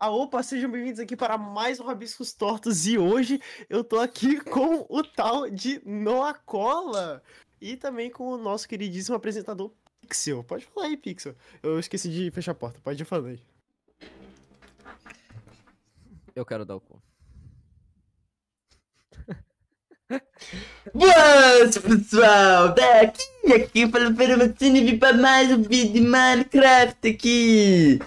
Ah, opa, sejam bem-vindos aqui para mais um Rabiscos Tortos e hoje eu tô aqui com o tal de Noa Cola e também com o nosso queridíssimo apresentador Pixel. Pode falar aí, Pixel. Eu esqueci de fechar a porta, pode falar aí. Eu quero dar o cu. Boas, pessoal! Daqui, aqui falando para e vim para mais um vídeo de Minecraft aqui!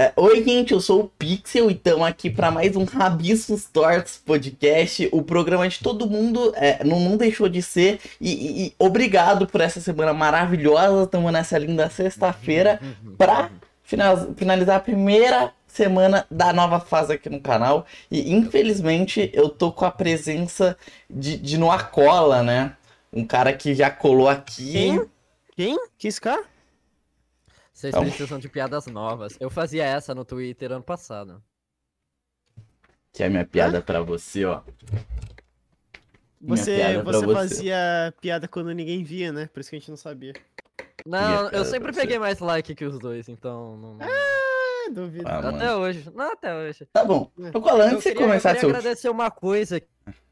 É, oi, gente, eu sou o Pixel e estamos aqui para mais um Rabiscos Tortos podcast, o programa de todo mundo é, não, não deixou de ser. E, e, e obrigado por essa semana maravilhosa, estamos nessa linda sexta-feira para finalizar a primeira semana da nova fase aqui no canal. E infelizmente eu tô com a presença de, de Noacola, né? Um cara que já colou aqui. Quem? Quem? Que esse cara? Vocês Então- precisam de piadas novas. Eu fazia essa no Twitter ano passado. Que é minha piada pra você, ó. Você, piada você você. fazia piada quando ninguém via, né? Por isso que a gente não sabia. Não, eu sempre pra você. peguei mais like que os dois, então. Não... É, duvido. Ah, mano. até hoje. Não, até hoje. Tá bom. É. Noacola, antes eu de começar eu queria seu. agradecer uma coisa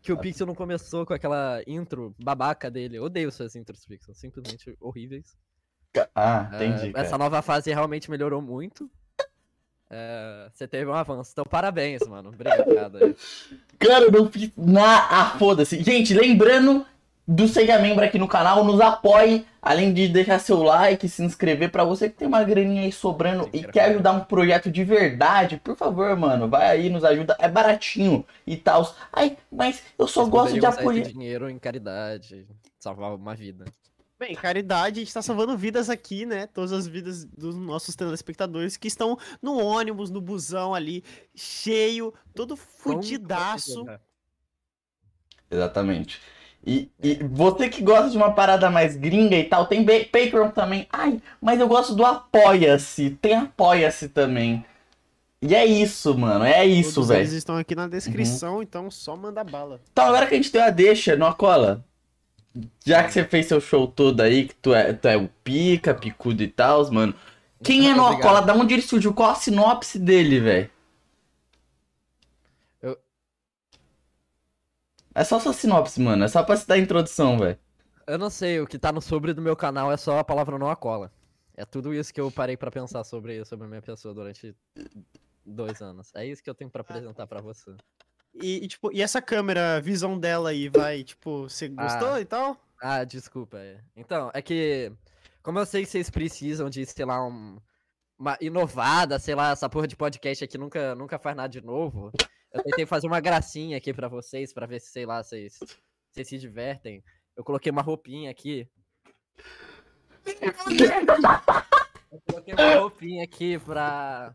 que o Pixel não começou com aquela intro babaca dele. Eu odeio suas intros, Pixel. Simplesmente horríveis. Ah, É, entendi. cara. essa nova fase realmente melhorou muito. É, você teve um avanço. Então, parabéns, mano. Obrigado. aí. Cara, eu não fiz na. Ah, foda-se. Gente, lembrando do Seja Membro aqui no canal, nos apoie. Além de deixar seu like, se inscrever. Pra você que tem uma graninha aí sobrando Sim, e quer ajudar um projeto de verdade, por favor, mano, vai aí, nos ajuda. É baratinho e tal. Ai, mas eu só Vocês gosto de apoiar. dinheiro em caridade. Salvar uma vida. Bem, caridade, a gente tá salvando vidas aqui, né? Todas as vidas dos nossos telespectadores que estão no ônibus, no busão ali, cheio, todo fudidaço. Exatamente. E, e você que gosta de uma parada mais gringa e tal, tem Patreon também. Ai, mas eu gosto do Apoia-se. Tem Apoia-se também. E é isso, mano. É isso, velho. eles estão aqui na descrição, então só manda bala. Então, agora que a gente deu a deixa, não cola. Já que você fez seu show todo aí, que tu é, tu é o pica, picudo e tal, mano. Quem é Obrigado. Nocola? Da onde ele surgiu? Qual a sinopse dele, velho? Eu- É só sua sinopse, mano. É só pra se dar a introdução, velho. Eu não sei, o que tá no sobre do meu canal é só a palavra não a cola. É tudo isso que eu parei pra pensar sobre, sobre a minha pessoa durante dois anos. É isso que eu tenho pra apresentar pra você. E, e, tipo, e essa câmera, visão dela aí, vai, tipo, você gostou Ah. e tal? Ah, desculpa. é. Então, é que. Como eu sei que vocês precisam de, sei lá, um, uma inovada, sei lá, essa porra de podcast aqui nunca, nunca faz nada de novo. Eu tentei fazer uma gracinha aqui pra vocês, pra ver se, sei lá, vocês, vocês se divertem. Eu coloquei uma roupinha aqui. Eu coloquei uma roupinha aqui pra,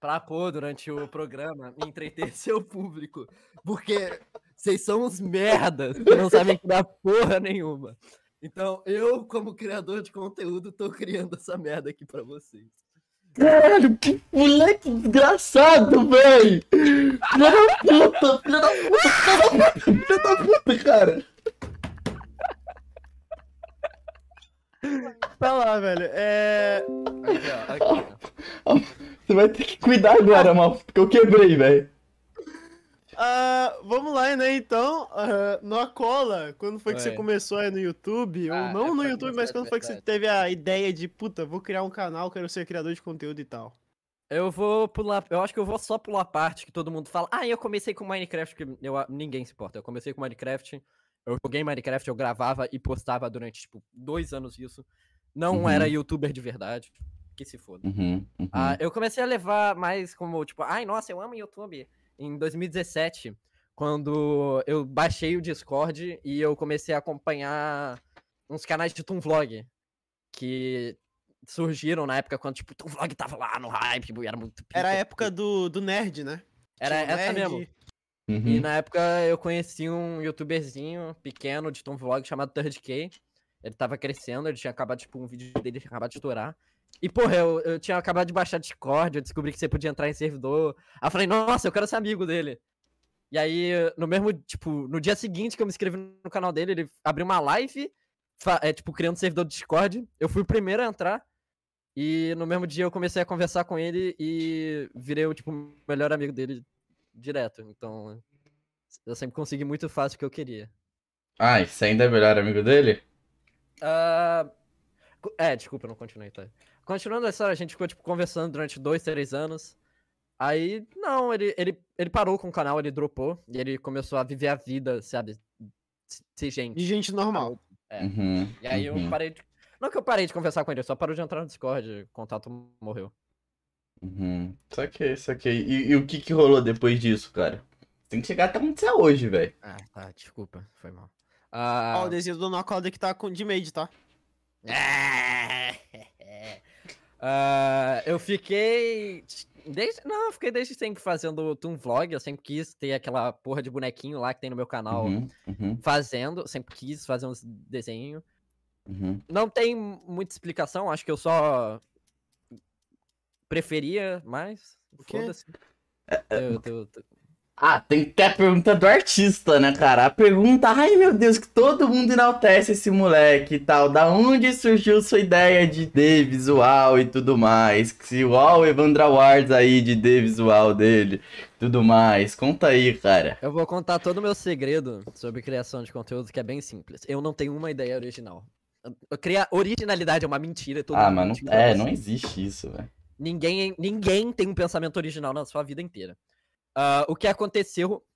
pra pôr durante o programa e entreter seu público. Porque vocês são uns merdas que não sabem criar porra nenhuma. Então, eu, como criador de conteúdo, tô criando essa merda aqui pra vocês. Caralho, que moleque desgraçado, velho! Filha da puta, filha da puta, filha da puta, filha da puta, cara! Tá lá, velho. É. Aqui, ó, aqui, ó. Você vai ter que cuidar agora, mal, porque eu quebrei, velho. Ah, vamos lá, né? Então, ah, no Acola, quando foi que você começou aí no YouTube? Ah, ou não é no YouTube, mas quando foi que você verdade. teve a ideia de, puta, vou criar um canal, quero ser criador de conteúdo e tal? Eu vou pular. Eu acho que eu vou só pular a parte que todo mundo fala. Ah, eu comecei com Minecraft, que eu, ninguém se importa. Eu comecei com Minecraft. Eu joguei Minecraft, eu gravava e postava durante, tipo, dois anos isso. Não Uhum. era youtuber de verdade. Que se foda. Uhum, uhum. Ah, eu comecei a levar mais como, tipo, ai, nossa, eu amo YouTube. Em 2017, quando eu baixei o Discord e eu comecei a acompanhar uns canais de Toon Vlog. Que surgiram na época quando, tipo, Toon Vlog tava lá no hype, era muito Era a época do, do nerd, né? Era Tinha essa nerd, mesmo. Uhum. E na época eu conheci um youtuberzinho pequeno de Tom Vlog chamado 3K. Ele tava crescendo, ele tinha acabado, tipo, um vídeo dele tinha acabado de estourar. E, porra, eu, eu tinha acabado de baixar Discord, eu descobri que você podia entrar em servidor. Aí eu falei, nossa, eu quero ser amigo dele. E aí, no mesmo, tipo, no dia seguinte que eu me inscrevi no canal dele, ele abriu uma live, é, tipo, criando servidor do Discord. Eu fui o primeiro a entrar. E no mesmo dia eu comecei a conversar com ele e virei o tipo, melhor amigo dele direto. Então, eu sempre consegui muito fácil o que eu queria. Ah, e você ainda é melhor amigo dele? Ah, co- é, desculpa, não continuei, tá? Continuando a história, a gente ficou, tipo, conversando durante dois, três anos. Aí, não, ele, ele, ele parou com o canal, ele dropou. E ele começou a viver a vida, sabe? gente. De gente normal. É. Uhum, E aí uhum, eu parei de. Não que eu parei de conversar com ele, só parou de entrar no Discord, o contato morreu. Uhum. Saquei, saquei. E, e o que que rolou depois disso, cara? Tem que chegar até onde você é hoje, velho. Ah, tá, desculpa, foi mal. Ó, Ah, o desenho do Nocoda que tá com de made, tá? Ah, eu fiquei. Desde... Não, eu fiquei desde sempre fazendo Toon Vlog. Eu sempre quis ter aquela porra de bonequinho lá que tem no meu canal Uhum, uhum, fazendo. Sempre quis fazer uns desenhos. uhum. Não tem muita explicação, acho que eu só preferia mais. O quê? Foda-se. Eu- eu- eu- Ah, tem que ter a pergunta do artista, né, cara? A pergunta, ai meu Deus, que todo mundo enaltece esse moleque e tal. Da onde surgiu sua ideia de D visual e tudo mais? Se o Evandro Awards aí de D visual dele, tudo mais. Conta aí, cara. Eu vou contar todo o meu segredo sobre criação de conteúdo, que é bem simples. Eu não tenho uma ideia original. Criar originalidade é uma mentira. Todo Ah, mundo mas não, é, não existe isso, velho. Ninguém, ninguém tem um pensamento original na sua vida inteira. Ah, o que aconteceu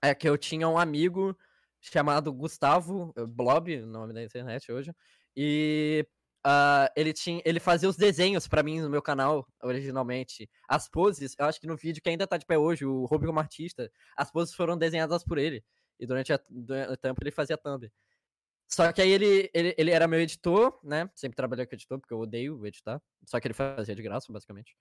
é que eu tinha um amigo chamado Gustavo eh, Blob, nome da internet hoje, e ah, ele tinha, ele fazia os desenhos pra mim no meu canal originalmente. As poses, eu acho que no vídeo que ainda tá de pé hoje, o Ruby como artista, as poses foram desenhadas por ele. E durante o tempo ele fazia thumb. Só que aí ele, ele, ele era meu editor, né? Sempre trabalhei com editor, porque eu odeio editar. Só que ele fazia de graça, basicamente.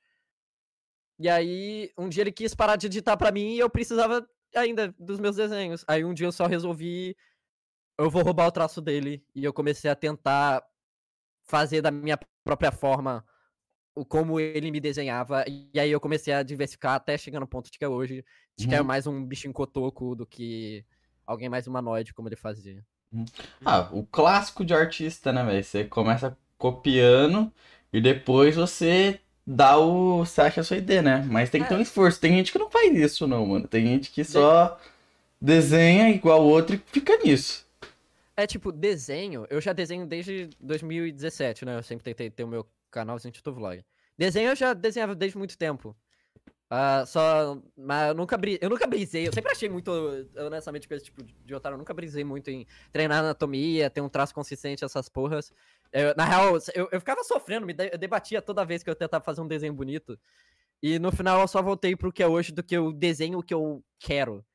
E aí, um dia ele quis parar de editar pra mim e eu precisava ainda dos meus desenhos. Aí um dia eu só resolvi. Eu vou roubar o traço dele. E eu comecei a tentar fazer da minha própria forma o como ele me desenhava. E aí eu comecei a diversificar até chegar no ponto de que é hoje. De que é Uhum. mais um bichinho cotoco do que alguém mais humanoide, como ele fazia. Ah, o clássico de artista, né, velho? Você começa copiando e depois você dá o. Você acha a sua ideia, né? Mas tem que ter um esforço. Tem gente que não faz isso, não, mano. Tem gente que só desenha igual o outro e fica nisso. É tipo, desenho, eu já desenho desde 2017, né? Eu sempre tentei ter o meu canalzinho de vlog. Desenho eu já desenhava desde muito tempo. Ah, só. Mas eu nunca, bri... eu nunca brisei. Eu sempre achei muito, honestamente, com esse tipo de otário. Eu nunca brisei muito em treinar anatomia, ter um traço consistente, essas porras. Eu- na real, eu, eu ficava sofrendo, me de- eu debatia toda vez que eu tentava fazer um desenho bonito. E no final eu só voltei pro que é hoje do que eu desenho o que eu quero.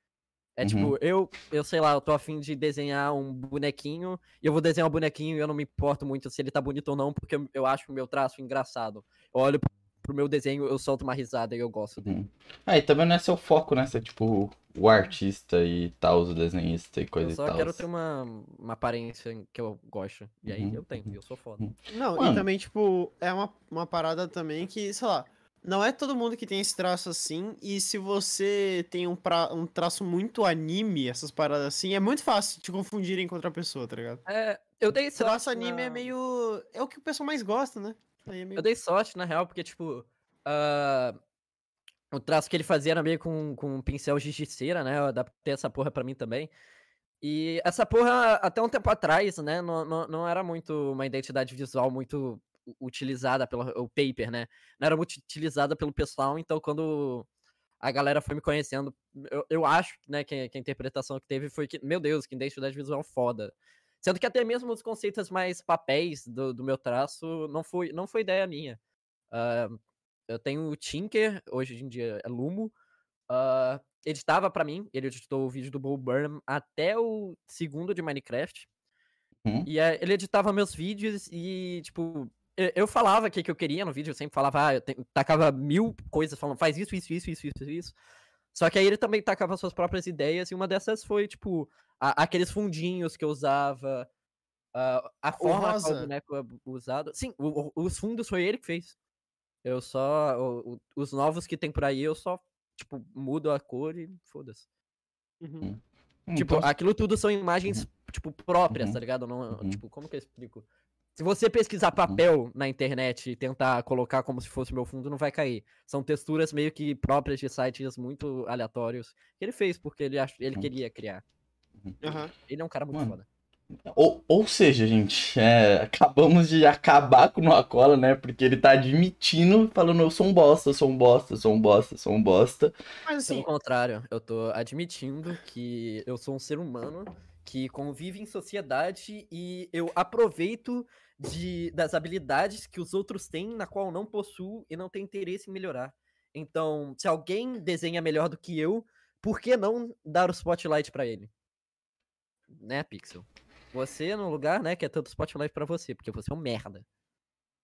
É Uhum. tipo, eu, eu sei lá, eu tô afim de desenhar um bonequinho, e eu vou desenhar um bonequinho e eu não me importo muito se ele tá bonito ou não, porque eu, eu acho o meu traço engraçado. Eu olho pro- pro meu desenho, eu solto uma risada e eu gosto dele. Uhum. Ah, e também não é seu foco, né? Você é tipo o artista e tal, o desenhista e coisa Eu e só tal. quero ter uma, uma aparência que eu gosto. E aí Uhum, eu tenho, e eu sou foda. uhum. Não, Mano. e também, tipo, é uma, uma parada também que, sei lá, não é todo mundo que tem esse traço assim, e se você tem um, pra, um traço muito anime, essas paradas assim, é muito fácil te confundirem com outra pessoa, tá ligado? É, eu dei sorte. Traço anime é na- meio. É o que o pessoal mais gosta, né? É meio... Eu dei sorte, na real, porque, tipo, ah, o traço que ele fazia era meio com, com um pincel cera, né? Eu adaptei essa porra pra mim também. E essa porra, até um tempo atrás, né, não, não, não era muito uma identidade visual muito utilizada pelo o paper, né? Não era muito utilizada pelo pessoal, então quando a galera foi me conhecendo, eu, eu acho, né, que, que a interpretação que teve foi que, meu Deus, que identidade visual foda. Sendo que até mesmo os conceitos mais papéis do, do meu traço não foi, não foi ideia minha. Ah, eu tenho o Tinker, hoje em dia é Lumo. ah, editava pra mim, ele editou o vídeo do Bo Burnham até o segundo de Minecraft. Uhum. E eh, ele editava meus vídeos e, tipo, eu, eu falava o que, que eu queria no vídeo, eu sempre falava, ah, eu te- tacava mil coisas falando, faz isso, isso, isso, isso, isso, isso. Só que aí ele também tacava suas próprias ideias, e uma dessas foi, tipo, a- aqueles fundinhos que eu usava, ah, a forma que o boneco é usado. Sim, o- o- os fundos foi ele que fez. Eu só. o- o- os novos que tem por aí, eu só, tipo, mudo a cor e foda-se. Uhum. Tipo, Então, aquilo tudo são imagens, tipo, próprias, Uhum. tá ligado? Não, Uhum. Tipo, como que eu explico? Se você pesquisar papel na internet e tentar colocar como se fosse meu fundo, não vai cair. São texturas meio que próprias de sites muito aleatórios que ele fez porque ele, ach... ele Hum. queria criar. Aham. Ele é um cara muito Mano. foda. Ou, ou seja, gente, é, acabamos de acabar com o Noacola, né? Porque ele tá admitindo, falando, eu sou um bosta, eu sou um bosta, eu sou um bosta, eu sou um bosta. Mas Pelo assim, contrário, eu tô admitindo que eu sou um ser humano que convive em sociedade e eu aproveito de, das habilidades que os outros têm, na qual eu não possuo e não tenho interesse em melhorar. Então, se alguém desenha melhor do que eu, por que não dar o spotlight pra ele? Né, Pixel? Você no lugar, né, que é tanto spotlight pra você, porque você é um merda.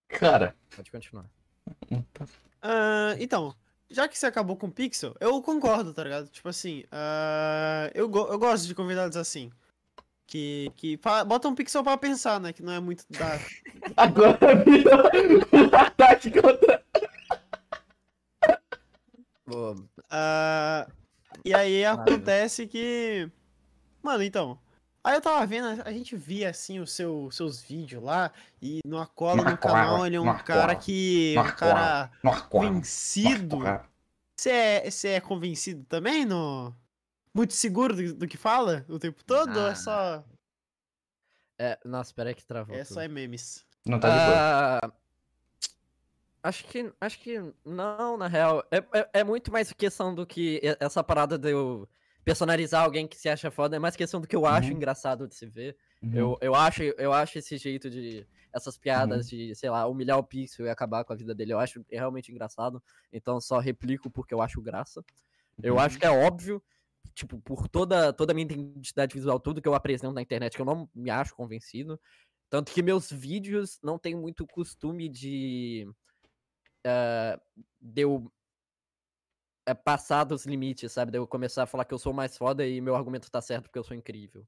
Cara, Pode continuar. ah, então, já que você acabou com o Pixel, eu concordo, tá ligado? Tipo assim, ah, eu, go- eu gosto de convidados assim. Que, que botam um pixel pra pensar, né? Que não é muito da. agora virou um ataque contra. Ô, Ah, e aí acontece que. Mano, então. Aí eu tava vendo, a gente via assim os seu, seus vídeos lá, e no Acola no canal ele é um cara que. Um cara Noacola, vencido. Noacola. Você é, você é convencido também no. Muito seguro do, do que fala o tempo todo? ou Ah, é só. É, nossa, peraí que travou. É tudo. só é memes. Não tá de boa. Ah, acho que acho que não, na real. É, é, é muito mais questão do que essa parada de eu personalizar alguém que se acha foda, é mais questão do que eu acho Uhum. engraçado de se ver. Uhum. Eu, eu, acho, eu acho esse jeito de. Essas piadas de, sei lá, humilhar o Pixel e acabar com a vida dele, eu acho realmente engraçado. Então só replico porque eu acho graça. Eu Uhum. acho que é óbvio, tipo, por toda, toda a minha identidade visual, tudo que eu apresento na internet, que eu não me acho convencido. Tanto que meus vídeos não tem muito costume de. eh, de eu eh, passar dos limites, sabe? De eu começar a falar que eu sou mais foda e meu argumento tá certo porque eu sou incrível.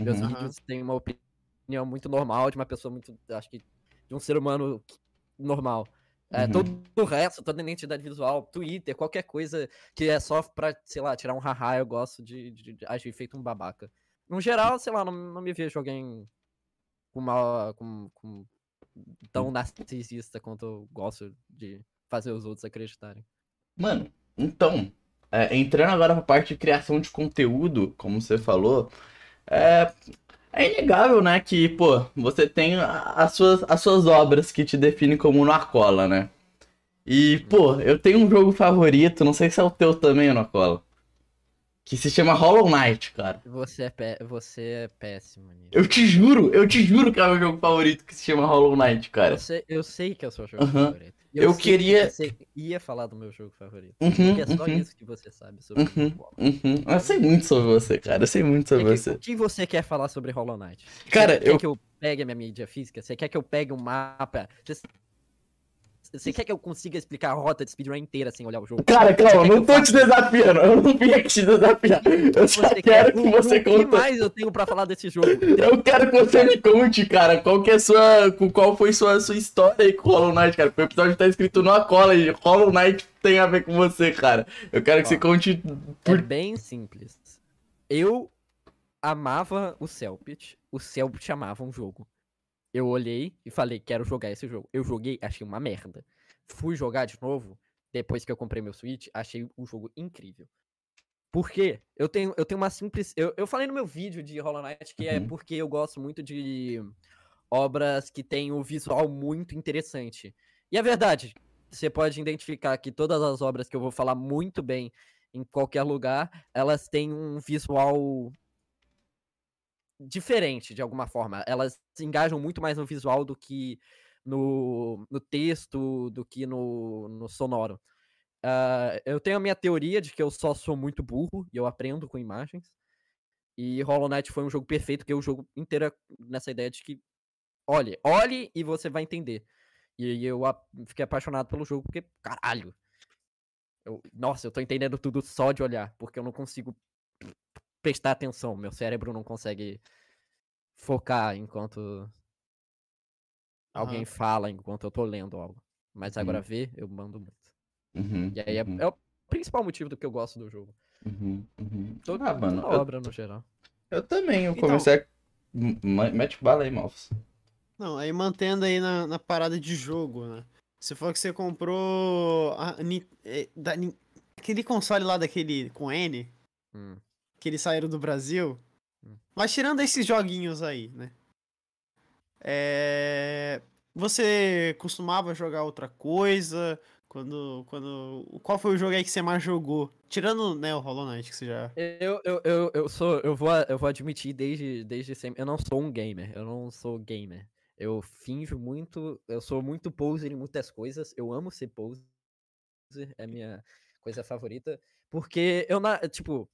Meus Uhum. Aham. vídeos têm uma opinião muito normal de uma pessoa muito. Acho que. de um ser humano normal. É, Uhum. Todo o resto, toda a identidade visual, Twitter, qualquer coisa que é só pra, sei lá, tirar um haha, eu gosto de, de- de agir feito um babaca. No geral, sei lá, não, não me vejo alguém com uma. Com, com tão narcisista quanto eu gosto de fazer os outros acreditarem. Mano, então, é, entrando agora pra parte de criação de conteúdo, como você falou, é, é inegável, né, que, pô, você tem as suas, as suas obras que te definem como Noacola, né? E, pô, eu tenho um jogo favorito, não sei se é o teu também, Noacola, que se chama Hollow Knight, cara. Você é, pé- você é péssimo nisso. Eu te juro, eu te juro que é o meu jogo favorito que se chama Hollow Knight, cara. Eu sei, eu sei que é o seu jogo Aham. favorito. E Eu sei que queria- Você ia falar do meu jogo favorito. Uhum, Porque é só uhum. isso que você sabe sobre Uhum. Uhum. Eu sei muito sobre você, cara, eu sei muito sobre que- você. O que você quer falar sobre Hollow Knight? Você Cara, quer eu- que eu pegue a minha mídia física? Você quer que eu pegue um mapa? Você- Você quer que eu consiga explicar a rota de speedrun inteira sem olhar o jogo? Cara, calma, não tô te desafiando, eu não vim aqui te desafiar. Eu só Você quero quer- que você o que conte. mais eu tenho pra falar desse jogo? Eu quero que você me conte, cara, qual que é sua. Qual foi sua, sua história aí com Hollow Knight, cara. Porque o episódio tá escrito numa cola e Hollow Knight tem a ver com você, cara. Eu quero que Ó. você conte É por. bem simples. Eu amava o Celpit, o Celpit amava um jogo. Eu olhei e falei, quero jogar esse jogo. Eu joguei, achei uma merda. Fui jogar de novo, depois que eu comprei meu Switch, achei o jogo incrível. Por quê? Eu tenho, eu tenho uma simples. Eu, eu falei no meu vídeo de Hollow Knight que é Uhum. porque eu gosto muito de obras que têm um visual muito interessante. E é verdade, você pode identificar que todas as obras que eu vou falar muito bem em qualquer lugar, elas têm um visual diferente de alguma forma. Elas se engajam muito mais no visual do que no, no texto, do que no, no sonoro. Ah, eu tenho a minha teoria de que eu só sou muito burro e eu aprendo com imagens. E Hollow Knight foi um jogo perfeito, porque o jogo inteiro é nessa ideia de que olhe, olhe e você vai entender. E eu fiquei apaixonado pelo jogo porque, caralho. eu- nossa, eu tô entendendo tudo só de olhar, porque eu não consigo prestar atenção. Meu cérebro não consegue focar enquanto alguém Aham. fala, enquanto eu tô lendo algo. Mas agora Uhum. ver, eu mando muito. Uhum, E aí é, uhum, é o principal motivo do que eu gosto do jogo. uhum, uhum. Todo, Ah, mano, toda eu, obra no geral. eu também, eu Então- comecei a. Mete bala aí, Malfos. Não, aí mantendo aí na, na parada de jogo, né? Você falou que você comprou a Ni- é, da Ni- aquele console lá daquele com N, Hum. Que eles saíram do Brasil. Hum. Mas tirando esses joguinhos aí, né? É... Você costumava jogar outra coisa? Quando, quando... Qual foi o jogo aí que você mais jogou? Tirando, né, o Hollow Knight, que você já... Eu, eu, eu, eu sou. Eu vou, eu vou admitir desde, desde sempre. Eu não sou um gamer. Eu não sou gamer. Eu finjo muito. Eu sou muito poser em muitas coisas. Eu amo ser poser. É minha coisa favorita. Porque eu, na, tipo.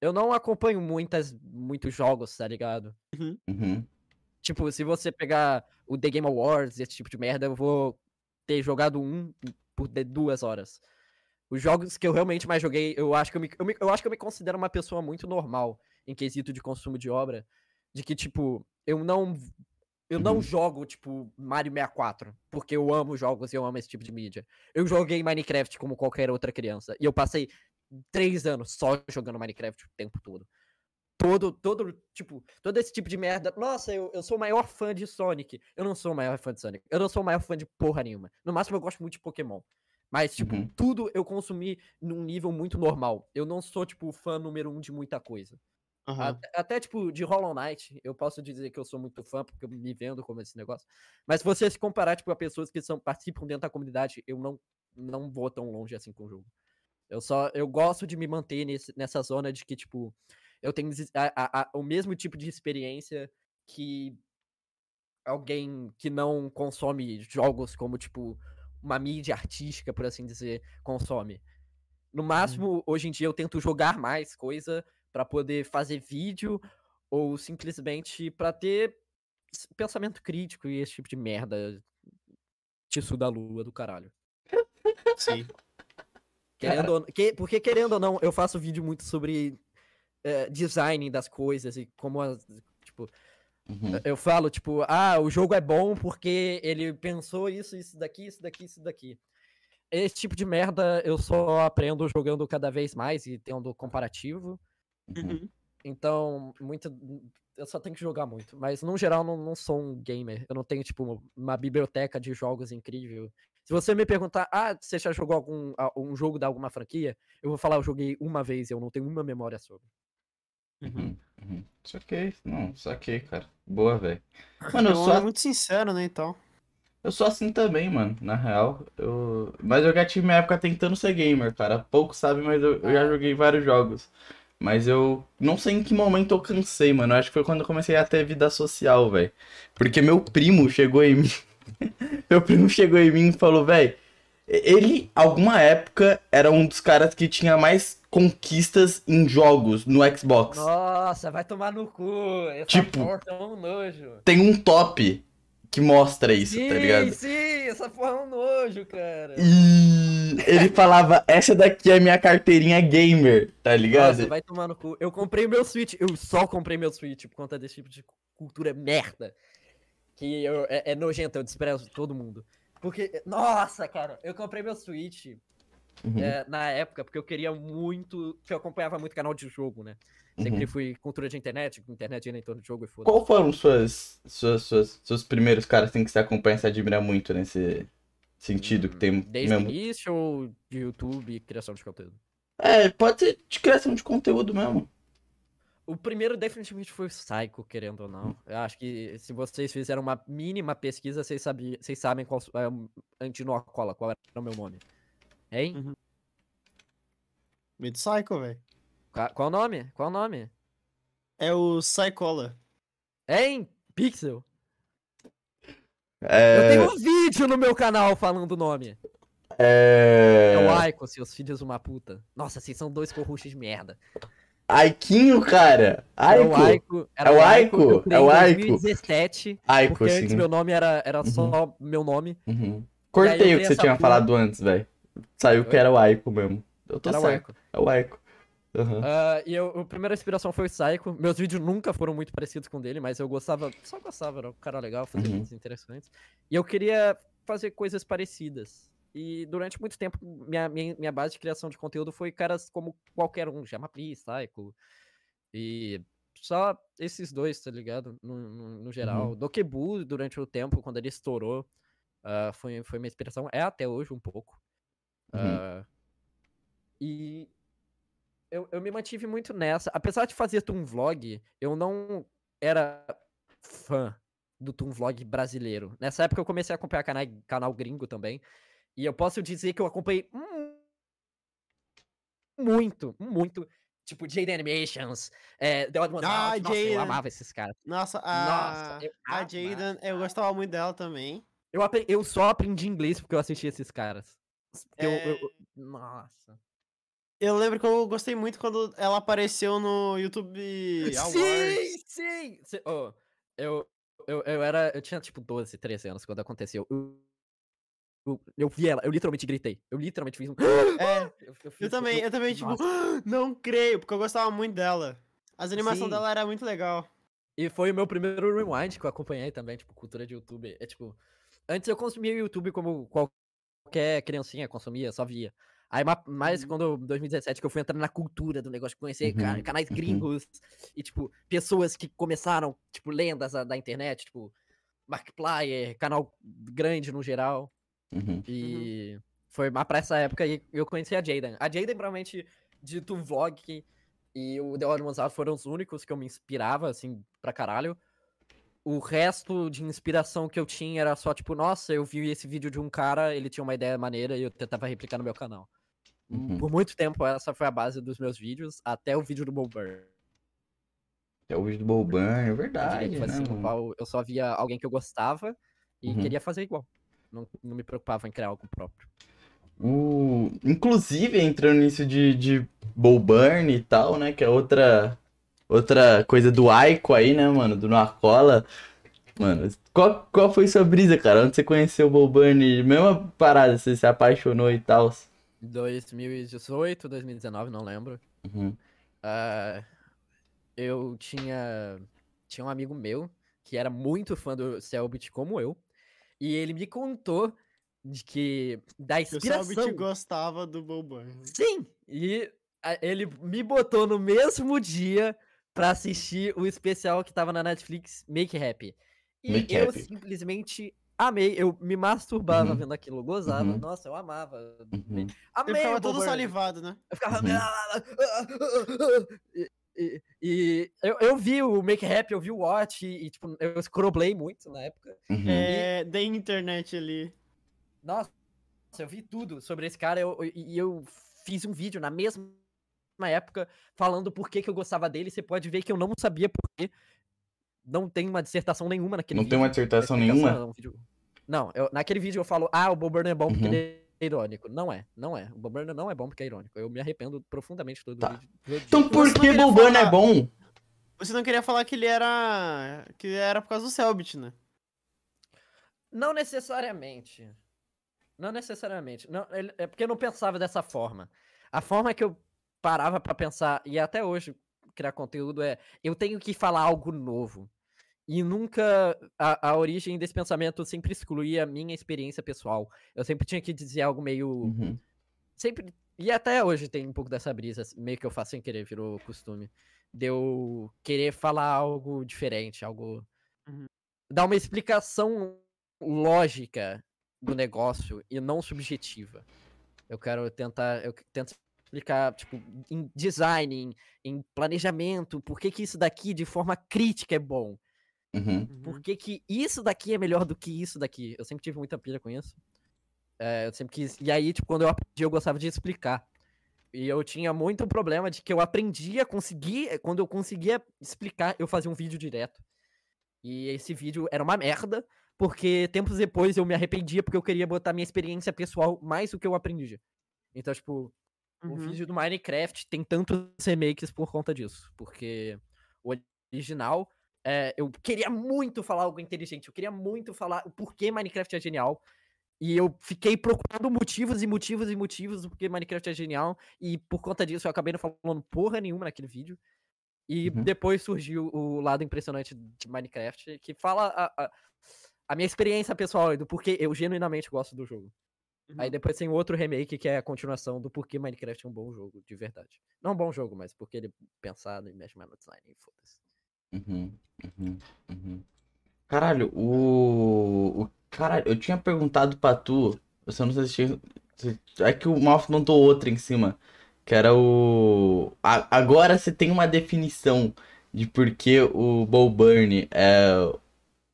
Eu não acompanho muitas, muitos jogos, tá ligado? Uhum. Tipo, se você pegar o The Game Awards, esse tipo de merda, eu vou ter jogado um por de- duas horas. Os jogos que eu realmente mais joguei, eu acho que eu me, eu me- eu acho que eu me considero uma pessoa muito normal em quesito de consumo de obra. De que, tipo, eu não. Eu não Uhum. jogo, tipo, Mario 64, porque eu amo jogos e eu amo esse tipo de mídia. Eu joguei Minecraft como qualquer outra criança. E eu passei três anos só jogando Minecraft o tempo todo todo, todo, tipo, todo esse tipo de merda. Nossa, eu, eu sou o maior fã de Sonic. Eu não sou o maior fã de Sonic. Eu não sou o maior fã de porra nenhuma. No máximo, eu gosto muito de Pokémon. Mas, tipo, Uhum. tudo eu consumi num nível muito normal. Eu não sou, tipo, fã número um de muita coisa. Aham. Até, até, tipo, de Hollow Knight, eu posso dizer que eu sou muito fã, porque eu me vendo como esse negócio. Mas se você se comparar, tipo, a pessoas que são, participam dentro da comunidade, eu não, não vou tão longe assim com o jogo. Eu só, eu gosto de me manter nesse, nessa zona de que, tipo, eu tenho a- a- o mesmo tipo de experiência que alguém que não consome jogos como, tipo, uma mídia artística, por assim dizer, consome. No máximo, hoje em dia, eu tento jogar mais coisa pra poder fazer vídeo ou simplesmente pra ter pensamento crítico e esse tipo de merda. Tissu da lua do caralho. Sim. Querendo ou, que, porque, querendo ou não, eu faço vídeo muito sobre eh, design das coisas e como as. Tipo, Uhum. eu falo, tipo, ah, o jogo é bom porque ele pensou isso, isso daqui, isso daqui, isso daqui. Esse tipo de merda eu só aprendo jogando cada vez mais e tendo comparativo. Uhum. Então, muito. Eu só tenho que jogar muito. Mas, no geral, não, não sou um gamer. Eu não tenho, tipo, uma biblioteca de jogos incrível. Se você me perguntar, ah, você já jogou algum um jogo da alguma franquia? Eu vou falar, eu joguei uma vez e eu não tenho uma memória sobre. Uhum. Uhum. Saquei. Não, saquei, cara. Boa, velho. Mano, eu Então, sou, é muito sincero, né, então. eu sou assim também, mano. Na real. Eu... Mas eu já tive minha época tentando ser gamer, cara. Poucos sabem, mas eu, eu já joguei vários jogos. Mas eu não sei em que momento eu cansei, mano. Eu acho que foi quando eu comecei a ter vida social, velho. Porque meu primo chegou em mim. meu primo chegou em mim e falou, velho. Ele, alguma época, era um dos caras que tinha mais conquistas em jogos no Xbox. Nossa, vai tomar no cu. Essa Tipo- porra é um nojo. Tem um top que mostra isso, sim, tá ligado? sim, essa porra é um nojo, cara. E ele falava, essa daqui é minha carteirinha gamer, tá ligado? Nossa, vai tomar no cu. Eu comprei meu Switch, eu só comprei meu Switch por conta desse tipo de cultura merda. Que eu- é, é nojento, eu desprezo todo mundo. Porque, nossa, cara, eu comprei meu Switch Uhum, é, na época porque eu queria muito. que eu acompanhava muito canal de jogo, né? Sempre uhum. fui cultura de internet, internet em torno de jogo e foda. Qual foram suas, suas, suas, seus primeiros caras assim, que você acompanha e se admira muito nesse sentido? Que tem Desde o mesmo... início ou de YouTube e criação de conteúdo? É, pode ser de criação de conteúdo mesmo. O primeiro definitivamente foi o Psycho, querendo ou não. Eu acho que se vocês fizeram uma mínima pesquisa, vocês, sabi, vocês sabem qual é o Antinocola, qual era o meu nome. Hein? Meio Psycho, velho. Qua- Qual o nome? Qual o nome? É o Psychola. Hein? Pixel. Eu É, tenho um vídeo no meu canal falando o nome. É é... o Aiko, seus filhos de uma puta. Nossa, vocês são dois corruxos de merda. Aiquinho, cara. Era o Aiko. Aiko. Era É o o Aiko, Aiko. É o Aiko. 2017. Aiko, Porque sim. antes meu nome era, era só meu nome. Uhum. Cortei o que você tinha porra. falado antes, velho. Saiu que era o Aiko mesmo. Eu tô Era o certo. Aiko. É o Aiko. Aham. Ah, e eu, a primeira inspiração foi o Psycho. Meus vídeos nunca foram muito parecidos com o dele, mas eu gostava, só gostava, era um cara legal, fazia Uhum. vídeos interessantes. E eu queria fazer coisas parecidas. E durante muito tempo, minha, minha, minha base de criação de conteúdo foi caras como qualquer um, Jamapri, Psycho. E só esses dois, tá ligado? No, no, no geral. Dokebu, durante o tempo, quando ele estourou, ah, foi, foi uma inspiração. É até hoje um pouco. Uhum. Ah, e eu, eu me mantive muito nessa. Apesar de fazer Toon Vlog, eu não era fã do Toon Vlog brasileiro. Nessa época eu comecei a acompanhar canal, canal gringo também. E eu posso dizer que eu acompanhei mu- muito, muito. Tipo, Jade Animations, é, The Odd Ones Ah, Out. Nossa, eu amava esses caras. Nossa, a, Nossa, eu a. Jaden, eu gostava muito dela também. Eu, eu só aprendi inglês porque eu assisti esses caras. É. eu- eu- nossa. Eu lembro que eu gostei muito quando ela apareceu no YouTube Awards. Sim, sim! Cê- ô, eu, eu, eu era. Eu tinha tipo 12, 13 anos quando aconteceu. Eu, eu, eu vi ela, eu literalmente gritei. Eu literalmente fiz um. É, Eu, eu também, eu também, tipo, nossa. não creio, porque eu gostava muito dela. As animações Sim. dela era muito legal. E foi o meu primeiro rewind que eu acompanhei também, tipo, cultura de YouTube. É tipo. Antes eu consumia o YouTube como qualquer criancinha consumia, só via. Aí, ma- mais Uhum. quando 2017 que eu fui entrando na cultura do negócio, conhecer Uhum, canais uhum. gringos e, tipo, pessoas que começaram, tipo, lendas da, da internet, tipo, Markiplier, canal grande no geral. Uhum. E foi mais pra essa época e eu conheci a Jaden. A Jaden, provavelmente, de Toon Vlog e o The Odd Ones Out foram os únicos que eu me inspirava, assim, pra caralho. O resto de inspiração que eu tinha era só, tipo, nossa, eu vi esse vídeo de um cara, ele tinha uma ideia maneira e eu tentava replicar no meu canal. Uhum. Por muito tempo, essa foi a base dos meus vídeos, até o vídeo do Bob Burr. É o vídeo do Boban, é verdade, foi né, assim, eu só via alguém que eu gostava e Uhum. queria fazer igual. Não, não me preocupava em criar algo próprio. O... Inclusive, entrando nisso de, de Burn e tal, né? Que é outra, outra coisa do Aiko aí, né, mano? Do Nacola. Mano, qual, qual foi sua brisa, cara? Onde você conheceu o Burn? Mesma parada, você se apaixonou e tal. 2018, 2019, não lembro. Uhum. Ah, eu tinha tinha um amigo meu que era muito fã do Selbit como eu e ele me contou de que da Eu inspiração sabia que gostava do Boban. sim e a- ele me botou no mesmo dia pra assistir o especial que tava na Netflix Make Happy e Make eu Happy. simplesmente amei eu me masturbava Uhum. vendo aquilo eu gozava Uhum. nossa eu amava Uhum. amei Ele ficava o todo salivado, né? Eu ficava. E, eu, eu vi o Make Rap, eu vi o Watch e, e, tipo, eu scrollei muito na época. Uhum. É, da internet ali. Nossa, eu vi tudo sobre esse cara eu- eu- e eu, fiz um vídeo na mesma época falando por que, que eu gostava dele. Você pode ver que eu não sabia por quê. Não tem uma dissertação nenhuma naquele Não vídeo. tem uma dissertação nenhuma? é Não, eu- naquele vídeo eu falo, ah, o Bob Burner é bom porque Uhum. ele é irônico. Não é, não é. O Bob Burner não é bom porque é irônico. Eu me arrependo profundamente todo Tá. vídeo. todo Então dia. por que queria Boban é bom? Você não queria falar que ele era. que era por causa do Selbit, né? Não necessariamente. Não necessariamente. Não, ele- é porque eu não pensava dessa forma. A forma que eu parava pra pensar, e até hoje criar conteúdo, é eu tenho que falar algo novo. E nunca. A, a origem desse pensamento sempre excluía a minha experiência pessoal. Eu sempre tinha que dizer algo meio. Uhum. Sempre. E até hoje tem um pouco dessa brisa, meio que eu faço sem querer, virou costume. De eu querer falar algo diferente, algo. Uhum. Dar uma explicação lógica do negócio e não subjetiva. Eu quero tentar. Eu tento explicar, tipo, em design, em, em planejamento, por que, que isso daqui de forma crítica é bom. Uhum. Por que, que isso daqui é melhor do que isso daqui? Eu sempre tive muita pilha com isso. É, eu sempre quis. E aí, tipo, quando eu aprendi, eu gostava de explicar. E eu tinha muito problema de que eu aprendia, conseguia. Quando eu conseguia explicar, eu fazia um vídeo direto. E esse vídeo era uma merda, porque tempos depois eu me arrependia porque eu queria botar minha experiência pessoal mais do que eu aprendia. Então, tipo, o Uhum. vídeo do Minecraft tem tantos remakes por conta disso. Porque o original, é, eu queria muito falar algo inteligente. Eu queria muito falar o porquê Minecraft é genial. E eu fiquei procurando motivos e motivos e motivos do porquê Minecraft é genial. E por conta disso eu acabei não falando porra nenhuma naquele vídeo. E Uhum. depois surgiu o lado impressionante de Minecraft, que fala a, a, a minha experiência pessoal e do porquê eu genuinamente gosto do jogo. Aí Uhum. depois tem outro remake que é a continuação do porquê Minecraft é um bom jogo, de verdade. Não um bom jogo, mas porque ele é pensado e mexe mais no design e foda-se. Uhum, uhum, uhum. Caralho, o... o. Caralho, eu tinha perguntado pra tu. Você não sei se tinha. É que o Malf mandou outra em cima. Que era o. A- Agora você tem uma definição de por que o Bo Burnham é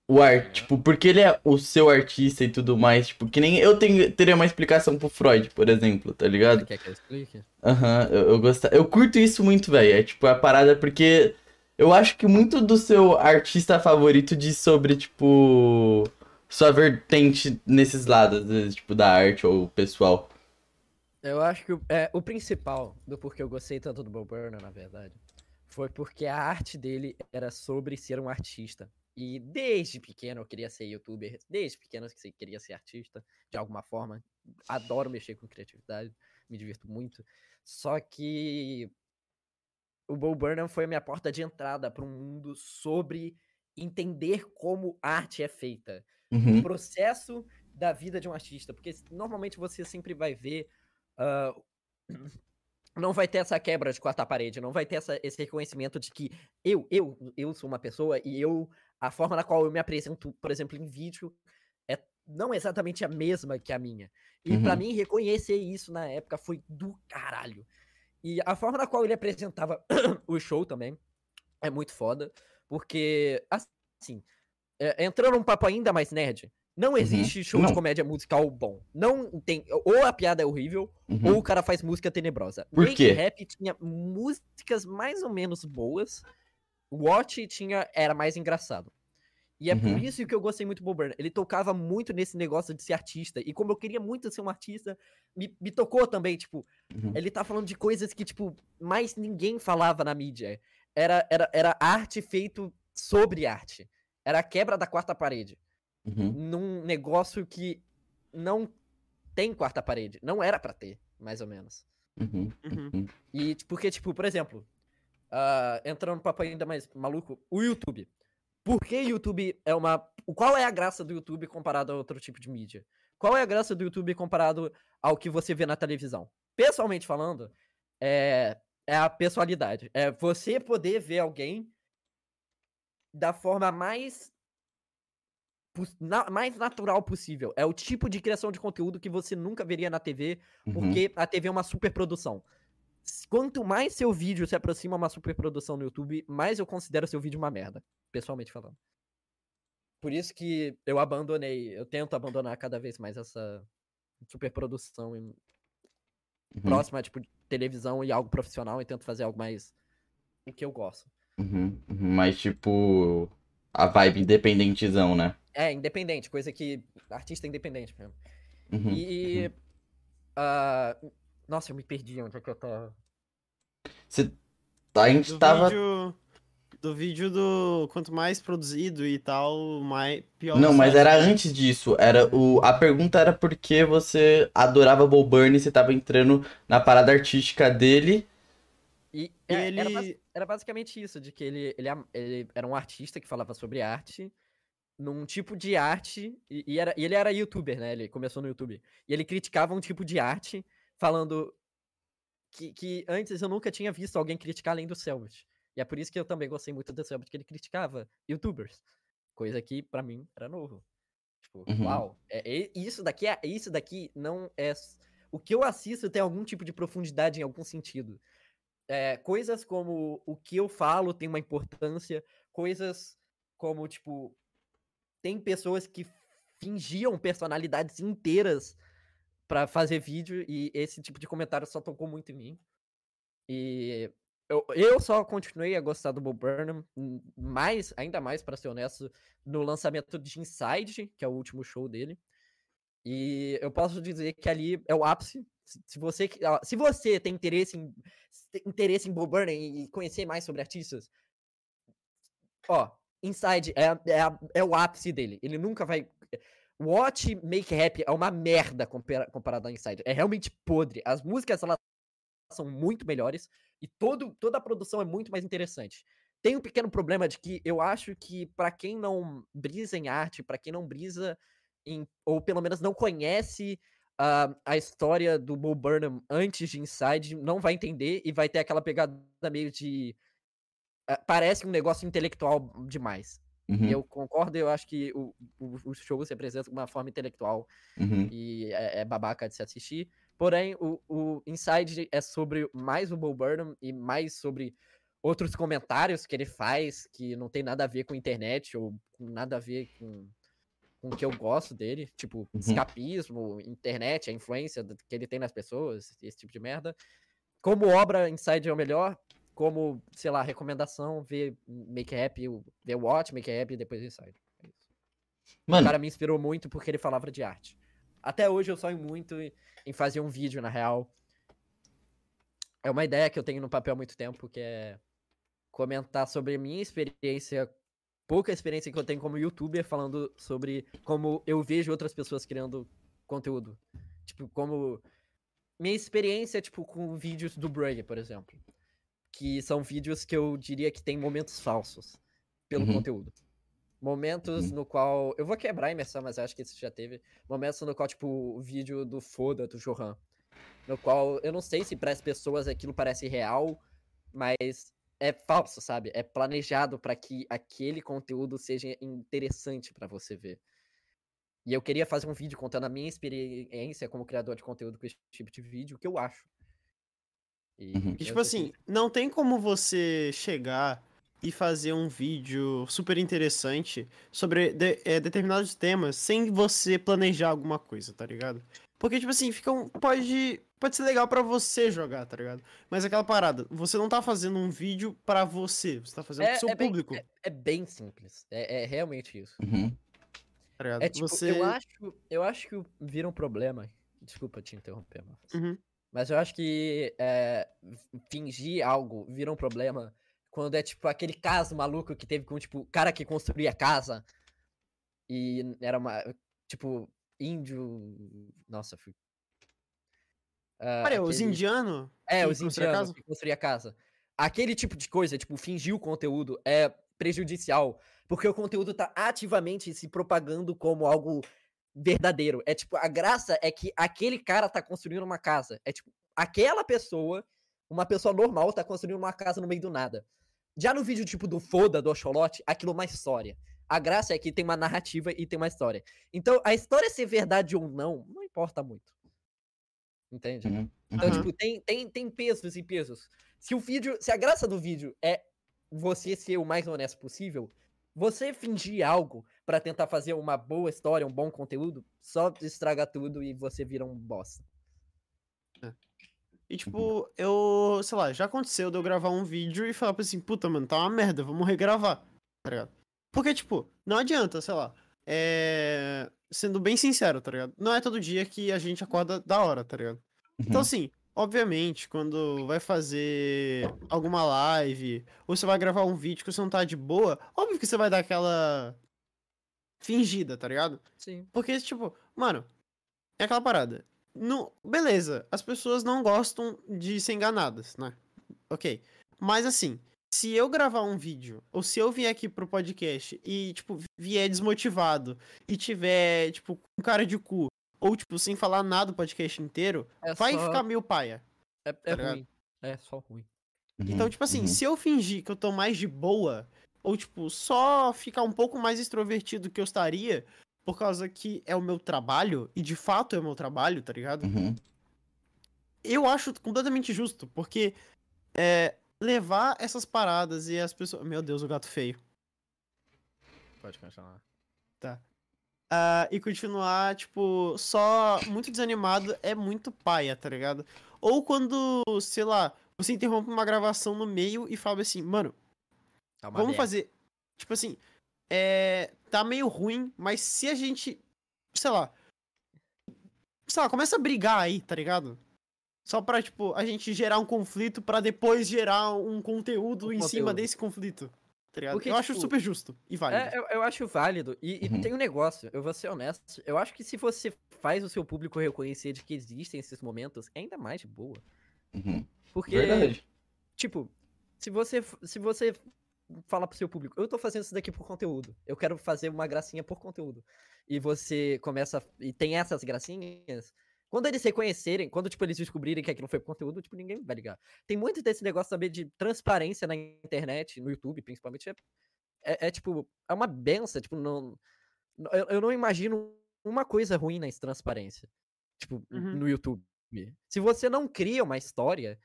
o art, tipo, porque ele é o seu artista e tudo mais, tipo, que nem eu tenho, teria uma explicação pro Freud, por exemplo, tá ligado? Quer que eu explique? Aham, eu, eu gosto, eu curto isso muito, velho. É tipo a parada porque eu acho que muito do seu artista favorito diz sobre, tipo, sua vertente nesses lados, vezes, tipo, da arte ou pessoal. Eu acho que é, o principal do porquê eu gostei tanto do Bob Burnham, na verdade, foi porque a arte dele era sobre ser um artista. E desde pequeno eu queria ser youtuber, desde pequeno eu queria ser artista, de alguma forma. Adoro mexer com criatividade, me divirto muito. Só que o Bo Burnham foi a minha porta de entrada para um mundo sobre entender como arte é feita o Uhum, processo da vida de um artista, porque normalmente você sempre vai ver, ah, não vai ter essa quebra de quarta parede, não vai ter essa- esse reconhecimento de que eu, eu, eu sou uma pessoa e eu, a forma na qual eu me apresento, por exemplo, em vídeo, é não exatamente a mesma que a minha. E Uhum. mim reconhecer isso na época foi do caralho. E a forma na qual ele apresentava o show também é muito foda, porque assim, é, entrando num papo ainda mais nerd, não existe show de Não. comédia musical bom. Não tem. Ou a piada é horrível, uhum. ou o cara faz música tenebrosa. Por Wake quê? Rap tinha músicas mais ou menos boas. Watch tinha era mais engraçado. E é Uhum. por isso que eu gostei muito do Bob Burnham. Ele tocava muito nesse negócio de ser artista. E como eu queria muito ser um artista, me, me tocou também, tipo, Uhum. ele tá falando de coisas que, tipo, mais ninguém falava na mídia. Era, era, era arte feito sobre arte. Era a quebra da quarta parede. Uhum. Num negócio que não tem quarta parede. Não era pra ter, mais ou menos. Uhum. Uhum. Uhum. E, tipo, porque, tipo, por exemplo, ah, entrando no papo ainda mais maluco, o YouTube. Por que YouTube é uma. Qual é a graça do YouTube comparado a outro tipo de mídia? Qual é a graça do YouTube comparado ao que você vê na televisão? Pessoalmente falando, é, é a pessoalidade. É você poder ver alguém da forma mais. na- mais natural possível. É o tipo de criação de conteúdo que você nunca veria na TV Uhum. porque a TV é uma superprodução. Quanto mais seu vídeo se aproxima a uma superprodução no YouTube, mais eu considero seu vídeo uma merda, pessoalmente falando. Por isso que eu abandonei, eu tento abandonar cada vez mais essa superprodução em- Uhum. próxima, tipo, televisão e algo profissional e tento fazer algo mais o que eu gosto. Uhum. Uhum. Mas, tipo, a vibe independentezão, né? É, independente, coisa que artista é independente mesmo. Uhum. E ah, nossa, eu me perdi onde é que eu tava. A gente Do tava. vídeo. Do vídeo do. Quanto mais produzido e tal, mais pior. Não, você mas era antes disso. Era o... A pergunta era por que você adorava Bo Burnham e você tava entrando na parada artística dele. E E é, era, ele- basi- era basicamente isso, de que ele, ele, ele era um artista que falava sobre arte, num tipo de arte, e, e era, e ele era youtuber, né? Ele começou no YouTube. E ele criticava um tipo de arte, falando que, que antes eu nunca tinha visto alguém criticar além do Selbit. E é por isso que eu também gostei muito do Selbit, que ele criticava youtubers. Coisa que pra mim era novo. Tipo, Uhum. uau, é, é- isso daqui é, isso daqui não é o que eu assisto tem algum tipo de profundidade em algum sentido. É, coisas como o que eu falo tem uma importância, coisas como, tipo, tem pessoas que fingiam personalidades inteiras pra fazer vídeo e esse tipo de comentário só tocou muito em mim. E eu, eu só continuei a gostar do Bob Burnham, hum, mais, ainda mais, pra ser honesto, no lançamento de Inside, que é o último show dele. E eu posso dizer que ali é o ápice. Se, você, se você tem interesse em, interesse em Bob Burnham e conhecer mais sobre artistas, ó, Inside é, é, é o ápice dele. Ele nunca vai. Watch Make Happy é uma merda compara- comparado a Inside. É realmente podre. As músicas elas são muito melhores e todo, toda a produção é muito mais interessante. Tem um pequeno problema de que eu acho que pra quem não brisa em arte, pra quem não brisa em, ou pelo menos não conhece ah, a história do Bo Burnham antes de Inside, não vai entender e vai ter aquela pegada meio de ah, parece um negócio intelectual demais. Uhum, E eu concordo, eu acho que o, o, o show se apresenta de uma forma intelectual uhum, e é, é babaca de se assistir. Porém, o, o Inside é sobre mais o Bo Burnham e mais sobre outros comentários que ele faz que não tem nada a ver com internet ou com nada a ver com, com o que eu gosto dele. Tipo, Uhum. escapismo, internet, a influência que ele tem nas pessoas, esse tipo de merda. Como obra, Inside é o melhor. Como, sei lá, recomendação, ver Make Happy, o- ver Watch, Make Happy e depois Inside. É isso. O Mano, cara me inspirou muito porque ele falava de arte. Até hoje eu sonho muito em- em fazer um vídeo, na real. É uma ideia que eu tenho no papel há muito tempo, que é comentar sobre a minha experiência, pouca experiência que eu tenho como youtuber, falando sobre como eu vejo outras pessoas criando conteúdo. Tipo, como. Minha experiência, tipo, com vídeos do Brugge, por exemplo. Que são vídeos que eu diria que tem momentos falsos pelo Uhum. conteúdo. Momentos no qual. Eu vou quebrar a imersão, mas eu acho que isso já teve. Momentos no qual, tipo, o vídeo do Foda, do Johan. No qual eu não sei se para as pessoas aquilo parece real, mas é falso, sabe? É planejado para que aquele conteúdo seja interessante para você ver. E eu queria fazer um vídeo contando a minha experiência como criador de conteúdo com esse tipo de vídeo, o que eu acho. E, Uhum. E tipo tô assim, não tem como você chegar e fazer um vídeo super interessante sobre de- eh, determinados temas sem você planejar alguma coisa, tá ligado? Porque, tipo assim, fica um, pode, pode ser legal pra você jogar, tá ligado? Mas aquela parada, você não tá fazendo um vídeo pra você, você tá fazendo pro seu bem- público, é- é bem simples. É, é realmente isso. uhum, tá ligado? É tipo, você... eu acho, eu acho que vira um problema. Desculpa te interromper, Marcos. Uhum. Mas eu acho que é, fingir algo vira um problema quando é tipo aquele caso maluco que teve com tipo o cara que construía casa e era uma tipo índio, nossa, fui. Ah, Olha, os aquele- indianos... é, os indianos que construía casa. Aquele tipo de coisa, tipo, fingir o conteúdo é prejudicial, porque o conteúdo tá ativamente se propagando como algo verdadeiro. É tipo, a graça é que aquele cara tá construindo uma casa. É tipo, aquela pessoa, uma pessoa normal, tá construindo uma casa no meio do nada. Já no vídeo tipo do Foda, do Oxolote, aquilo é uma história. A graça é que tem uma narrativa e tem uma história. Então, a história ser verdade ou não, não importa muito. Entende? uhum, Então, Aham. tipo, tem, tem, tem pesos e pesos. Se o vídeo. Se a graça do vídeo é você ser o mais honesto possível, você fingir algo pra tentar fazer uma boa história, um bom conteúdo, só estraga tudo e você vira um bosta. E tipo, eu, sei lá, já aconteceu de eu gravar um vídeo e falar pra assim, puta, mano, tá uma merda, vamos regravar, tá ligado? Porque, tipo, não adianta, sei lá, é... Sendo bem sincero, tá ligado? Não é todo dia que a gente acorda da hora, tá ligado? Então, uhum. assim, obviamente, quando vai fazer alguma live, ou você vai gravar um vídeo que você não tá de boa, óbvio que você vai dar aquela fingida, tá ligado? Sim. Porque, tipo, mano, é aquela parada. No, beleza, as pessoas não gostam de ser enganadas, né? Ok. Mas assim, se eu gravar um vídeo, ou se eu vier aqui pro podcast e, tipo, vier desmotivado e tiver, tipo, com cara de cu, ou, tipo, sem falar nada o podcast inteiro, É vai só- ficar meio paia. É, é tá ligado? ruim. É só ruim. Então, uhum, tipo assim, uhum. se eu fingir que eu tô mais de boa, ou, tipo, só ficar um pouco mais extrovertido que eu estaria, por causa que é o meu trabalho, e de fato é o meu trabalho, tá ligado? Uhum, Eu acho completamente justo, porque é, levar essas paradas e as pessoas. Meu Deus, o gato feio. Pode continuar. Ah, e continuar, tipo, só muito desanimado é muito paia, tá ligado? Ou quando, sei lá, você interrompe uma gravação no meio e fala assim, mano, Tá Vamos merda. fazer. Tipo assim, é. Tá meio ruim, mas se a gente. Sei lá. Sei lá, começa a brigar aí, tá ligado? Só pra, tipo, a gente gerar um conflito pra depois gerar um conteúdo Um em cima conteúdo. desse conflito. Tá ligado? Porque, eu acho tipo, super justo e válido. É, eu, eu acho válido. E, e Uhum. tem um negócio, eu vou ser honesto. Eu acho que se você faz o seu público reconhecer de que existem esses momentos, é ainda mais de boa. uhum. Porque, Verdade. tipo, se você, se você fala pro seu público, eu tô fazendo isso daqui por conteúdo. Eu quero fazer uma gracinha por conteúdo. E você começa. E tem essas gracinhas. Quando eles reconhecerem, quando, tipo, eles descobrirem que aquilo foi conteúdo, tipo, ninguém vai ligar. Tem muito desse negócio também de transparência na internet, no YouTube, principalmente. É, é, é, tipo, é uma benção, tipo, não... Eu, eu não imagino uma coisa ruim na transparência. Tipo, Uhum. no YouTube. Se você não cria uma história,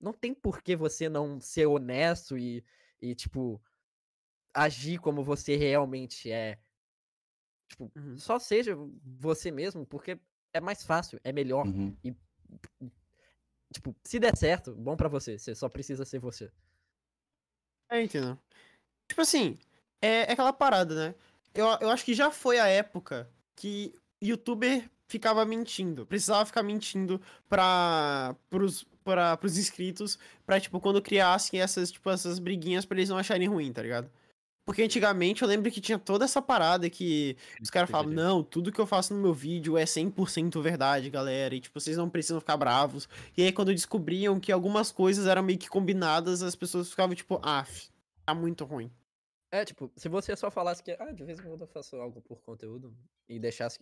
não tem por que você não ser honesto e, e tipo, agir como você realmente é. Tipo, Uhum. só seja você mesmo, porque é mais fácil, é melhor. Uhum. Tipo, se der certo, bom pra você. Você só precisa ser você. É, entendeu? Tipo assim, é, é aquela parada, né? Eu, eu acho que já foi a época que youtuber ficava mentindo. Precisava ficar mentindo pra, pros, pra, pros inscritos, pra, tipo, quando criassem essas, tipo, essas briguinhas pra eles não acharem ruim, tá ligado? Porque antigamente eu lembro que tinha toda essa parada que os caras falavam, não, tudo que eu faço no meu vídeo é 100% verdade, galera, e tipo, vocês não precisam ficar bravos. E aí quando descobriam que algumas coisas eram meio que combinadas, as pessoas ficavam tipo, ah, tá muito ruim. É, tipo, se você só falasse que, ah, de vez em quando eu faço algo por conteúdo e deixasse,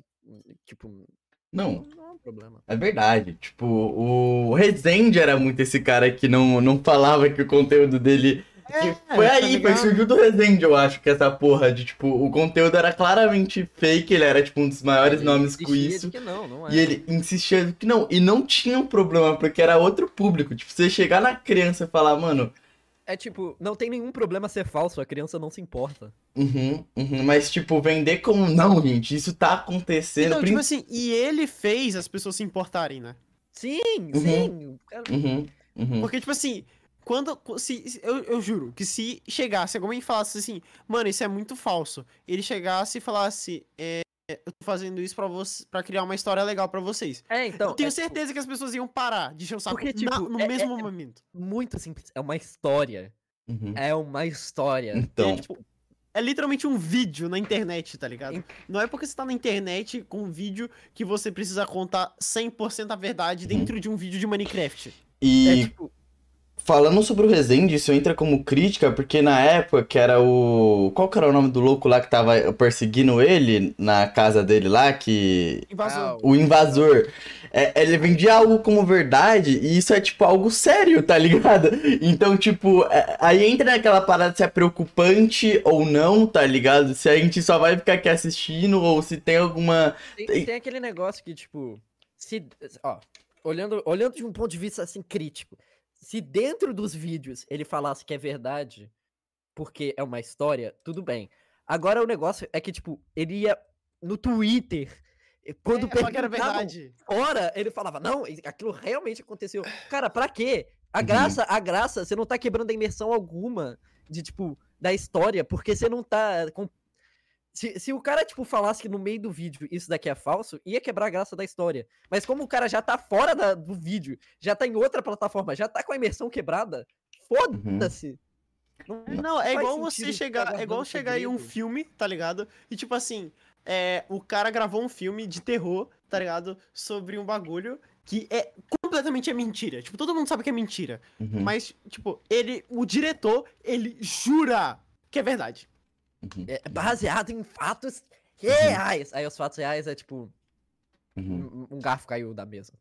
tipo, Não, não é um problema. é verdade. Tipo, o Rezende era muito esse cara que não, não falava que o conteúdo dele. Foi tá aí, foi ligado? surgiu do Rezende, eu acho, que essa porra de, tipo, o conteúdo era claramente fake, ele era, tipo, um dos maiores Ele nomes com isso. que não, não é. E ele insistia que não, e não tinha um problema, porque era outro público. Tipo, você chegar na criança e falar, mano, É tipo, não tem nenhum problema ser falso, a criança não se importa. uhum, uhum, mas tipo, vender como não, gente, isso tá acontecendo. Então, prin- tipo assim, e ele fez as pessoas se importarem, né? Sim, Uhum. sim. Uhum, uhum. Porque, tipo assim, quando. Se, se- eu, eu juro que se chegasse alguém e falasse assim, mano, isso é muito falso. Ele chegasse e falasse, é, eu tô fazendo isso pra, você, pra criar uma história legal pra vocês. É, então. eu tenho é, tipo, certeza que as pessoas iam parar de encher o saco Porque, na- tipo, no é- mesmo é- momento. muito simples. É uma história. uhum. É uma história. Então. E, tipo, É literalmente um vídeo na internet, tá ligado? Não é porque você tá na internet com um vídeo que você precisa contar 100% a verdade dentro de um vídeo de Minecraft. E é tipo. Falando sobre o Rezende, isso entra como crítica, porque na época que era o. Qual que era o nome do louco lá que tava perseguindo ele na casa dele lá? Que. Invasou. ah, O invasor. É, ele vendia algo como verdade e isso é, tipo, algo sério, tá ligado? Então, tipo, é- aí entra naquela parada se é preocupante ou não, tá ligado? Se a gente só vai ficar aqui assistindo ou se tem alguma. Tem, Tem- tem aquele negócio que, tipo, se. Ó, olhando, olhando de um ponto de vista assim crítico, se dentro dos vídeos ele falasse que é verdade, porque é uma história, tudo bem. Agora o negócio é que, tipo, ele ia no Twitter. e Quando É, perguntavam verdade. fora, ele falava, não, aquilo realmente aconteceu. Cara, pra quê? A Uhum. graça, a graça, você não tá quebrando a imersão alguma de, tipo, da história, porque você não tá. Se, se o cara, tipo, falasse que no meio do vídeo isso daqui é falso, ia quebrar a graça da história. Mas como o cara já tá fora da- do vídeo, já tá em outra plataforma, já tá com a imersão quebrada, foda-se. Não, Não, é faz igual sentido você chegar. É igual chegar em um filme, tá ligado? E tipo assim, é, o cara gravou um filme de terror, tá ligado? Sobre um bagulho que é completamente é mentira. Tipo, todo mundo sabe que é mentira. Uhum, Mas, tipo, ele. O diretor, ele jura que é verdade. Uhum, É baseado em fatos reais. Aí os fatos reais é tipo, uhum. um, garfo caiu da mesa.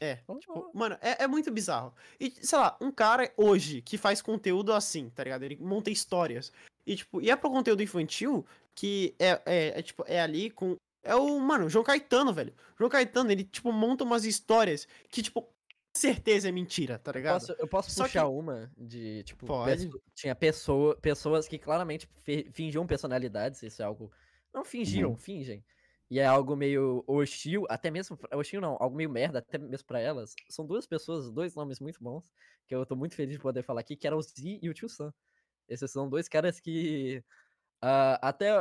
É. Oh, Tipo, mano, é, é muito bizarro. E, sei lá, um cara hoje que faz conteúdo assim, tá ligado? Ele monta histórias. E, tipo, e é pro conteúdo infantil que é, é, é, tipo, é ali com. É o, mano, João Caetano, velho. João Caetano, ele, tipo, monta umas histórias que, tipo, certeza é mentira, tá ligado? Posso, eu posso Só puxar que- uma de, tipo, Pode. tinha pessoa, pessoas que claramente fingiam personalidades, isso é algo. Não fingiam, Uhum. fingem. E é algo meio hostil, até mesmo. Hostil não, algo meio merda, até mesmo pra elas. São duas pessoas, dois nomes muito bons, que eu tô muito feliz de poder falar aqui, que era o Z e o Tio Sam. Esses são dois caras que. ah, até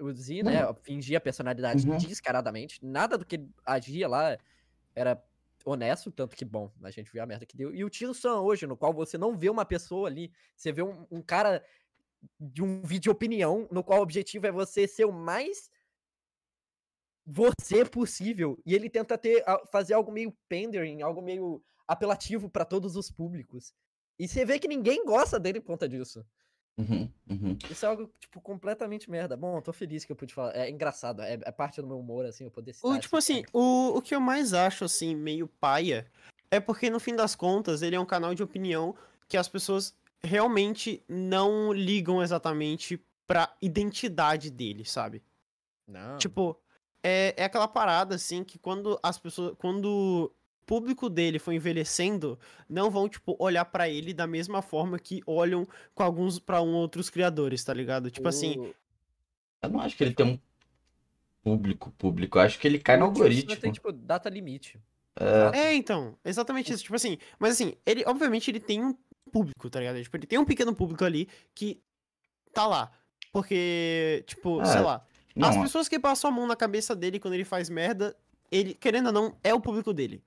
o Z, né, fingia personalidade Uhum. descaradamente. Nada do que ele agia lá era honesto, tanto que, bom, a gente viu a merda que deu. E o Tio Sam hoje, no qual você não vê uma pessoa ali, você vê um, um cara de um vídeo de opinião, no qual o objetivo é você ser o mais você possível. E ele tenta ter, fazer algo meio pandering, algo meio apelativo pra todos os públicos. E você vê que ninguém gosta dele por conta disso. Uhum, uhum. Isso é algo, tipo, completamente merda. Bom, eu tô feliz que eu pude falar. É engraçado, é, é parte do meu humor, assim, eu poder citar O, tipo assim, cara. o, o que eu mais acho, assim, meio paia, é porque no fim das contas ele é um canal de opinião que as pessoas realmente não ligam exatamente pra identidade dele, sabe? Não. Tipo, é, é aquela parada, assim, que quando as pessoas. Quando público dele for envelhecendo, não vão, tipo, olhar pra ele da mesma forma que olham com alguns pra um outros criadores, tá ligado? Tipo assim. Eu não acho que ele tem um público público. Eu acho que ele cai no o YouTube só algoritmo. tem, tipo, data limite. É. É, então, exatamente isso. Tipo assim, mas assim, ele, obviamente, ele tem um público, tá ligado? Tipo, ele tem um pequeno público ali que tá lá. Porque, tipo, É, sei lá, as Não, pessoas que passam a mão na cabeça dele quando ele faz merda, ele, querendo ou não, é o público dele.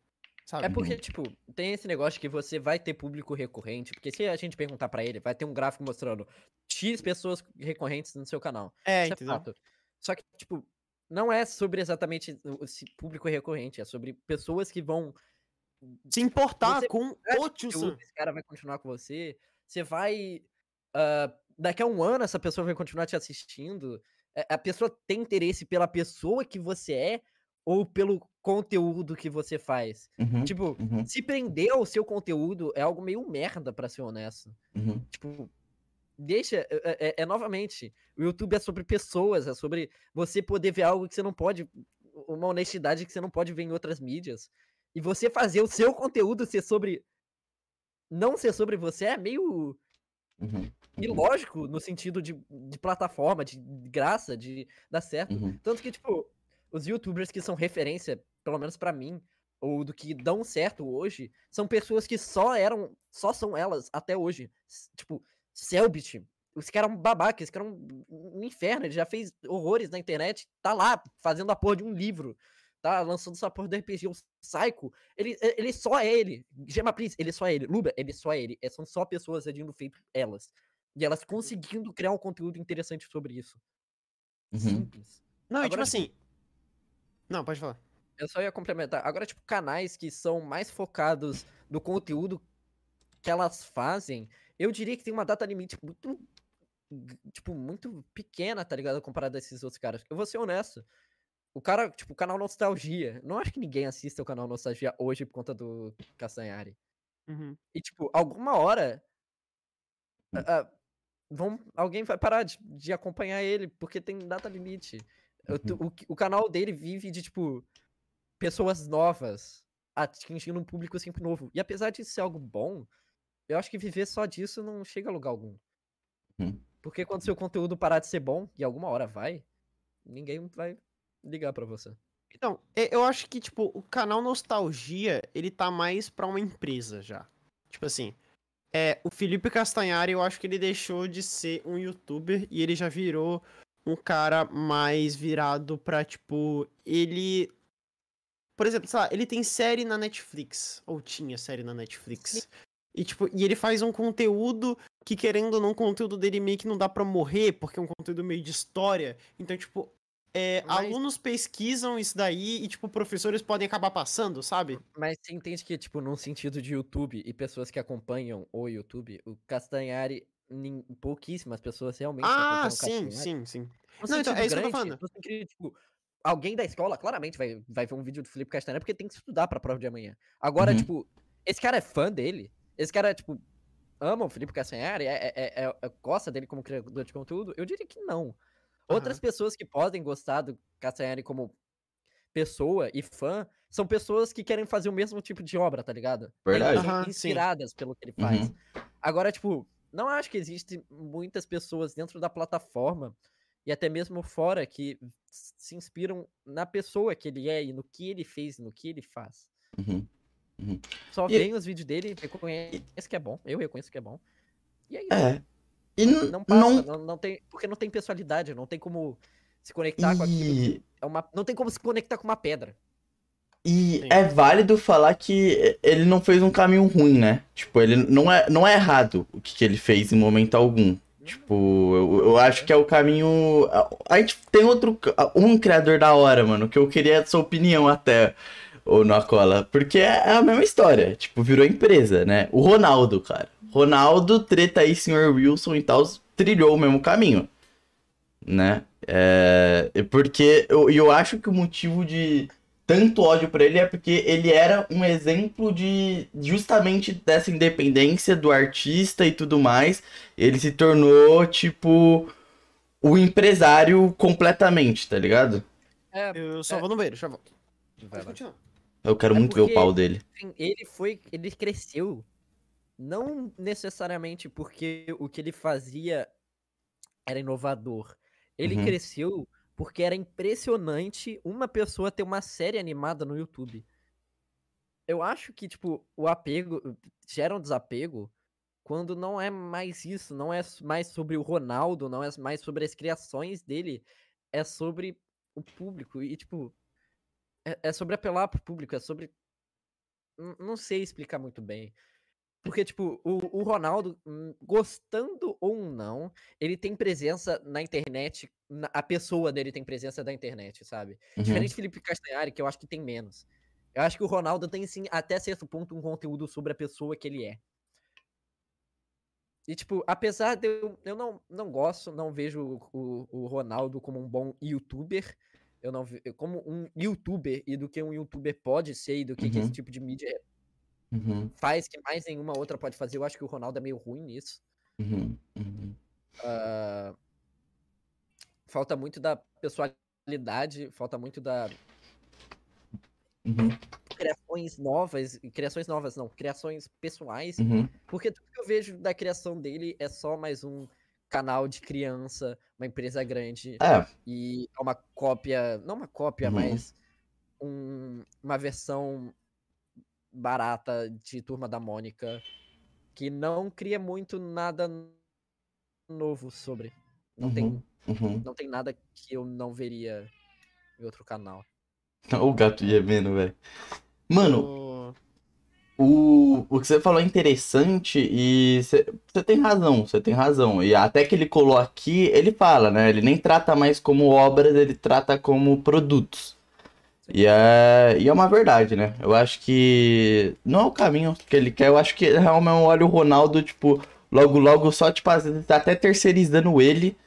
Sabe? É porque, tipo, tem esse negócio que você vai ter público recorrente, porque se a gente perguntar pra ele, vai ter um gráfico mostrando X pessoas recorrentes no seu canal. É, Isso é entendeu? fato. Só que, tipo, não é sobre exatamente esse público recorrente, é sobre pessoas que vão. Se importar Você com o tio Esse cara vai continuar com você. Você vai. ah, daqui a um ano, essa pessoa vai continuar te assistindo. É, A pessoa tem interesse pela pessoa que você é ou pelo conteúdo que você faz. uhum, Tipo, uhum, se prender ao seu conteúdo é algo meio merda, pra ser honesto. uhum. Tipo, deixa. É, é- é novamente. O YouTube é sobre pessoas, é sobre você poder ver algo que você não pode. Uma honestidade que você não pode ver em outras mídias. E você fazer o seu conteúdo ser sobre. Não ser sobre você é meio Uhum. ilógico no sentido de, de plataforma, de graça, de dar certo. Uhum. Tanto que, tipo, os youtubers que são referência, pelo menos pra mim, ou do que dão certo hoje, são pessoas que só eram, só são elas até hoje. Tipo, Selbit, esse cara é um babaca, esse cara é um, um inferno, ele já fez horrores na internet, tá lá fazendo a porra de um livro, tá lançando essa porra do RPG, o Psycho, ele, ele só é ele, Gemma Prince, ele só é ele, Luba, ele só é ele, é- são só pessoas agindo feito elas. E elas conseguindo criar um conteúdo interessante sobre isso. Uhum. Simples. Não, e Agora, tipo, assim. Não, pode falar. Eu só ia complementar. Agora, tipo, canais que são mais focados no conteúdo que elas fazem, eu diria que tem uma data limite muito. Tipo, muito pequena, tá ligado? Comparado a esses outros caras. Eu vou ser honesto. O cara, tipo, o canal Nostalgia. Não acho que ninguém assista o canal Nostalgia hoje por conta do Castanhari. Uhum. E, tipo, alguma hora. Vão, alguém vai parar de, de acompanhar ele, porque tem data limite. Eu tu- o, o canal dele vive de, tipo, pessoas novas atingindo um público sempre novo. E apesar disso ser algo bom, eu acho que viver só disso não chega a lugar algum. Uhum. Porque quando seu conteúdo parar de ser bom, e alguma hora vai, ninguém vai ligar pra você. Então, eu acho que, tipo, o canal Nostalgia, ele tá mais pra uma empresa já. Tipo assim, é, o Felipe Castanhari, eu acho que ele deixou de ser um youtuber e ele já virou um cara mais virado pra, tipo, ele... Por exemplo, sei lá, ele tem série na Netflix, ou tinha série na Netflix. E, tipo, e ele faz um conteúdo que, querendo ou não, o conteúdo dele meio que não dá pra morrer, porque é um conteúdo meio de história. Então, tipo, é, Mas- alunos pesquisam isso daí e, tipo, professores podem acabar passando, sabe? Mas você entende que, tipo, num sentido de YouTube e pessoas que acompanham o YouTube, o Castanhari, pouquíssimas pessoas realmente Ah, sim, sim, sim. No Não, então, é isso que eu tô grande, falando. Alguém da escola claramente vai, vai ver um vídeo do Felipe Castanhari porque tem que estudar pra prova de amanhã. Agora, Uhum. tipo, esse cara é fã dele? Esse cara, tipo, ama o Felipe Castanhari? É, é, é- é- gosta dele como criador de conteúdo? Eu diria que não. Outras pessoas que podem gostar do Castanhari como pessoa e fã são pessoas que querem fazer o mesmo tipo de obra, tá ligado? Verdade. São Aham, sim. inspiradas pelo que ele Uhum. faz. Agora, tipo, não acho que existem muitas pessoas dentro da plataforma e até mesmo fora que se inspiram na pessoa que ele é e no que ele fez, no que ele faz. Uhum. Só E- veem os vídeos dele, reconhece que é bom, eu reconheço que é bom. E aí, É. E n- não passa, não. não... Não, tem, porque não tem personalidade, não tem como se conectar com aquilo. E, É uma, não tem como se conectar com uma pedra. e Sim. é válido falar que ele não fez um caminho ruim, né? Tipo, ele não é, não é errado o que, que ele fez em momento algum. Tipo, eu, eu acho que é o caminho. A, gente tem outro. Um criador da hora, mano, que eu queria a sua opinião até, ou na cola. Porque é a mesma história. Tipo, virou empresa, né? O Ronaldo, cara. Ronaldo, treta aí, senhor Wilson e tal, trilhou o mesmo caminho, né? É, porque eu, eu acho que o motivo de tanto ódio pra ele é porque ele era um exemplo de justamente dessa independência do artista e tudo mais. Ele se tornou, tipo, o empresário completamente, tá ligado? É, Eu só É. vou no banheiro, já volto. vai continuar. Eu quero É muito ver o pau dele. Ele foi. Ele cresceu. Não necessariamente porque o que ele fazia era inovador. Ele Uhum. cresceu porque era impressionante uma pessoa ter uma série animada no YouTube. Eu acho que, tipo, o apego gera um desapego quando não é mais isso, não é mais sobre o Ronaldo, não é mais sobre as criações dele, é sobre o público. E, tipo, é, é sobre apelar pro público, é sobre. Não sei explicar muito bem. Porque, tipo, o, o Ronaldo, hum, gostando ou não, ele tem presença na internet. na- a pessoa dele tem presença da internet, sabe? Uhum. Diferente de Felipe Castanhari, que eu acho que tem menos. Eu acho que o Ronaldo tem, sim, até certo ponto, um conteúdo sobre a pessoa que ele é. E, tipo, apesar de eu, eu não, não gosto, não vejo o, o Ronaldo como um bom youtuber, eu não como um youtuber e do que um youtuber pode ser e do que, que esse Uhum. tipo de mídia Uhum, faz que mais nenhuma outra pode fazer, eu acho que o Ronaldo é meio ruim nisso. uhum, uhum. Ah, falta muito da personalidade, falta muito da Uhum, criações novas, criações novas não, criações pessoais, uhum, porque tudo que eu vejo da criação dele é só mais um canal de criança, uma empresa grande É, e é uma cópia, não uma cópia, Uhum. mas um- uma versão barata de Turma da Mônica que não cria muito nada novo sobre. Não tem uhum, uhum. não tem nada que eu não veria em outro canal. O gato gemendo, velho. Mano, O- o, o que você falou é interessante e você você tem razão, você tem razão. E até que ele colou aqui, ele fala, né? Ele nem trata mais como obras, ele trata como produtos. E é, e é uma verdade, né? Eu acho que não é o caminho que ele quer. Eu acho que realmente eu olho o Ronaldo, tipo, logo, logo, só, tipo, vezes até terceirizando ele,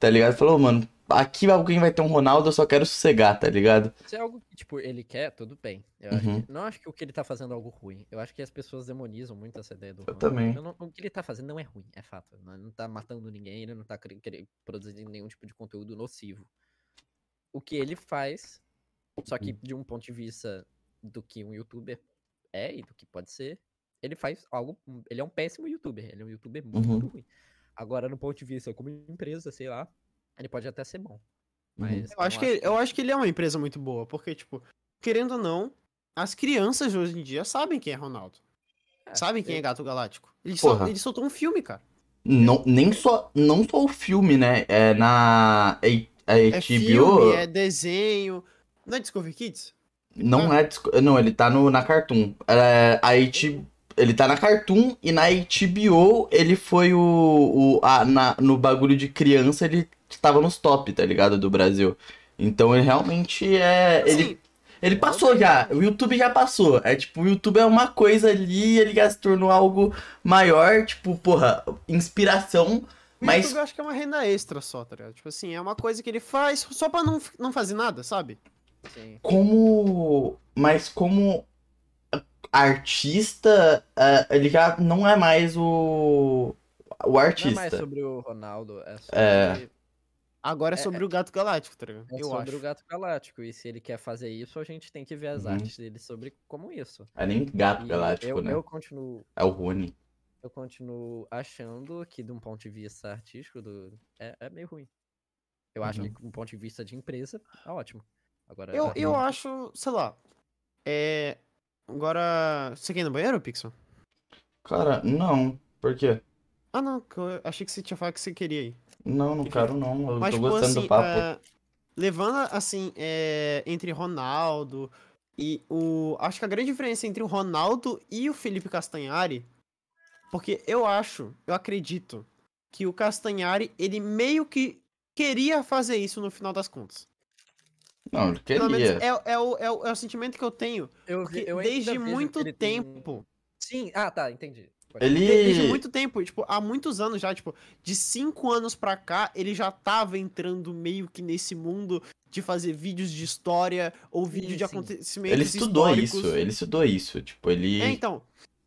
tá ligado? Falou, mano, aqui alguém vai ter um Ronaldo, eu só quero sossegar, tá ligado? Se é algo que, tipo, ele quer, tudo bem. Eu acho Uhum. que- não acho que o que ele tá fazendo é algo ruim. Eu acho que as pessoas demonizam muito essa ideia do Eu Ronaldo. também. Eu não- o que ele tá fazendo não é ruim, é fato. Não, ele não tá matando ninguém, ele não tá produzindo nenhum tipo de conteúdo nocivo. O que ele faz, só que de um ponto de vista do que um youtuber é e do que pode ser, ele faz algo. Ele é um péssimo youtuber. Ele é um youtuber muito Uhum. ruim. Agora, no ponto de vista como empresa, sei lá, ele pode até ser bom. Uhum. Mas Eu acho, que, eu acho que ele é uma empresa muito boa, porque, tipo, querendo ou não, as crianças de hoje em dia sabem quem é Ronaldo. É, sabem quem eu- é Gato Galáctico. Ele, sol- ele soltou um filme, cara. Não, nem só, não só o filme, né? É na a, a É HBO, filme, é desenho. Não é Discovery Kids? não é, disco- não, ele tá no, na Cartoon. É, a ele tá na Cartoon e na HBO ele foi o, o a, na, no bagulho de criança ele tava nos top, tá ligado, do Brasil. Então ele realmente é, ele Ele passou já, o YouTube já passou. É tipo, o YouTube é uma coisa ali, ele já se tornou algo maior, tipo, porra, inspiração, o mas YouTube eu acho que é uma renda extra só, tá ligado? Tipo assim, é uma coisa que ele faz só pra não, não fazer nada, sabe? Sim. como. Mas como artista, é, ele já não é mais o. O Não é mais artista. sobre o Ronaldo, é sobre, É. Agora é É, sobre o Gato Galáctico, tá ligado? é eu sobre acho. o Gato Galáctico. E se ele quer fazer isso, a gente tem que ver as Uhum. artes dele sobre como isso. É nem gato E galáctico, eu, né? eu continuo. É o Rony. Eu continuo achando que, de um ponto de vista artístico, do... é, é meio ruim. Eu acho Uhum. que, de um ponto de vista de empresa, é ótimo. Agora, Eu, a- eu acho, sei lá. É. Agora. Você quer ir no banheiro, Pixel? Cara, não. Por quê? Ah, não, que eu achei que você tinha falado que você queria ir. Não, não quero não. Eu Mas, tô tipo, gostando assim, do papo. é, levando, assim, é, entre Ronaldo e o... Acho que a grande diferença entre o Ronaldo e o Felipe Castanhari, porque eu acho, eu acredito, que o Castanhari, ele meio que queria fazer isso no final das contas. Não, ele Pelo menos queria. é, é, o, é, o, é o sentimento que eu tenho, eu, eu desde muito ele tem- tempo... Sim, ah, tá, entendi. Ele. De- Desde muito tempo, tipo, há muitos anos já, tipo, de cinco anos pra cá, ele já tava entrando meio que nesse mundo de fazer vídeos de história ou vídeo Sim, de acontecimentos Ele estudou históricos. isso, ele estudou isso. Tipo, ele. É, então.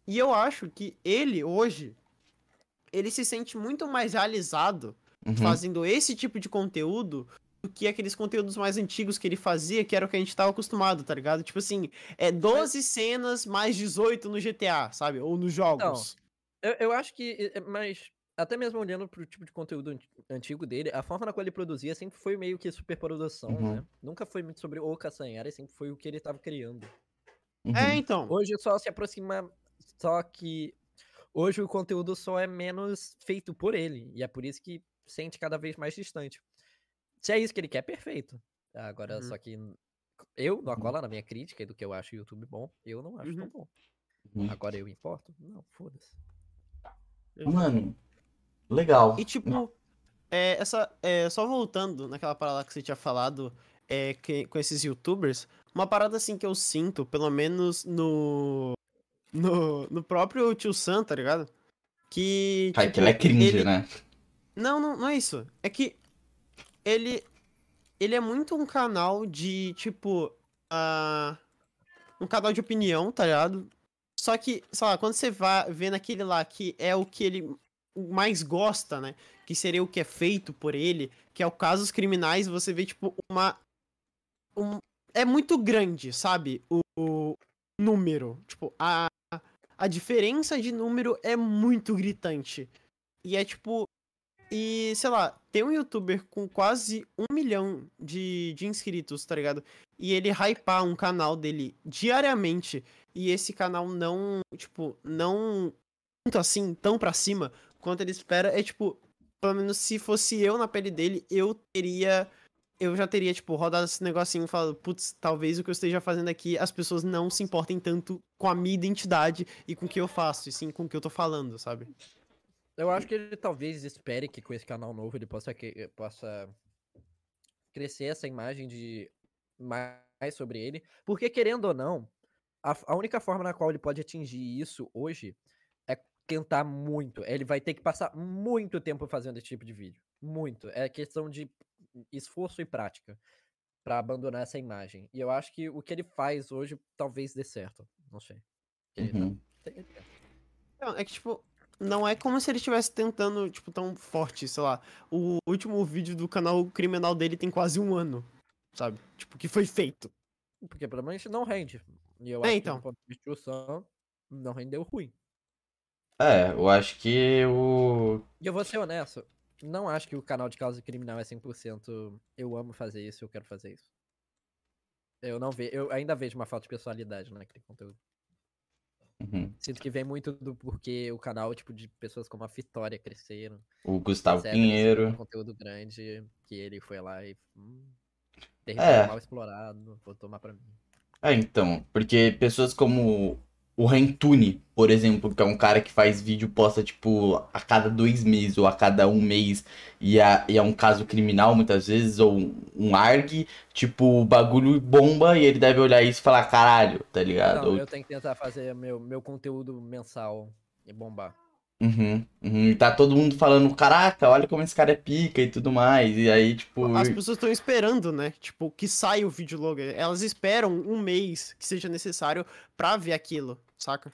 E eu acho que ele, hoje, ele se sente muito mais realizado Uhum. fazendo esse tipo de conteúdo do que aqueles conteúdos mais antigos que ele fazia, que era o que a gente tava acostumado, tá ligado? Tipo assim, é 12 cenas mais 18 no GTA, sabe? Ou nos jogos. Eu, eu acho que, é, mas até mesmo olhando pro tipo de conteúdo anti- antigo dele, a forma na qual ele produzia sempre foi meio que superprodução, Uhum. né? Nunca foi muito sobre o Castanhari, sempre foi o que ele tava criando. Uhum. É, então. Hoje só se aproxima, só que hoje o conteúdo só é menos feito por ele, e é por isso que sente cada vez mais distante. Se é isso que ele quer, perfeito. Agora, Uhum. só que eu, no Acola, na minha crítica do que eu acho o YouTube bom, eu não acho tão Uhum. bom. Uhum. Agora eu importo? Não, foda-se. Mano, legal. E tipo, é, essa, é, só voltando naquela parada que você tinha falado é, que- com esses youtubers, uma parada assim que eu sinto, pelo menos no. No, no próprio Tio Sam, tá ligado? Que. Tipo, que ele é cringe, ele- né? Não, não, não é isso. É que ele. Ele é muito um canal de, tipo. ah, um canal de opinião, tá ligado? Só que, sei lá, quando você vai ver naquele lá que é o que ele mais gosta, né? Que seria o que é feito por ele, que é o casos criminais, você vê, tipo, uma. Um, é muito grande, sabe? O, o número. Tipo, a, a diferença de número é muito gritante. E é tipo. E, sei lá, tem um youtuber com quase um milhão de, de inscritos, tá ligado? E ele hypar um canal dele diariamente. E esse canal não, tipo, não tanto assim, tão pra cima quanto ele espera. É tipo, pelo menos se fosse eu na pele dele, eu teria. Eu já teria, tipo, rodado esse negocinho e falado, putz, talvez o que eu esteja fazendo aqui as pessoas não se importem tanto com a minha identidade e com o que eu faço, e sim com o que eu tô falando, sabe? Eu acho que ele talvez espere que com esse canal novo ele possa, que- possa crescer essa imagem de mais sobre ele. Porque, querendo ou não, a, a única forma na qual ele pode atingir isso hoje é tentar muito. Ele vai ter que passar muito tempo fazendo esse tipo de vídeo. Muito. É questão de esforço e prática pra abandonar essa imagem. E eu acho que o que ele faz hoje talvez dê certo. Não sei. Uhum. Não, é que, tipo, não é como se ele estivesse tentando, tipo, tão forte, sei lá. O último vídeo do canal criminal dele tem quase um ano, sabe? Tipo, que foi feito. Porque provavelmente não rende. E eu É, acho então. que ponto de Sam, não rendeu ruim. É, eu acho que o. E eu vou ser honesto, não acho que o canal de causa criminal é 100% eu amo fazer isso, eu quero fazer isso. Eu não vejo, eu ainda vejo uma falta de personalidade naquele conteúdo. Uhum. Sinto que vem muito do porquê o canal, tipo, de pessoas como a Vitória cresceram. O Gustavo etc, Pinheiro. Um conteúdo grande, que ele foi lá e. Hum, É. mal explorado, vou tomar pra mim. É, então, porque pessoas como o Rentune, por exemplo, que é um cara que faz vídeo, posta, tipo, a cada dois meses ou a cada um mês, e é, e é um caso criminal muitas vezes, ou um ARG, tipo, o bagulho bomba e ele deve olhar isso e falar, caralho, tá ligado? Não, Ou- eu tenho que tentar fazer meu, meu conteúdo mensal e bombar. Uhum, uhum. E tá todo mundo falando, caraca, olha como esse cara é pica e tudo mais. E aí, tipo. As pessoas estão esperando, né? Tipo, que saia o vídeo logo. Elas esperam um mês que seja necessário pra ver aquilo, saca?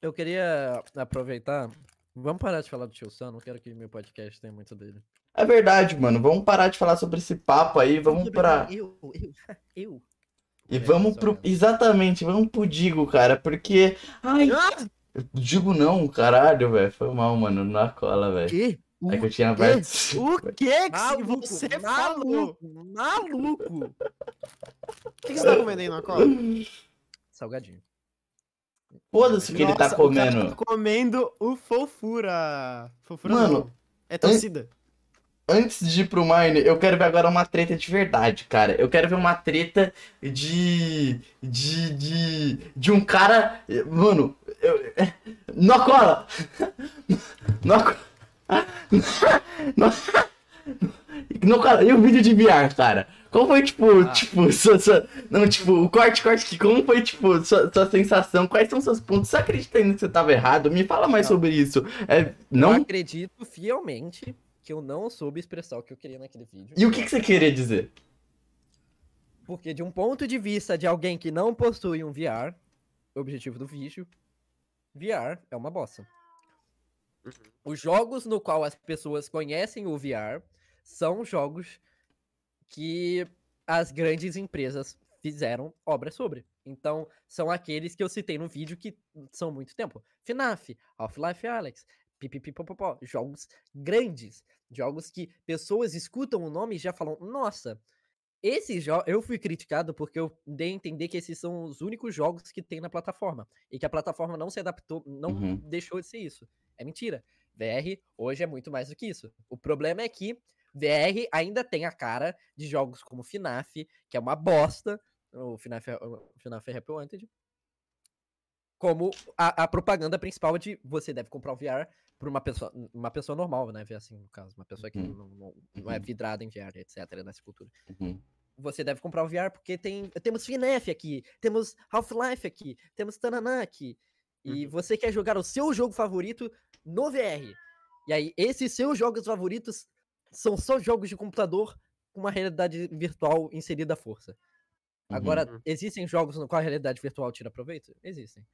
Eu queria aproveitar. Vamos parar de falar do Tio Sam, não quero que meu podcast tenha muito dele. É verdade, mano. Vamos parar de falar sobre esse papo aí. Vamos pra. Eu, eu, eu. E É, vamos pro. mesmo. Exatamente, vamos pro Digo, cara. Porque. Ai, Ah! Digo não, caralho, velho. Foi mal, mano. Na cola, velho. Que? É que eu tinha quê? aberto. O que que Maluco, você falou? maluco, maluco. O que, que você tá comendo aí na cola? Salgadinho. Foda-se o que ele tá Nossa, o cara comendo. tá comendo o fofura. Fofura Mano, não. É torcida. Antes de ir pro Mine, eu quero ver agora uma treta de verdade, cara. Eu quero ver uma treta de. de. de. de um cara. Mano, eu. Não cola! Não cola! Cola! E o vídeo de VR, cara? Qual foi, tipo, Ah. tipo, sua, sua- Não, tipo, o corte, corte aqui. Como foi, tipo, sua, sua sensação? Quais são seus pontos? Você acredita ainda que você tava errado? Me fala mais Não. sobre isso. É, Eu não? acredito fielmente que eu não soube expressar o que eu queria naquele vídeo. E o que, que você queria dizer? Porque de um ponto de vista de alguém que não possui um VR, o objetivo do vídeo, VR é uma bosta. Os jogos no qual as pessoas conhecem o VR são jogos que as grandes empresas fizeram obras sobre. Então, são aqueles que eu citei no vídeo que são muito tempo. FNAF, Half-Life Alex, pipipipopopó, jogos grandes, jogos que pessoas escutam o nome e já falam, nossa, esses jogos, eu fui criticado porque eu dei a entender que esses são os únicos jogos que tem na plataforma. E que a plataforma não se adaptou, não Uhum. deixou de ser isso. É mentira. VR hoje é muito mais do que isso. O problema é que VR ainda tem a cara de jogos como FNAF, que é uma bosta. O FNAF, é- o FNAF é Happy Wanted. Como a, a propaganda principal de você deve comprar um VR para uma pessoa, uma pessoa normal, né? Assim, no caso, uma pessoa que Uhum. não, não- não é Uhum. vidrada em VR, etc, nessa cultura Uhum. você deve comprar o VR porque tem, temos FNAF aqui, temos Half-Life aqui, temos Tananã aqui. E Uhum. você quer jogar o seu jogo favorito no VR. E aí, esses seus jogos favoritos são só jogos de computador com uma realidade virtual inserida à força. Agora, Uhum. existem jogos no qual a realidade virtual tira proveito? Existem.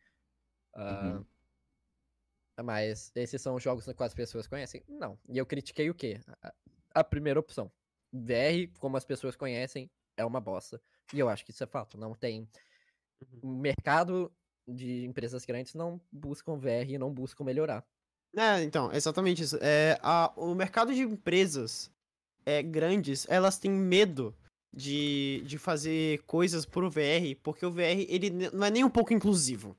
Ah, Mas esses são os jogos no qual as pessoas conhecem? Não. E eu critiquei o quê? A, a primeira opção. VR, como as pessoas conhecem, é uma bosta. E eu acho que isso é fato. Não tem. O mercado de empresas grandes não buscam VR e não buscam melhorar. É, então, exatamente isso. É, a, o mercado de empresas é, grandes, elas têm medo de, de fazer coisas pro VR, porque o VR, ele não é nem um pouco inclusivo.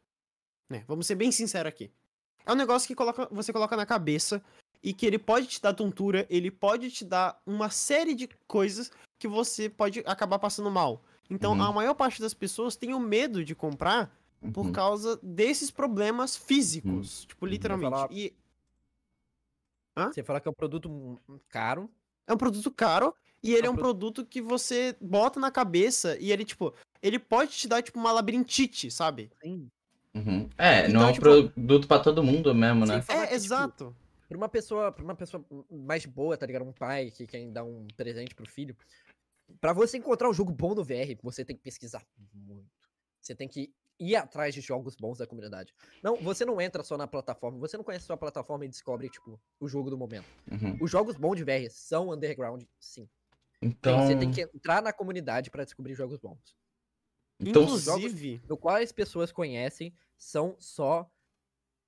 Né? Vamos ser bem sinceros aqui. É um negócio que coloca, você coloca na cabeça e que ele pode te dar tontura, ele pode te dar uma série de coisas que você pode acabar passando mal. Então, Uhum. a maior parte das pessoas tem o medo de comprar por Uhum. causa desses problemas físicos. Tipo, literalmente. falar- E Você fala que é um produto caro. é um produto caro e ele é É um um produto que você bota na cabeça e ele, tipo, ele pode te dar, tipo, uma labirintite, sabe? Uhum. É, não Então, é um tipo- produto pra todo mundo mesmo, né? Falar É, que, tipo, exato. Pra uma pessoa, pra uma pessoa mais boa, tá ligado? Um pai que quer dar um presente pro filho. Pra você encontrar um jogo bom no VR, você tem que pesquisar muito. Você tem que ir atrás de jogos bons da comunidade. Não, você não entra só na plataforma, você não conhece só a plataforma e descobre, tipo, o jogo do momento. Uhum. Os jogos bons de VR são underground, sim. Então, Você tem que entrar na comunidade pra descobrir jogos bons. então Inclusive, No qual as pessoas conhecem são só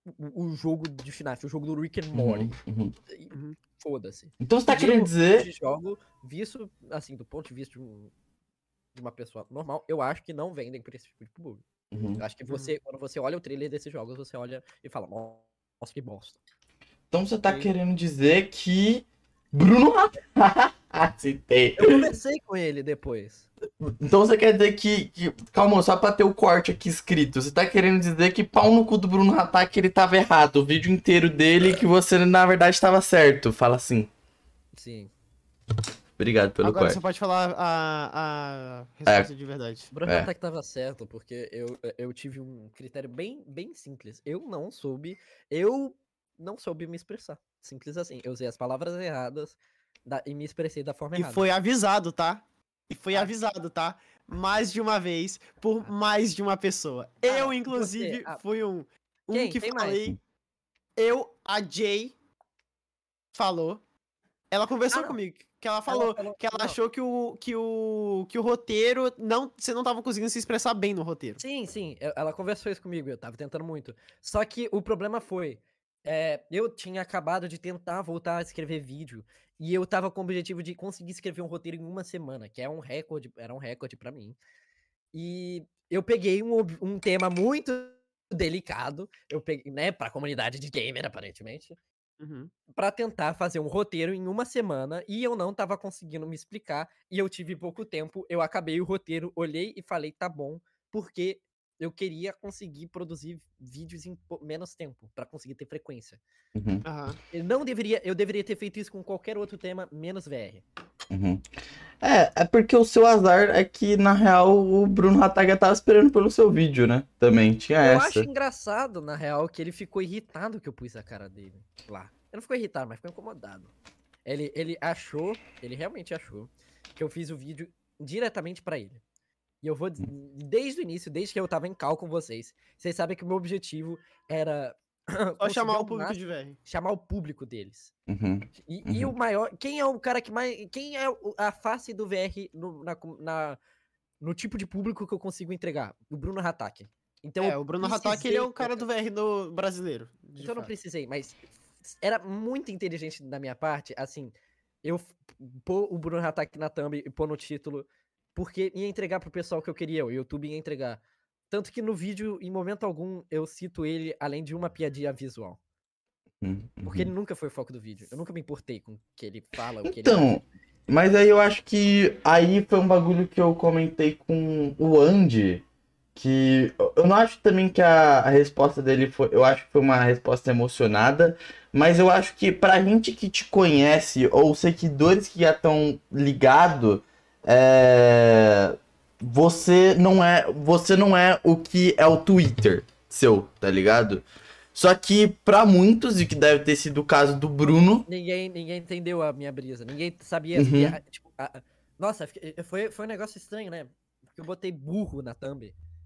o, o jogo de FNAF, o jogo do Rick and Morty. Uhum, uhum. Uhum. Foda-se. Então você tá Digo, querendo dizer. de jogo, visto, assim, do ponto de vista de, um- de uma pessoa normal, eu acho que não vendem pra esse tipo de público. Uhum. Eu acho que você, quando você olha o trailer desses jogos, você olha e fala, nossa, que bosta. Então você tá Sim. querendo dizer que. Bruno Citei. Eu conversei com ele depois. Então você quer dizer que, que- Calma, só pra ter o corte aqui escrito. Você tá querendo dizer que pau no cu do Bruno Hatak ele tava errado. O vídeo inteiro dele que você na verdade tava certo. Fala assim. Sim. Obrigado pelo agora corte. você pode falar a, a resposta de verdade. O Bruno É. Attack tava certo, porque eu, eu tive um critério bem, bem simples. Eu não soube. Eu não soube me expressar. Simples assim. Eu usei as palavras erradas da- e me expressei da forma E errada. foi avisado, tá? E foi Ah. avisado, tá? Mais de uma vez, por mais de uma pessoa. Ah, eu, e inclusive? Ah, fui um. Um quem? que Quem mais? falei. Eu, a Jay, falou. Ela conversou Ah, comigo. Que ela falou falou- que ela não. achou que o, que o que o roteiro não você não tava conseguindo se expressar bem no roteiro. Sim, sim, ela conversou isso comigo, eu tava tentando muito. Só que o problema foi, é, eu tinha acabado de tentar voltar a escrever vídeo, e eu tava com o objetivo de conseguir escrever um roteiro em uma semana, que é um recorde, era um recorde pra mim. E eu peguei um, um tema muito delicado, eu peguei, né, pra comunidade de gamer, aparentemente, Uhum. pra tentar fazer um roteiro em uma semana e eu não tava conseguindo me explicar e eu tive pouco tempo. Eu acabei o roteiro, olhei e falei, tá bom, porque eu queria conseguir produzir vídeos em menos tempo, pra conseguir ter frequência. Uhum, Aham. Eu não deveria, eu deveria ter feito isso com qualquer outro tema, menos VR. uhum. É, é porque o seu azar é que, na real, o Bruno Hataga tava esperando pelo seu vídeo, né? Também tinha Eu essa. acho engraçado, na real, que ele ficou irritado que eu pus a cara dele lá. Ele não ficou irritado, mas ficou incomodado. Ele, ele achou, ele realmente achou, que eu fiz o vídeo diretamente pra ele. E eu vou, desde o início, desde que eu tava em cal com vocês, vocês sabem que o meu objetivo era. Só chamar o público de VR. chamar o público deles. Uhum, E, e o maior. Quem é o cara que mais. Quem é o- a face do VR no, na, na- no tipo de público que eu consigo entregar? O Bruno Hatak. Então, é, o Bruno Hatak, ele é o precisei- cara do VR no brasileiro. Então eu não fato. precisei, mas era muito inteligente da minha parte, assim, eu pôr o Bruno Hatak na thumb e pôr no título, porque ia entregar pro pessoal que eu queria, o YouTube ia entregar. Tanto que no vídeo, em momento algum, eu cito ele além de uma piadinha visual. uhum, Porque uhum. ele nunca foi o foco do vídeo. Eu nunca me importei com o que ele fala, o que ele Então, acha. mas aí eu acho que aí foi um bagulho que eu comentei com o Andy, que eu não acho também que a, a resposta dele foi, eu acho que foi uma resposta emocionada, mas eu acho que pra gente que te conhece, ou seguidores que já estão ligados, é, você não é, você não é o que é o Twitter seu, tá ligado? Só que pra muitos, e que deve ter sido o caso do Bruno, Ninguém, ninguém entendeu a minha brisa. Ninguém sabia. Uhum. que tipo, a- nossa, foi, foi um negócio estranho, né? Porque eu botei burro na thumb.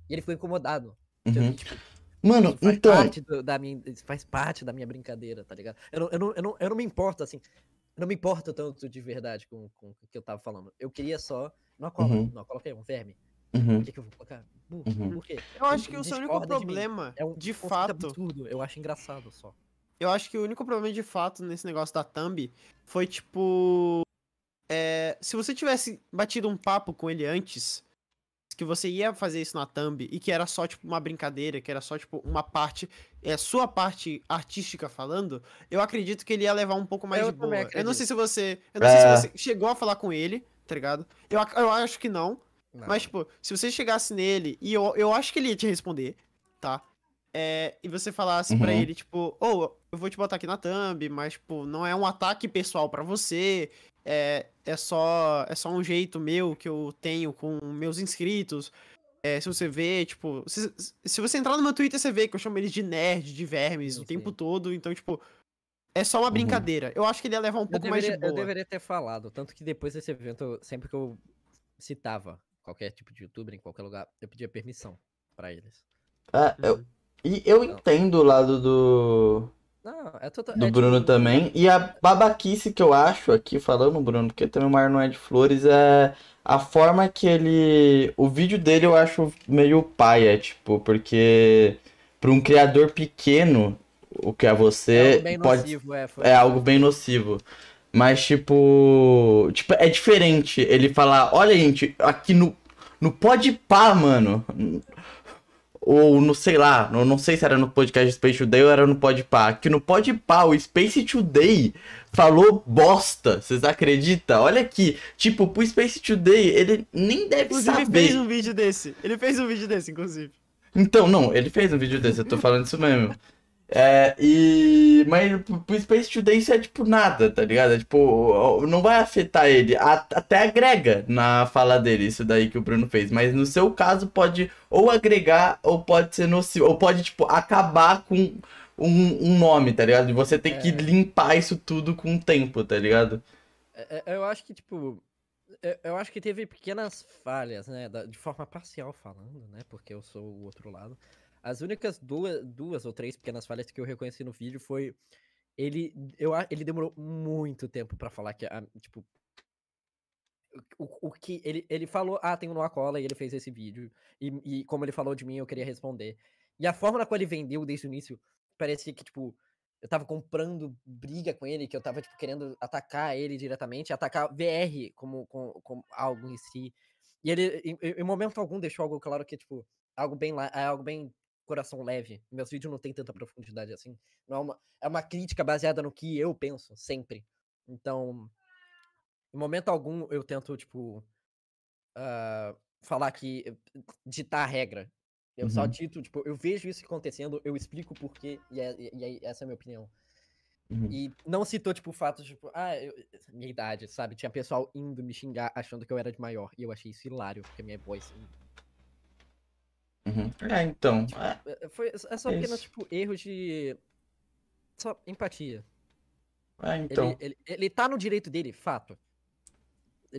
E ele ficou incomodado. Então, Uhum. tipo, Mano, faz então. parte do- da minha, faz parte da minha brincadeira, tá ligado? Eu não, eu não, eu não, eu não me importo, assim. Não me importo tanto de verdade com, com o que eu tava falando. Eu queria só. Não cola, Uhum. não coloquei um verme. Uhum. O que, que eu vou colocar? Burro. Uhum. Por quê? Eu acho que o seu único Discorda de problema, É um de fato, absurdo. Eu acho engraçado só. eu acho que o único problema de fato nesse negócio da thumb foi tipo. é, se você tivesse batido um papo com ele antes, que você ia fazer isso na thumb e que era só tipo uma brincadeira, que era só tipo uma parte, é sua parte artística falando, eu acredito que ele ia levar um pouco mais Eu de boa. Eu não acredito. sei se você, eu não sei É. se você chegou a falar com ele, tá ligado? Eu, eu acho que não, Não. Mas, tipo, se você chegasse nele, e eu, eu acho que ele ia te responder, tá? É, e você falasse pra Uhum. ele, tipo, ô, eu vou te botar aqui na thumb, mas, tipo, não é um ataque pessoal pra você, é, é, só, é só um jeito meu que eu tenho com meus inscritos. É, se você vê, tipo, se, se você entrar no meu Twitter, você vê que eu chamo eles de nerd, de vermes, Sim, o tempo sim. todo, então, tipo, é só uma Uhum. brincadeira. Eu acho que ele ia levar um Eu pouco mais de deveria, eu boa. deveria ter falado, tanto que depois desse evento, sempre que eu citava qualquer tipo de youtuber em qualquer lugar, eu pedia permissão pra eles. É, eu, Uhum. e eu entendo o lado do, Não, é total. do é Bruno tipo, também. E a babaquice que eu acho aqui, falando, Bruno, porque também o Mar não é de flores, é a forma que ele. O vídeo dele eu acho meio paia, tipo, porque para um criador pequeno, o que é É você, algo bem pode nocivo, é. É algo bem nocivo. Mas, tipo. Tipo, é diferente ele falar, olha, gente, aqui no. No Podpah, mano. Ou no, sei lá, no, não sei se era no podcast Space Today ou era no Podpah. Que no Podpah, o Space Today falou bosta. Vocês acreditam? Olha aqui. Tipo, pro Space Today, ele nem deve Inclusive, ele saber. fez um vídeo desse. Ele fez um vídeo desse, inclusive. Então, não, ele fez um vídeo desse, eu tô falando isso mesmo. É, e. Mas pro pro Space Today isso é tipo nada, tá ligado? É, tipo, não vai afetar ele. Até agrega na fala dele, isso daí que o Bruno fez. Mas no seu caso pode ou agregar ou pode ser nocivo. Ou pode, tipo, acabar com um, um nome, tá ligado? E você tem que É. limpar isso tudo com o tempo, tá ligado? É, é, eu acho que, tipo. eu- acho que teve pequenas falhas, né? De forma parcial falando, né? Porque eu sou o outro lado. As únicas duas, duas ou três pequenas falhas que eu reconheci no vídeo foi. Ele, eu, ele demorou muito tempo pra falar que, a, tipo. O, o que ele, ele falou, ah, tem um Noah Cola e ele fez esse vídeo. E, e como ele falou de mim, eu queria responder. E a forma na qual ele vendeu desde o início, parecia que, tipo, eu tava comprando briga com ele, que eu tava, tipo, querendo atacar ele diretamente, atacar VR como, como, como algo em si. E ele, em, em- momento algum, deixou algo claro que, tipo, algo bem, é algo bem coração leve. Meus vídeos não tem tanta profundidade assim. Não é uma, é uma crítica baseada no que eu penso, sempre. Então, em momento algum, eu tento, tipo, ah, falar que, ditar a regra. Eu só Uhum. dito, tipo, eu vejo isso acontecendo, eu explico o porquê, e, é- e essa é a minha opinião. Uhum. E não citou, tipo, o fato, tipo, ah, eu- minha idade, sabe? Tinha pessoal indo me xingar achando que eu era de maior. E eu achei isso hilário, porque minha voz. Uhum. É, então. é, é- Foi, é só É isso. tipo, erros de. Só empatia. é, então. Ele, ele, ele tá no direito dele, fato.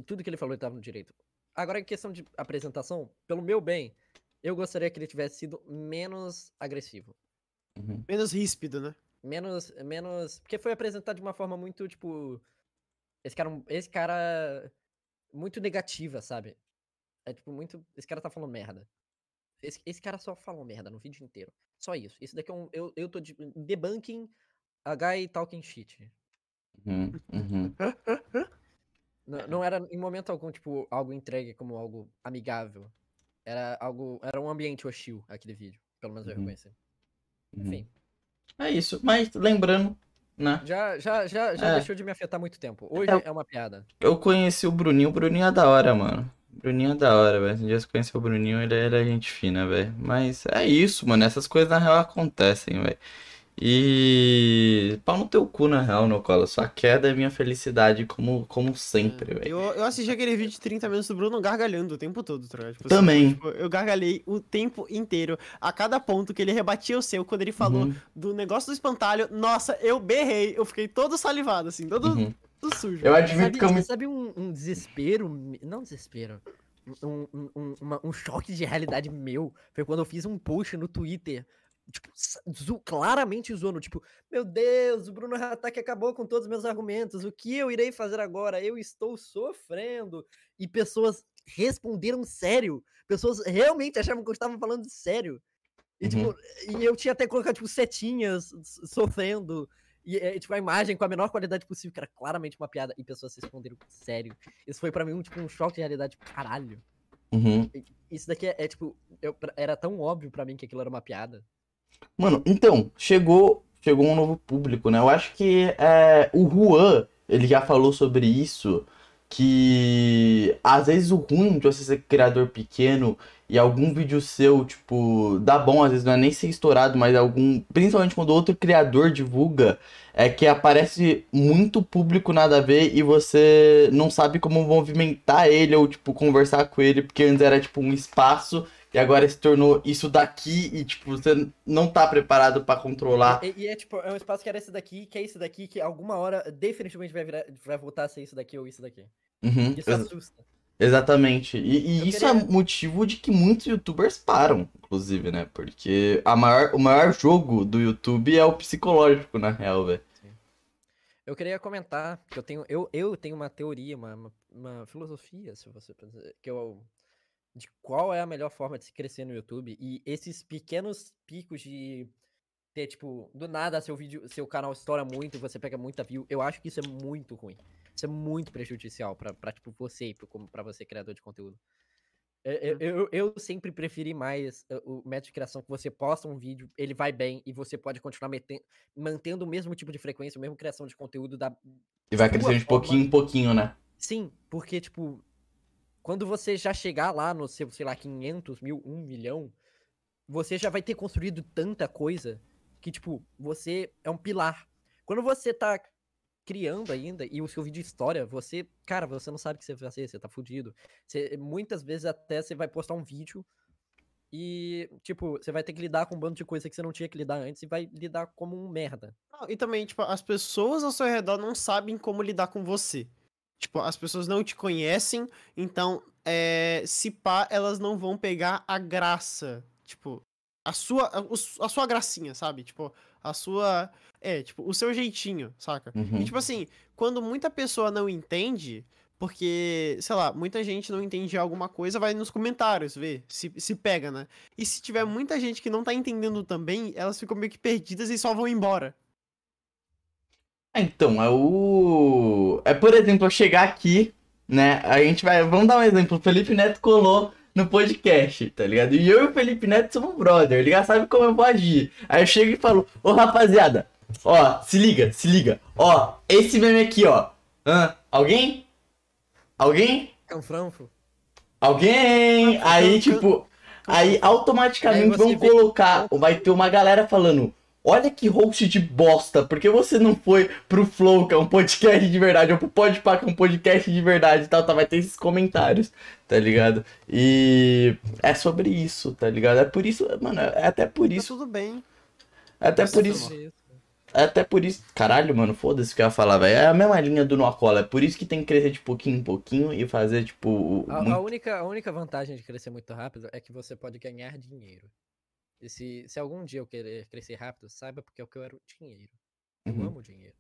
Tudo que ele falou, ele tava no direito. Agora, em questão de apresentação, pelo meu bem, eu gostaria que ele tivesse sido menos agressivo. Uhum. Menos ríspido, né? Menos. menos Porque foi apresentado de uma forma muito, tipo. Esse cara, é esse cara. Muito negativa, sabe? É tipo, muito. Esse cara tá falando merda. Esse, esse cara só falou merda no vídeo inteiro. Só isso. Isso daqui é um. Eu, eu tô de, debunking a guy talking shit. Uhum. Uhum. Não, não era em momento algum, tipo, algo entregue como algo amigável. Era algo. Era um ambiente hostil aquele vídeo. Pelo menos eu Uhum. reconheci. Uhum. Enfim. É isso. Mas lembrando, né? Já, já, já, já É. deixou de me afetar muito tempo. Hoje É. é uma piada. Eu conheci o Bruninho. O Bruninho é da hora, mano. Bruninho é da hora, velho. Um dia você conheceu o Bruninho, ele, ele é gente fina, velho. Mas é isso, mano. Essas coisas na real acontecem, velho. E. Pau no teu cu, na real, Nocola. Sua queda é minha felicidade, como, como sempre, velho. Eu, eu assisti aquele vídeo de 30 minutos do Bruno gargalhando o tempo todo, tá? Tipo, Também. tipo, eu gargalhei o tempo inteiro. A cada ponto que ele rebatia o seu, quando ele falou Uhum, do negócio do espantalho, nossa, eu berrei. Eu fiquei todo salivado, assim, todo, uhum. Sujo. Eu admito Sabe, que eu me. sabe um, um desespero? Não desespero. Um, um, um, uma- um choque de realidade meu. Foi quando eu fiz um post no Twitter. Tipo, zo- claramente zoando. Tipo, meu Deus, o Bruno Hatak acabou com todos os meus argumentos. O que eu irei fazer agora? Eu estou sofrendo. E pessoas responderam sério. Pessoas realmente achavam que eu estava falando sério. E, Uhum. tipo, e eu tinha até colocado, tipo, setinhas sofrendo. E, é, tipo, a imagem com a menor qualidade possível, que era claramente uma piada. E pessoas responderam sério. Isso foi pra mim um, tipo, um choque de realidade, tipo, caralho. Uhum. Isso daqui é, é, tipo, eu- era tão óbvio pra mim que aquilo era uma piada. Mano, então, chegou, chegou um novo público, né? Eu acho que é, o Juan, ele já falou sobre isso, que às vezes o ruim de você ser criador pequeno e algum vídeo seu, tipo, dá bom, às vezes não é nem ser estourado, mas algum, principalmente quando outro criador divulga, é que aparece muito público nada a ver e você não sabe como movimentar ele ou, tipo, conversar com ele, porque antes era, tipo, um espaço e agora se tornou isso daqui e, tipo, você não tá preparado pra controlar. E, e é, tipo, é um espaço que era esse daqui, que é esse daqui, que alguma hora definitivamente vai, virar, vai voltar a ser isso daqui ou isso daqui. Uhum, Isso assusta. Exatamente. E, e isso queria- é motivo de que muitos youtubers param, inclusive, né? Porque a maior, o maior jogo do YouTube é o psicológico, na real, velho. Eu queria comentar que eu tenho, eu, eu tenho uma teoria, uma, uma, filosofia, se você que eu de qual é a melhor forma de se crescer no YouTube e esses pequenos picos de ter tipo do nada seu vídeo, seu canal estoura muito, e você pega muita view, eu acho que isso é muito ruim. Isso é muito prejudicial pra, pra tipo você, como para você criador de conteúdo. Eu, eu, eu sempre preferi mais uh, o método de criação que você posta um vídeo, ele vai bem e você pode continuar meten- mantendo o mesmo tipo de frequência, a mesma criação de conteúdo da, E vai crescendo de pouquinho em pouquinho, né? Sim, porque, tipo, quando você já chegar lá no seu, sei lá, 500 mil, 1 milhão, você já vai ter construído tanta coisa que, tipo, você é um pilar. Quando você tá criando ainda e o seu vídeo história, você, cara, você não sabe o que você vai fazer, você tá fudido. Você, muitas vezes até você vai postar um vídeo e, tipo, você vai ter que lidar com um bando de coisa que você não tinha que lidar antes e vai lidar como um merda. E também, tipo, as pessoas ao seu redor não sabem como lidar com você. Tipo, as pessoas não te conhecem, então, é, se pá, elas não vão pegar a graça. Tipo, a sua, a, a sua gracinha, sabe? Tipo, a sua. É, tipo, o seu jeitinho, saca? Uhum. E, tipo assim, quando muita pessoa não entende, porque, sei lá, muita gente não entende alguma coisa, vai nos comentários ver se, se pega, né? E se tiver muita gente que não tá entendendo também, elas ficam meio que perdidas e só vão embora. É, Então, é o. É, por exemplo, eu chegar aqui, né? A gente vai. Vamos dar um exemplo. O Felipe Neto colou no podcast, tá ligado? E eu e o Felipe Neto somos brother, ele já sabe como eu vou agir. Aí eu chego e falo, ô rapaziada, ó, se liga, se liga. Ó, esse meme aqui, ó. Hã? alguém? Alguém? Canfranfo. Alguém? Aí, tipo. Aí automaticamente vão colocar, vai ter uma galera falando. Olha que host de bosta, por que você não foi pro Flow, que é um podcast de verdade, ou pro Podpah, que é um podcast de verdade e tal, tá? Vai ter esses comentários, tá ligado? E é sobre isso, tá ligado? É por isso, mano, é até por Tá isso, tudo bem. é até Mas por tá isso, é até por isso. Caralho, mano, foda-se o que eu ia falar, velho. É a mesma linha do Nocola, é por isso que tem que crescer de pouquinho em pouquinho e fazer, tipo, A, muito- a única, a única vantagem de crescer muito rápido é que você pode ganhar dinheiro. E se, se algum dia eu querer crescer rápido, saiba porque eu quero dinheiro. Eu Uhum, amo dinheiro.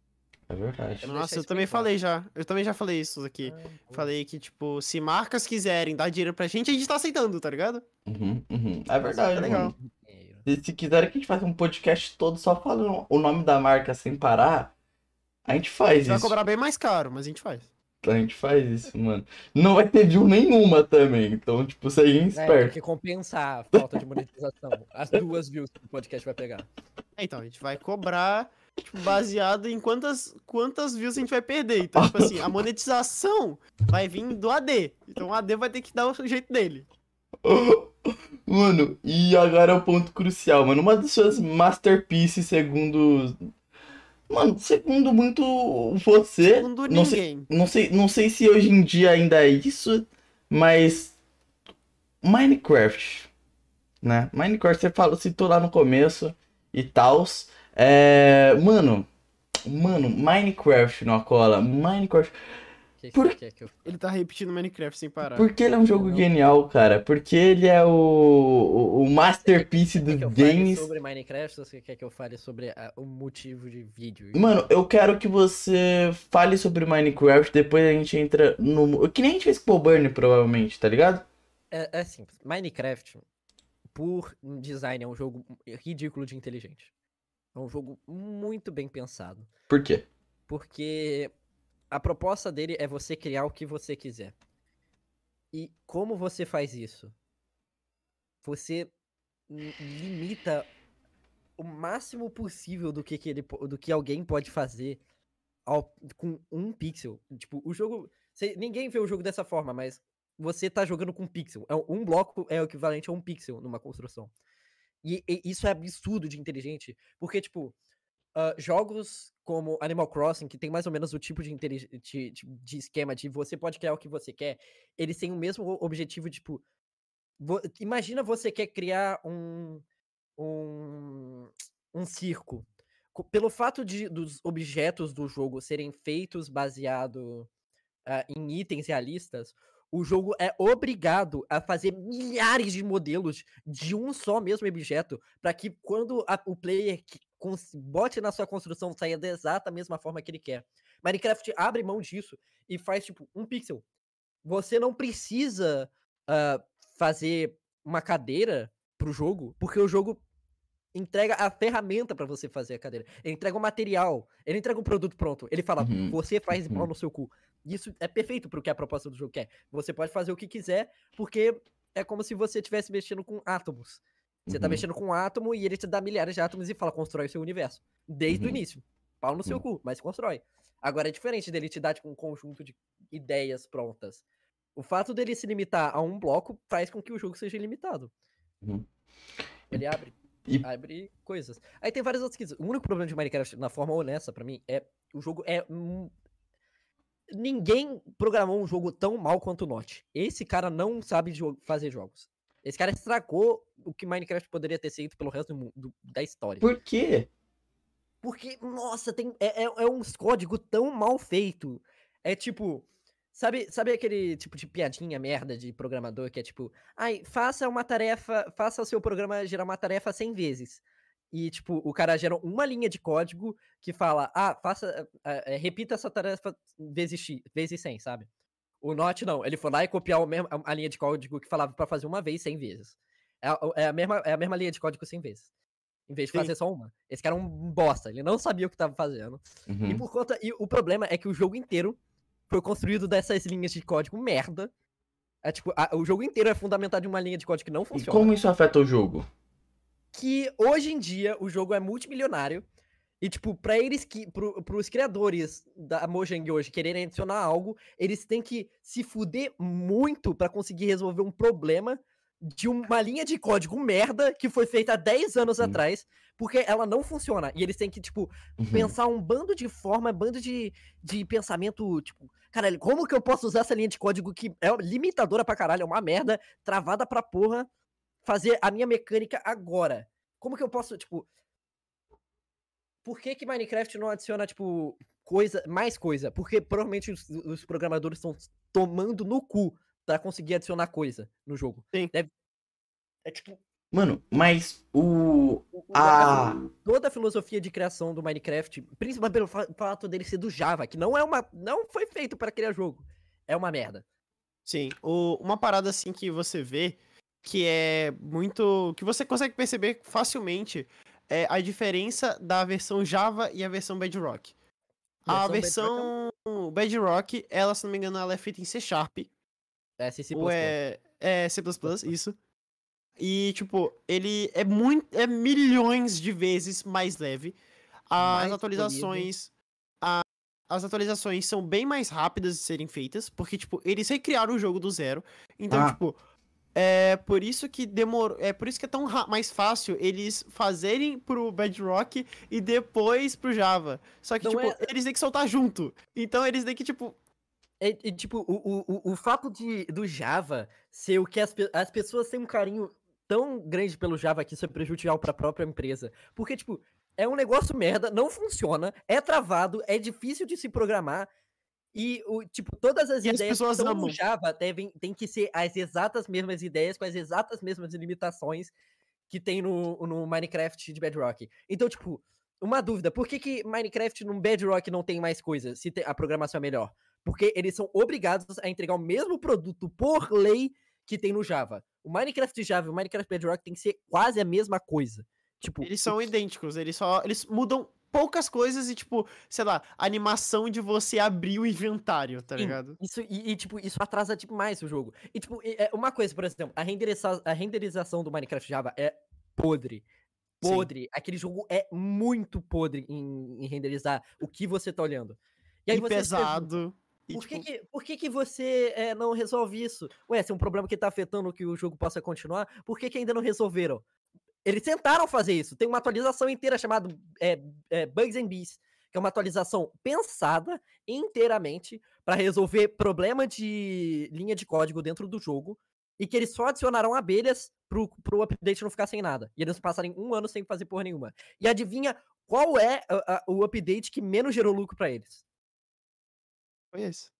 é verdade. Nossa, eu também falei já. Eu também já falei isso aqui. Ah, Falei que, tipo, se marcas quiserem dar dinheiro pra gente, a gente tá aceitando, tá ligado? Uhum, uhum. É verdade, tá legal. mano. dinheiro. Se, se quiserem que a gente faça um podcast todo só falando o nome da marca sem parar, a gente A faz gente vai isso. cobrar bem mais caro, mas a gente faz. A gente faz isso, mano. Não vai ter view nenhuma também. Então, tipo, seja É, tem esperto. que compensar a falta de monetização. As duas views que o podcast vai pegar. É, Então, a gente vai cobrar tipo, baseado em quantas, quantas views a gente vai perder. Então, tipo assim, a monetização vai vir do AD. Então o AD vai ter que dar o jeito dele. Mano, e agora é o ponto crucial, mano. Uma das suas masterpieces, segundo. Mano, segundo muito você. Segundo não sei, ninguém. não sei, não sei se hoje em dia ainda é isso, mas Minecraft, né? Minecraft você falou, citou lá no começo e tals. É, mano, mano, Minecraft não cola. Minecraft, Por- você quer que eu Ele tá repetindo Minecraft sem parar. porque ele é um jogo Não. genial, cara. Porque ele é o, o, o masterpiece Quer dos que eu fale games. sobre Minecraft ou você quer que eu fale sobre ah, o motivo de vídeo? Mano, eu quero que você fale sobre Minecraft, depois a gente entra no. Que nem a gente fez com o Burn, provavelmente, tá ligado? É, é simples. Minecraft, por design, é um jogo ridículo de inteligente. É um jogo muito bem pensado. Por quê? Porque a proposta dele é você criar o que você quiser. E como você faz isso? Você limita o máximo possível do que, que ele, do que alguém pode fazer ao- com um pixel. Tipo, o jogo. cê- ninguém vê o jogo dessa forma, mas você tá jogando com pixel. É um- bloco é o equivalente a um pixel numa construção. E, e isso é absurdo de inteligente. Porque, tipo, ah, jogos como Animal Crossing, que tem mais ou menos o tipo de, de, de- esquema de você pode criar o que você quer, eles têm o mesmo objetivo, tipo. imagina você quer criar um. um. um circo. Co- Pelo fato de dos objetos do jogo serem feitos baseado ah, em itens realistas, o jogo é obrigado a fazer milhares de modelos de um só mesmo objeto, para que quando a- o player bote na sua construção saia da exata mesma forma que ele quer. Minecraft abre mão disso e faz tipo um pixel. Você não precisa ah, fazer uma cadeira pro jogo, porque o jogo entrega a ferramenta para você fazer a cadeira. Ele entrega o material, ele entrega o produto pronto. Ele fala, Uhum, você faz mal uhum. no seu cu. Isso é perfeito pro que a proposta do jogo quer. Você pode fazer o que quiser, porque é como se você estivesse mexendo com átomos. Você tá Uhum. mexendo com um átomo e ele te dá milhares de átomos e fala, constrói o seu universo. Desde o Uhum. início. Pau no seu Uhum. cu, mas constrói. Agora é diferente dele te dar tipo, um conjunto de ideias prontas. O fato dele se limitar a um bloco faz com que o jogo seja ilimitado. Uhum. Ele abre. E- Abre coisas. Aí tem vários outros quesitos. O único problema de Minecraft, na forma honesta, pra mim, é o jogo é. Ninguém programou um jogo tão mal quanto o Notch. Esse cara não sabe fazer jogos. Esse cara estragou o que Minecraft poderia ter feito pelo resto do mundo, da história. Por quê? Porque, nossa, tem, é, é, é uns código tão mal feito. É tipo. Sabe, sabe aquele tipo de piadinha merda de programador que é tipo, ai, faça uma tarefa, faça o seu programa gerar uma tarefa 100 vezes. E, tipo, o cara gera uma linha de código que fala, ah, faça, ah, eh, repita essa tarefa vezes, X, vezes 100, sabe? O Not não, ele foi lá e copiar a, a linha de código que falava pra fazer uma vez 100 vezes. É, a- é a, mesma, é a mesma linha de código 100 vezes. Em vez de Sim. fazer só uma. Esse cara é um bosta, ele não sabia o que tava fazendo. E Uhum. por conta. E o problema é que o jogo inteiro foi construído dessas linhas de código merda. É tipo, a- o jogo inteiro é fundamentado em uma linha de código que não E funciona. como isso afeta o jogo? Que hoje em dia o jogo é multimilionário. E, tipo, pra eles que. Pro, pros criadores da Mojang hoje quererem adicionar algo, eles têm que se fuder muito pra conseguir resolver um problema de uma linha de código merda que foi feita há 10 anos Hum. atrás, porque ela não funciona. E eles têm que, tipo, Uhum. pensar um bando de forma, um bando de, de pensamento, tipo, caralho, como que eu posso usar essa linha de código que é limitadora pra caralho, é uma merda, travada pra porra, fazer a minha mecânica agora? Como que eu posso, tipo. Por que que Minecraft não adiciona, tipo, coisa, mais coisa? Porque provavelmente os, os programadores estão tomando no cu pra conseguir adicionar coisa no jogo. Sim. Deve- É tipo, Mano, mas o. A. assim, toda a filosofia de criação do Minecraft, principalmente pelo fa- fato dele ser do Java, que não é uma. não foi feito para criar jogo. É uma merda. Sim, o- uma parada assim que você vê que é muito. que você consegue perceber facilmente é a diferença da versão Java e a versão Bedrock. A Versão versão Bedrock, ela, se não me engano, ela é feita em C Sharp. É, C++. Ou é, é C++, isso. E, tipo, ele é muito. é milhões de vezes mais leve. As Mais atualizações. a- as atualizações são bem mais rápidas de serem feitas, porque, tipo, eles recriaram o jogo do zero. Então, Ah. tipo, é por isso que demorou. É por isso que é tão mais fácil eles fazerem pro Bedrock e depois pro Java. Só que, Não tipo, é- eles têm que soltar junto. Então eles têm que, tipo, É, é, tipo, o, o, o- fato de, do Java ser o que as, as pessoas têm um carinho tão grande pelo Java que isso é prejudicial pra própria empresa. Porque, tipo, é um negócio merda, não funciona, é travado, é difícil de se programar. E, o, tipo, todas as E as ideias pessoas que estão no Java devem, tem que ser as exatas mesmas ideias, com as exatas mesmas limitações que tem no, no Minecraft de Bedrock. Então, tipo, uma dúvida, por que, que Minecraft no Bedrock não tem mais coisa, se a programação é melhor? Porque eles são obrigados a entregar o mesmo produto por lei que tem no Java. O Minecraft Java e o Minecraft Bedrock tem que ser quase a mesma coisa. Tipo, Eles são idênticos, eles só. Eles mudam poucas coisas e, tipo, sei lá, animação de você abrir o inventário, tá Sim, ligado? Isso, e, e, tipo, isso atrasa demais o jogo. E, tipo, é uma coisa, por exemplo, a, renderiza a renderização do Minecraft Java é podre. Sim. Podre. Aquele jogo é muito podre em, em renderizar o que você tá olhando. E aí E, pergunta, pesado. E, Por, que, tipo, que, por que, que você é, não resolve isso? Ué, se é um problema que tá afetando que o jogo possa continuar, por que, que ainda não resolveram? Eles tentaram fazer isso. Tem uma atualização inteira chamada é, é, Bugs and Bees, que é uma atualização pensada inteiramente para resolver problema de linha de código dentro do jogo e que eles só adicionaram abelhas pro, pro update não ficar sem nada. E eles passarem um ano sem fazer porra nenhuma. E adivinha qual é a- a- o update que menos gerou lucro para eles? Foi esse.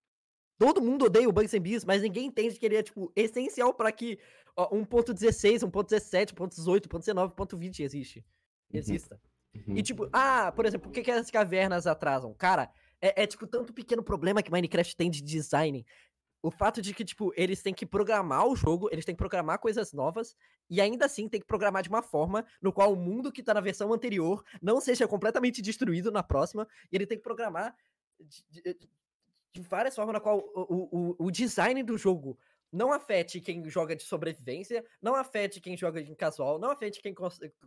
Todo mundo odeia o Bugs and Bees, mas ninguém entende que ele é, tipo, essencial para que ó, 1.16, 1.17, 1.18, 1.19, 1.20 existe. Uhum. Exista. Uhum. E, tipo, ah, por exemplo, por que, que as cavernas atrasam? Cara, é, é, tipo, tanto pequeno problema que Minecraft tem de design. O fato de que, tipo, eles têm que programar o jogo, eles têm que programar coisas novas, e ainda assim tem que programar de uma forma no qual o mundo que tá na versão anterior não seja completamente destruído na próxima, e ele tem que programar de, de- de várias formas na qual o, o, o- design do jogo não afete quem joga de sobrevivência, não afete quem joga em casual, não afete quem,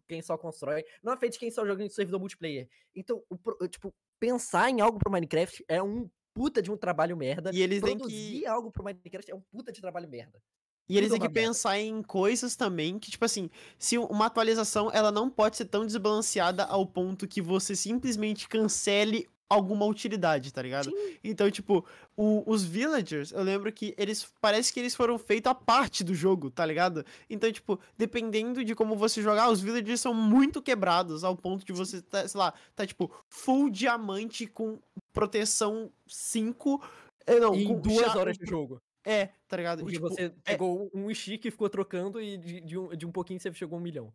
quem só constrói, não afete quem só joga em servidor multiplayer. Então, o pro- tipo, pensar em algo pro Minecraft é um puta de um trabalho merda. E eles têm que. algo pro Minecraft é um puta de trabalho merda. E eles tudo têm é que pensar em coisas também que, tipo assim, se uma atualização ela não pode ser tão desbalanceada ao ponto que você simplesmente cancele alguma utilidade, tá ligado? Sim. Então, tipo, o- os villagers, eu lembro que eles. Parece que eles foram feitos a parte do jogo, tá ligado? Então, tipo, dependendo de como você jogar, os villagers são muito quebrados ao ponto de você, tá, sei lá, tá tipo, full diamante com proteção 5. eh, Não, em com duas horas de jogo. É, tá ligado? E, Porque tipo, você pegou um stick e ficou trocando e de, de um, de um pouquinho você chegou a um milhão.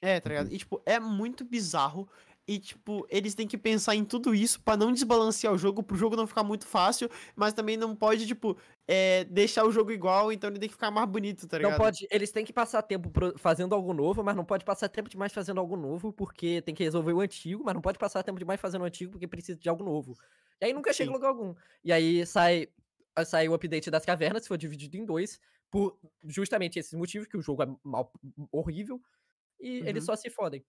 É, tá ligado? E, tipo, é muito bizarro. E, tipo, eles têm que pensar em tudo isso pra não desbalancear o jogo, pro jogo não ficar muito fácil, mas também não pode, tipo, é, deixar o jogo igual, então ele tem que ficar mais bonito, tá ligado? Não pode, eles têm que passar tempo fazendo algo novo, mas não pode passar tempo demais fazendo algo novo, porque tem que resolver o antigo, mas não pode passar tempo demais fazendo o antigo, porque precisa de algo novo. E aí nunca chega Sim. em lugar algum. E aí sai, sai o update das cavernas, se for dividido em dois, por justamente esses motivos, que o jogo é mal, horrível, e eles Uhum. só se fodem.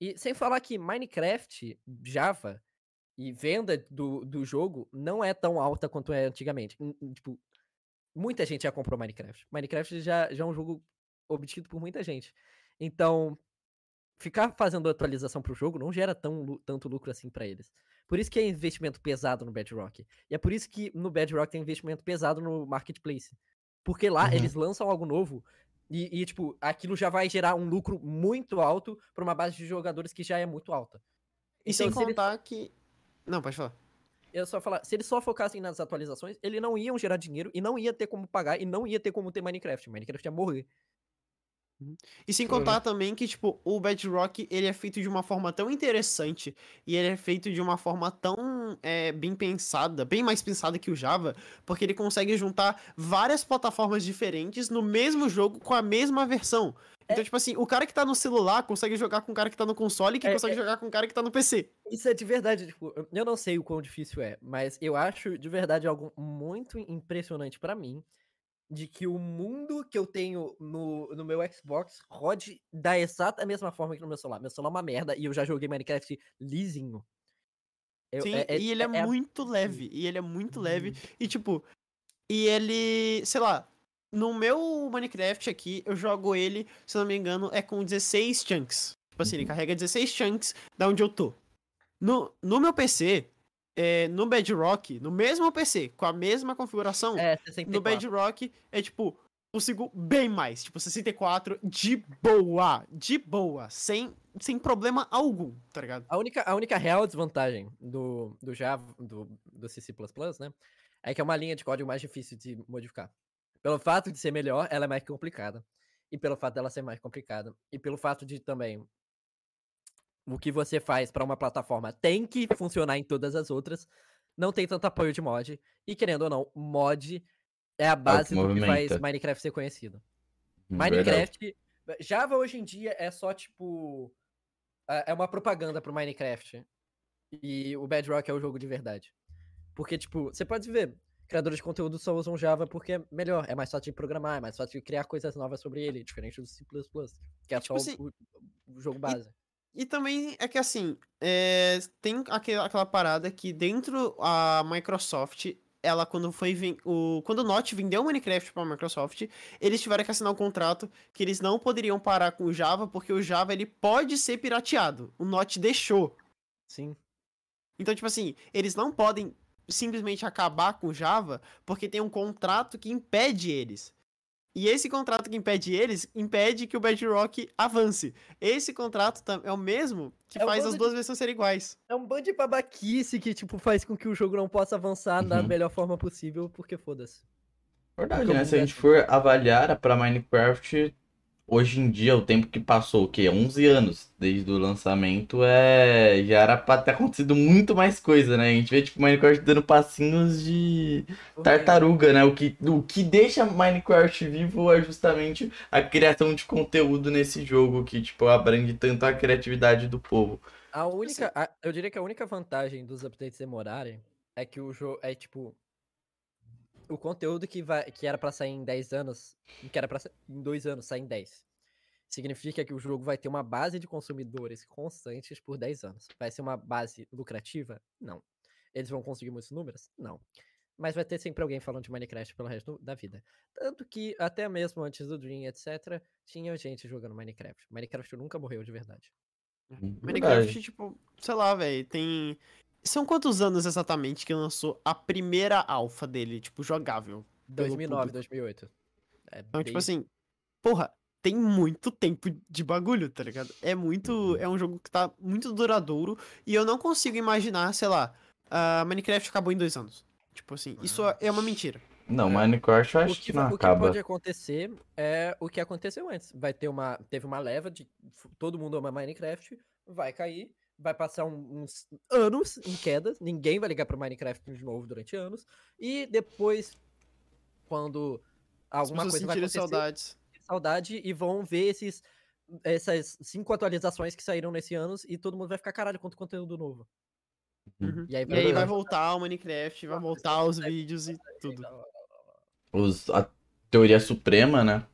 E sem falar que Minecraft, Java e venda do, do jogo não é tão alta quanto é antigamente. Em- em, Tipo, muita gente já comprou Minecraft. Minecraft já, já é um jogo obtido por muita gente. Então, ficar fazendo atualização pro jogo não gera tão, tanto lucro assim pra eles. Por isso que é investimento pesado no Bedrock. E é por isso que no Bedrock tem investimento pesado no Marketplace. Porque lá Uhum. eles lançam algo novo e, e, tipo, aquilo já vai gerar um lucro muito alto pra uma base de jogadores que já é muito alta. E Então, sem contar que. Não, pode falar. Eu só falar, se eles só focassem nas atualizações, eles não iam gerar dinheiro e não ia ter como pagar e não ia ter como ter Minecraft. Minecraft ia morrer. E sem Uhum. contar também que, tipo, o Bedrock, ele é feito de uma forma tão interessante e ele é feito de uma forma tão é, bem pensada, bem mais pensada que o Java, porque ele consegue juntar várias plataformas diferentes no mesmo jogo com a mesma versão. Então, tipo assim, o cara que tá no celular consegue jogar com o cara que tá no console, que É, consegue é. jogar com o cara que tá no PC. Isso é de verdade, tipo, eu- eu não sei o quão difícil é, mas eu acho de verdade algo muito impressionante pra mim de que o mundo que eu tenho no, no meu Xbox rode da exata mesma forma que no meu celular. Meu celular é uma merda e eu já joguei Minecraft lisinho. Eu- Sim, é- é- e ele é, é- é muito leve. E ele é muito leve. Uhum. E tipo, e ele, sei lá, no meu Minecraft aqui, eu jogo ele, se não me engano, é com 16 chunks. Tipo assim, ele Uhum. carrega 16 chunks da onde eu tô. No, no meu PC, é, no Bedrock, no mesmo PC, com a mesma configuração, é no 64. Bedrock é tipo, consigo bem mais. Tipo, 64 de boa. De boa. Sem, sem problema algum, tá ligado? A única, a única real desvantagem do, do Java, do, do CC++, né, é que é uma linha de código mais difícil de modificar. Pelo fato de ser melhor, ela é mais complicada. E pelo fato dela ser mais complicada. E pelo fato de também o que você faz pra uma plataforma tem que funcionar em todas as outras, não tem tanto apoio de mod. E querendo ou não, mod é a base do que faz. Minecraft ser conhecido. Hum, Verdade. Minecraft. Java hoje em dia é só tipo. É é uma propaganda pro Minecraft. E o Bedrock é o jogo de verdade. Porque, tipo, você pode ver, criadores de conteúdo só usam Java porque é melhor, é mais fácil de programar, é mais fácil de criar coisas novas sobre ele, diferente do C, que é tipo só assim, o, o jogo base. E também é que assim, é, tem aquela, aquela parada que dentro a Microsoft, ela quando foi o quando o Notch vendeu o Minecraft para a Microsoft, eles tiveram que assinar um contrato que eles não poderiam parar com o Java porque o Java ele pode ser pirateado. O Notch deixou. Sim. Então tipo assim, eles não podem simplesmente acabar com o Java porque tem um contrato que impede eles. E esse contrato que impede eles, impede que o Bedrock avance. Esse contrato é o mesmo que É faz bando as de- duas versões serem iguais. É um bando de babaquice que, tipo, faz com que o jogo não possa avançar da Uhum. melhor forma possível, porque foda-se. Verdade, Porque né? Se a é gente assim. for avaliar pra Minecraft, hoje em dia, o tempo que passou, o quê? 11 anos desde o lançamento, é... já era pra ter acontecido muito mais coisa, né? A gente vê, tipo, Minecraft dando passinhos de tartaruga, né? O que, o que deixa Minecraft vivo é justamente a criação de conteúdo nesse jogo, que, tipo, abrange tanto a criatividade do povo. A única, a- eu diria que a única vantagem dos updates demorarem é que o jogo é tipo o conteúdo que vai que era pra sair em 10 anos, que era pra sa- em 2 anos, sai em 10. Significa que o jogo vai ter uma base de consumidores constantes por 10 anos. Vai ser uma base lucrativa? Não. Eles vão conseguir muitos números? Não. Mas vai ter sempre alguém falando de Minecraft pelo resto da vida. Tanto que, até mesmo antes do Dream, etc., tinha gente jogando Minecraft. Minecraft nunca morreu de verdade. Minecraft, Verdade. tipo, sei lá, velho, tem. São quantos anos exatamente que lançou a primeira alfa dele, tipo, jogável? pelo 2009, público? 2008. É Então, tipo bem- assim, porra, tem muito tempo de bagulho, tá ligado? É muito. É um jogo que tá muito duradouro e eu não consigo imaginar, sei lá, a Minecraft acabou em dois anos. Tipo assim, isso é uma mentira. Não, É. Minecraft eu O acho que, que não o que acaba. pode acontecer é o que aconteceu antes. Vai ter uma. Teve uma leva de. Todo mundo ama Minecraft, vai cair, vai passar uns anos em queda. Ninguém vai ligar pro Minecraft de novo durante anos. E depois, quando alguma coisa vai acontecer, saudades. saudade e vão ver esses. Essas cinco atualizações que saíram nesse ano e todo mundo vai ficar caralho quanto conteúdo novo. Uhum. E aí E aí vai voltar o Minecraft, vai voltar os vídeos e tudo. Os, a teoria suprema, né?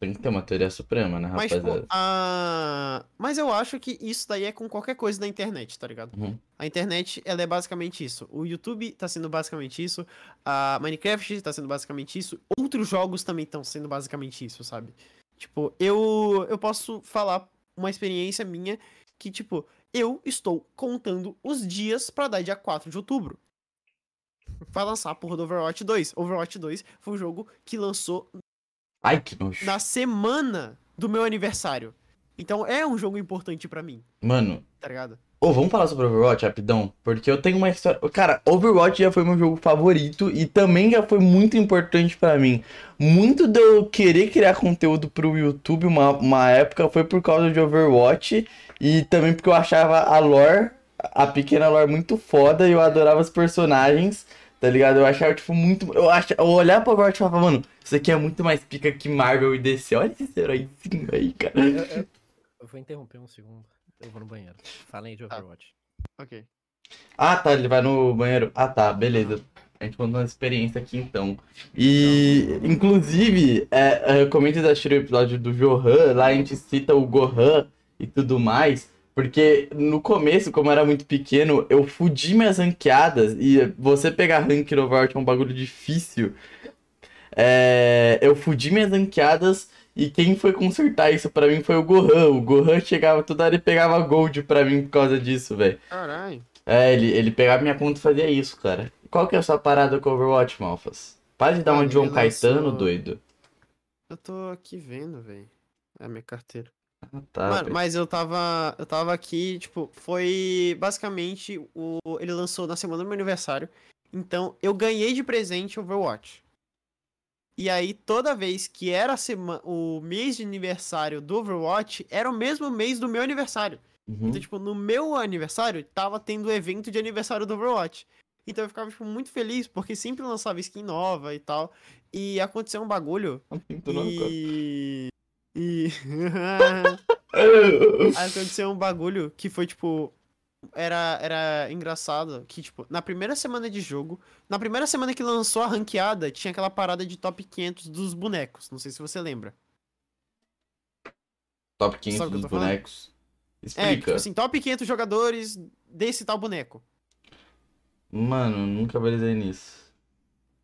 Tem que ter uma teoria suprema, né, Mas, rapaziada? tipo, a... Mas eu acho que isso daí é com qualquer coisa da internet, tá ligado? Uhum. A internet, ela é basicamente isso. O YouTube tá sendo basicamente isso. A Minecraft tá sendo basicamente isso. Outros jogos também estão sendo basicamente isso, sabe? Tipo, eu, eu posso falar uma experiência minha que, tipo, eu estou contando os dias pra dar dia 4 de outubro. Vai lançar a porra do Overwatch 2. Overwatch 2 foi um jogo que lançou Ai, que nojo. na semana do meu aniversário. Então é um jogo importante pra mim, Mano, tá ligado? Ô, vamos falar sobre Overwatch rapidão? Porque eu tenho uma história. Cara, Overwatch já foi meu jogo favorito e também já foi muito importante pra mim. Muito de eu querer criar conteúdo pro YouTube uma, uma época foi por causa de Overwatch e também porque eu achava a lore, a pequena lore muito foda e eu adorava os personagens, tá ligado? Eu achava, tipo, muito. Eu, ach... eu olhava pro Overwatch e falava, mano, isso aqui é muito mais pica que Marvel e DC. Olha esse heróizinho aí, cara. Eu, eu- eu vou interromper um segundo. Eu vou no banheiro. Falem de Overwatch. Ok. Ah, tá, ele vai no banheiro. Ah, tá, beleza. A gente conta uma experiência aqui então. E, inclusive, é, eu assistir o episódio do Johan, lá a gente cita o Gohan e tudo mais. Porque no começo, como eu era muito pequeno, eu fudi minhas ranqueadas. E você pegar rank no Overwatch é um bagulho difícil. É, eu fudi minhas ranqueadas. E quem foi consertar isso pra mim foi o Gohan. O Gohan chegava toda hora e pegava gold pra mim por causa disso, velho. Caralho. É, ele, ele pegava minha conta e fazia isso, cara. Qual que é a sua parada com Overwatch, Malfas? Para de dar uma Mano, de João Caetano, doido. Eu tô aqui vendo, velho. É a minha carteira. Tá, Mano, mas eu tava. Eu tava aqui, tipo, foi basicamente o. Ele lançou na semana do meu aniversário. Então, eu ganhei de presente Overwatch. E aí, toda vez que era a sema... o mês de aniversário do Overwatch, era o mesmo mês do meu aniversário. Uhum. Então, tipo, no meu aniversário, tava tendo o evento de aniversário do Overwatch. Então eu ficava, tipo, muito feliz, porque sempre lançava skin nova e tal. E aconteceu um bagulho. Copo. E. E. Aconteceu um bagulho que foi, tipo. Era, era engraçado que, tipo, na primeira semana de jogo, na primeira semana que lançou a ranqueada, tinha aquela parada de top 500 dos bonecos. Não sei se você lembra. Top Sabe 500 o que eu dos bonecos. É, Explica. tipo assim, top 500 jogadores desse tal boneco. Mano, nunca brisei nisso.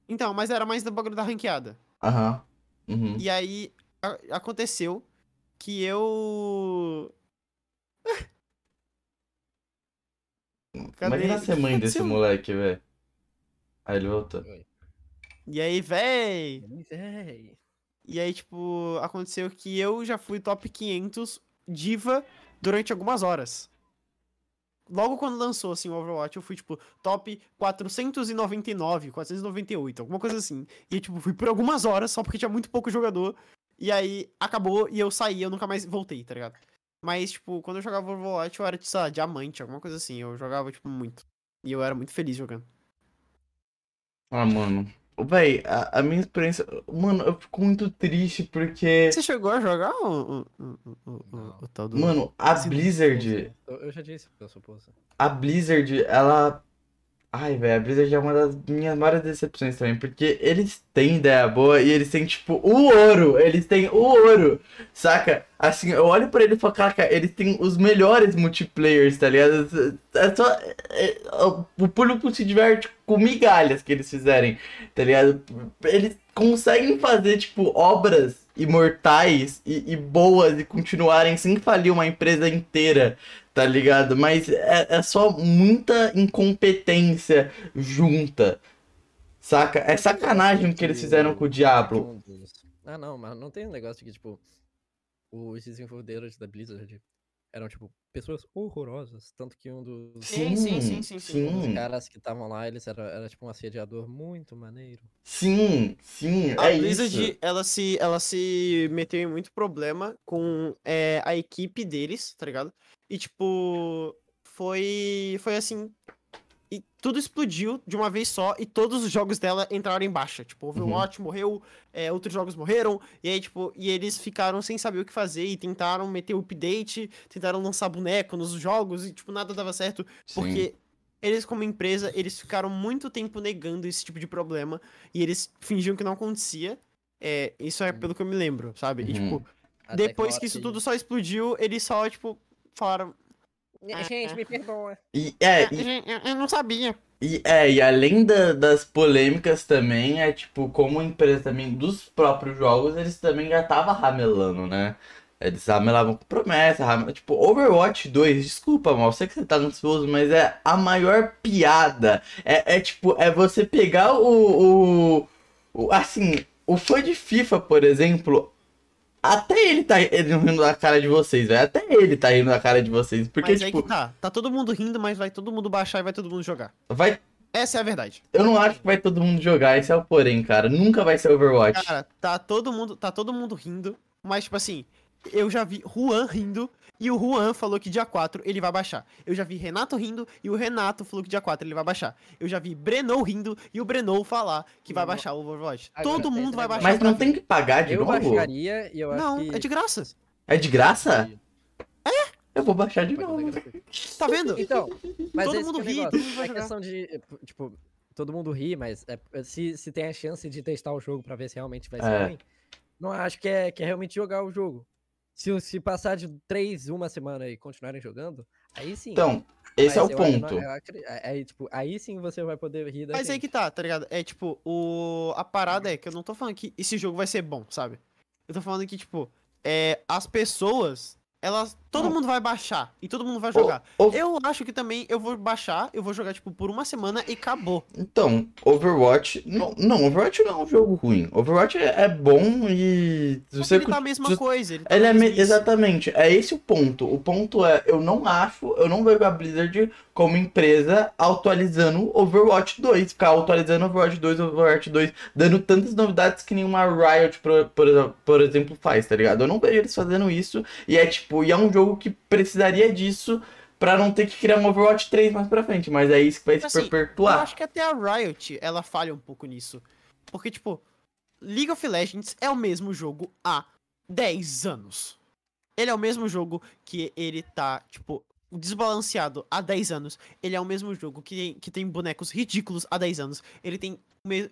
Então, mas era mais do bagulho da ranqueada. Aham. Uhum. E aí aconteceu que eu. Cadê? Imagina ser mãe desse Aconteceu. moleque, velho. Aí ele voltou. E aí, véi. Véi. E aí, tipo, aconteceu que eu já fui top 500 diva durante algumas horas. Logo quando lançou, assim, o Overwatch, eu fui, tipo, top 499, 498, alguma coisa assim. E, tipo, fui por algumas horas, só porque tinha muito pouco jogador. E aí, acabou e eu saí, eu nunca mais voltei, tá ligado? Mas, tipo, quando eu jogava Overwatch, eu era, sei lá, diamante, alguma coisa assim. Eu jogava, tipo, muito. E eu era muito feliz jogando. Ah, mano. Véi, a, a minha experiência. Mano, eu fico muito triste porque. Você chegou a jogar o, o, o, o, o, Não. o tal do... Mano, a Blizzard. Eu, já disse que eu sou poça. A Blizzard, ela. Ai, velho, a Blizzard é uma das minhas maiores decepções também, porque eles têm ideia boa e eles têm, tipo, o ouro. Eles têm o ouro, saca? Assim, eu olho pra ele e falo, caraca, eles têm os melhores multiplayers, tá ligado? É só. é- é- o público se diverte com migalhas que eles fizerem, tá ligado? Eles conseguem fazer, tipo, obras imortais e, e boas e continuarem sem falir uma empresa inteira tá ligado? Mas é, é só muita incompetência junta, saca? É sacanagem o que eles fizeram com o Diablo. Ah, não, mas não tem um negócio de que, tipo, os desenvolvedores da Blizzard eram, tipo, pessoas horrorosas. Tanto que um dos, Sim, sim, sim, sim, sim. um dos caras que estavam lá, eles era, era, tipo, um assediador muito maneiro. sim, sim, A é Blizzard, isso. ela se, ela se meteu em muito problema com é, a equipe deles, tá ligado? E, tipo, foi, foi assim, e tudo explodiu de uma vez só e todos os jogos dela entraram em baixa. Tipo, Overwatch morreu, é, outros jogos morreram, e aí, tipo, e eles ficaram sem saber o que fazer e tentaram meter o update, tentaram lançar boneco nos jogos e, tipo, nada dava certo. Sim. Porque eles, como empresa, eles ficaram muito tempo negando esse tipo de problema. E eles fingiam que não acontecia. É, isso é pelo que eu me lembro, sabe? E, Uhum. tipo, Até depois que isso tudo só explodiu, eles só, tipo, falaram. Gente, me perdoa. E, é, "Ah, e, eu, eu não sabia. e, é, e além da- das polêmicas também, é tipo, como empresa também dos próprios jogos, eles também já estavam ramelando, né? Eles ramelavam com promessa, ramelavam, tipo, Overwatch 2, desculpa, mal, sei que você tá ansioso, mas é a maior piada. É, é tipo, é você pegar o, o, o- Assim, o fã de FIFA, por exemplo, até ele tá rindo da cara de vocês, velho. Até ele tá rindo da cara de vocês. Porque, mas tipo, que tá. Tá todo mundo rindo, mas vai todo mundo baixar e vai todo mundo jogar. vai. Essa é a verdade. Eu não acho que vai todo mundo jogar, esse é o porém, cara. Nunca vai ser Overwatch. Cara, tá todo mundo, tá todo mundo rindo, mas tipo assim, eu já vi Juan rindo e o Juan falou que dia 4 ele vai baixar. Eu já vi Renato rindo e o Renato falou que dia 4 ele vai baixar. Eu já vi Breno rindo e o Breno falar que vai baixar o Overwatch. Agora, todo mundo vai baixar. Mas não tem que pagar de Eu novo? baixaria e eu acho Não, que... é de graça. É de graça? Eu vou baixar de novo. Tá vendo? Então, mas Todo mundo que é ri, negócio. todo mundo vai É questão de, tipo, todo mundo ri, mas é- se, se tem a chance de testar o jogo pra ver se realmente vai ser É. ruim, não acho que é, que é realmente jogar o jogo. Se, se passar de três, uma semana e continuarem jogando, aí sim. Então, esse é o eu ponto. eu aí, tipo, aí sim você vai poder rir da Mas aí gente. que tá, tá ligado? É tipo, o... a parada é que eu não tô falando que esse jogo vai ser bom, sabe? Eu tô falando que, tipo, é... as pessoas, elas. Todo mundo vai baixar e todo mundo vai jogar. Eu acho que também eu vou baixar, eu vou jogar, tipo, por uma semana e acabou. Então, Overwatch. Não, não, Overwatch não é um jogo ruim. Overwatch é, é bom e. Você ele tá a mesma se- coisa. Ele, tá Ele é me- exatamente, é esse o ponto. O ponto é, eu não acho, eu não vejo a Blizzard como empresa atualizando Overwatch 2, ficar atualizando Overwatch 2, Overwatch 2, dando tantas novidades que nenhuma Riot, por, por, por exemplo, faz, tá ligado? Eu não vejo eles fazendo isso, e é tipo, e é um jogo que precisaria disso pra não ter que criar um Overwatch 3 mais pra frente, mas é isso que vai se Assim, Eu perpetuar. acho que até a Riot, ela falha um pouco nisso. Porque, tipo, League of Legends é o mesmo jogo há 10 anos. Ele é o mesmo jogo que ele tá, tipo, desbalanceado há 10 anos. Ele é o mesmo jogo que tem, que tem bonecos ridículos há 10 anos. Ele tem.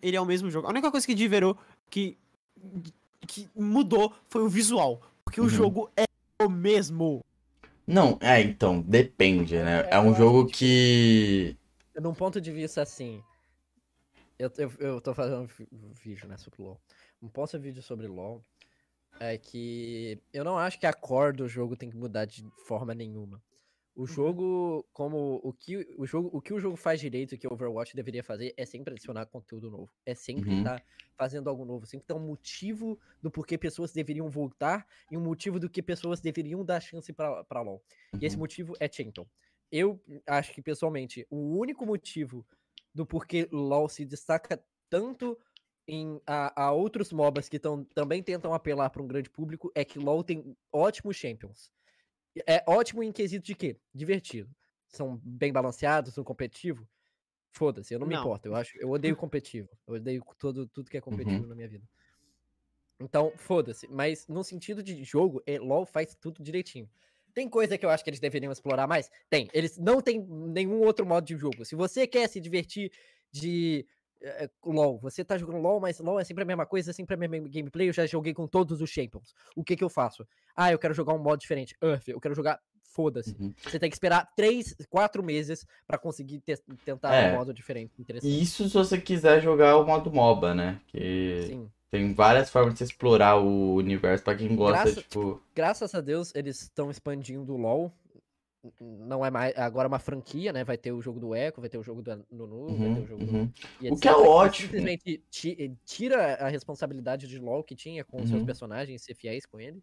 Ele é o mesmo jogo. A única coisa que diverou, que, que mudou, foi o visual. Porque Uhum. o jogo é o mesmo. Não, é, então, depende, né? É, É um jogo que, que... Num ponto de vista assim. Eu, eu, eu tô fazendo um vídeo, né, sobre LoL. Um ponto de vídeo sobre LoL é que eu não acho que a core do jogo tem que mudar de forma nenhuma. O jogo, como o que o jogo, o que o jogo faz direito, que o Overwatch deveria fazer, é sempre adicionar conteúdo novo. É sempre Uhum. estar fazendo algo novo, sempre ter um motivo do porquê pessoas deveriam voltar e um motivo do que pessoas deveriam dar chance pra, pra LoL. E esse Uhum. motivo é Champion. Eu acho que, pessoalmente, o único motivo do porquê LoL se destaca tanto em a, a outros MOBAs que tão, também tentam apelar para um grande público é que LoL tem ótimos champions. É ótimo em quesito de quê? Divertido. São bem balanceados, são competitivo. Foda-se, eu não, me Não. importo. Eu acho, eu odeio competitivo. Eu odeio todo, tudo que é competitivo Uhum. na minha vida. Então, foda-se. Mas no sentido de jogo, é, LoL faz tudo direitinho. Tem coisa que eu acho que eles deveriam explorar mais? Tem. Eles não têm nenhum outro modo de jogo. Se você quer se divertir de eh, LoL, você tá jogando LoL, mas LoL é sempre a mesma coisa, é sempre a mesma gameplay. Eu já joguei com todos os Champions. O que que eu faço? Ah, eu quero jogar um modo diferente. Earth, eu quero jogar. Foda-se. Uhum. Você tem que esperar 3, 4 meses pra conseguir te- tentar É. um modo diferente. Isso se você quiser jogar o modo MOBA, né? Que Sim. tem várias formas de você explorar o universo pra quem gosta, Graça- tipo. graças a Deus, eles estão expandindo o LoL. Não é mais agora é uma franquia, né? Vai ter o jogo do Echo, vai ter o jogo do Nunu, vai ter Uhum, o jogo do uhum. e O que é etc, ótimo. Simplesmente ti- tira a responsabilidade de LoL que tinha com os seus Uhum. personagens ser fiéis com ele.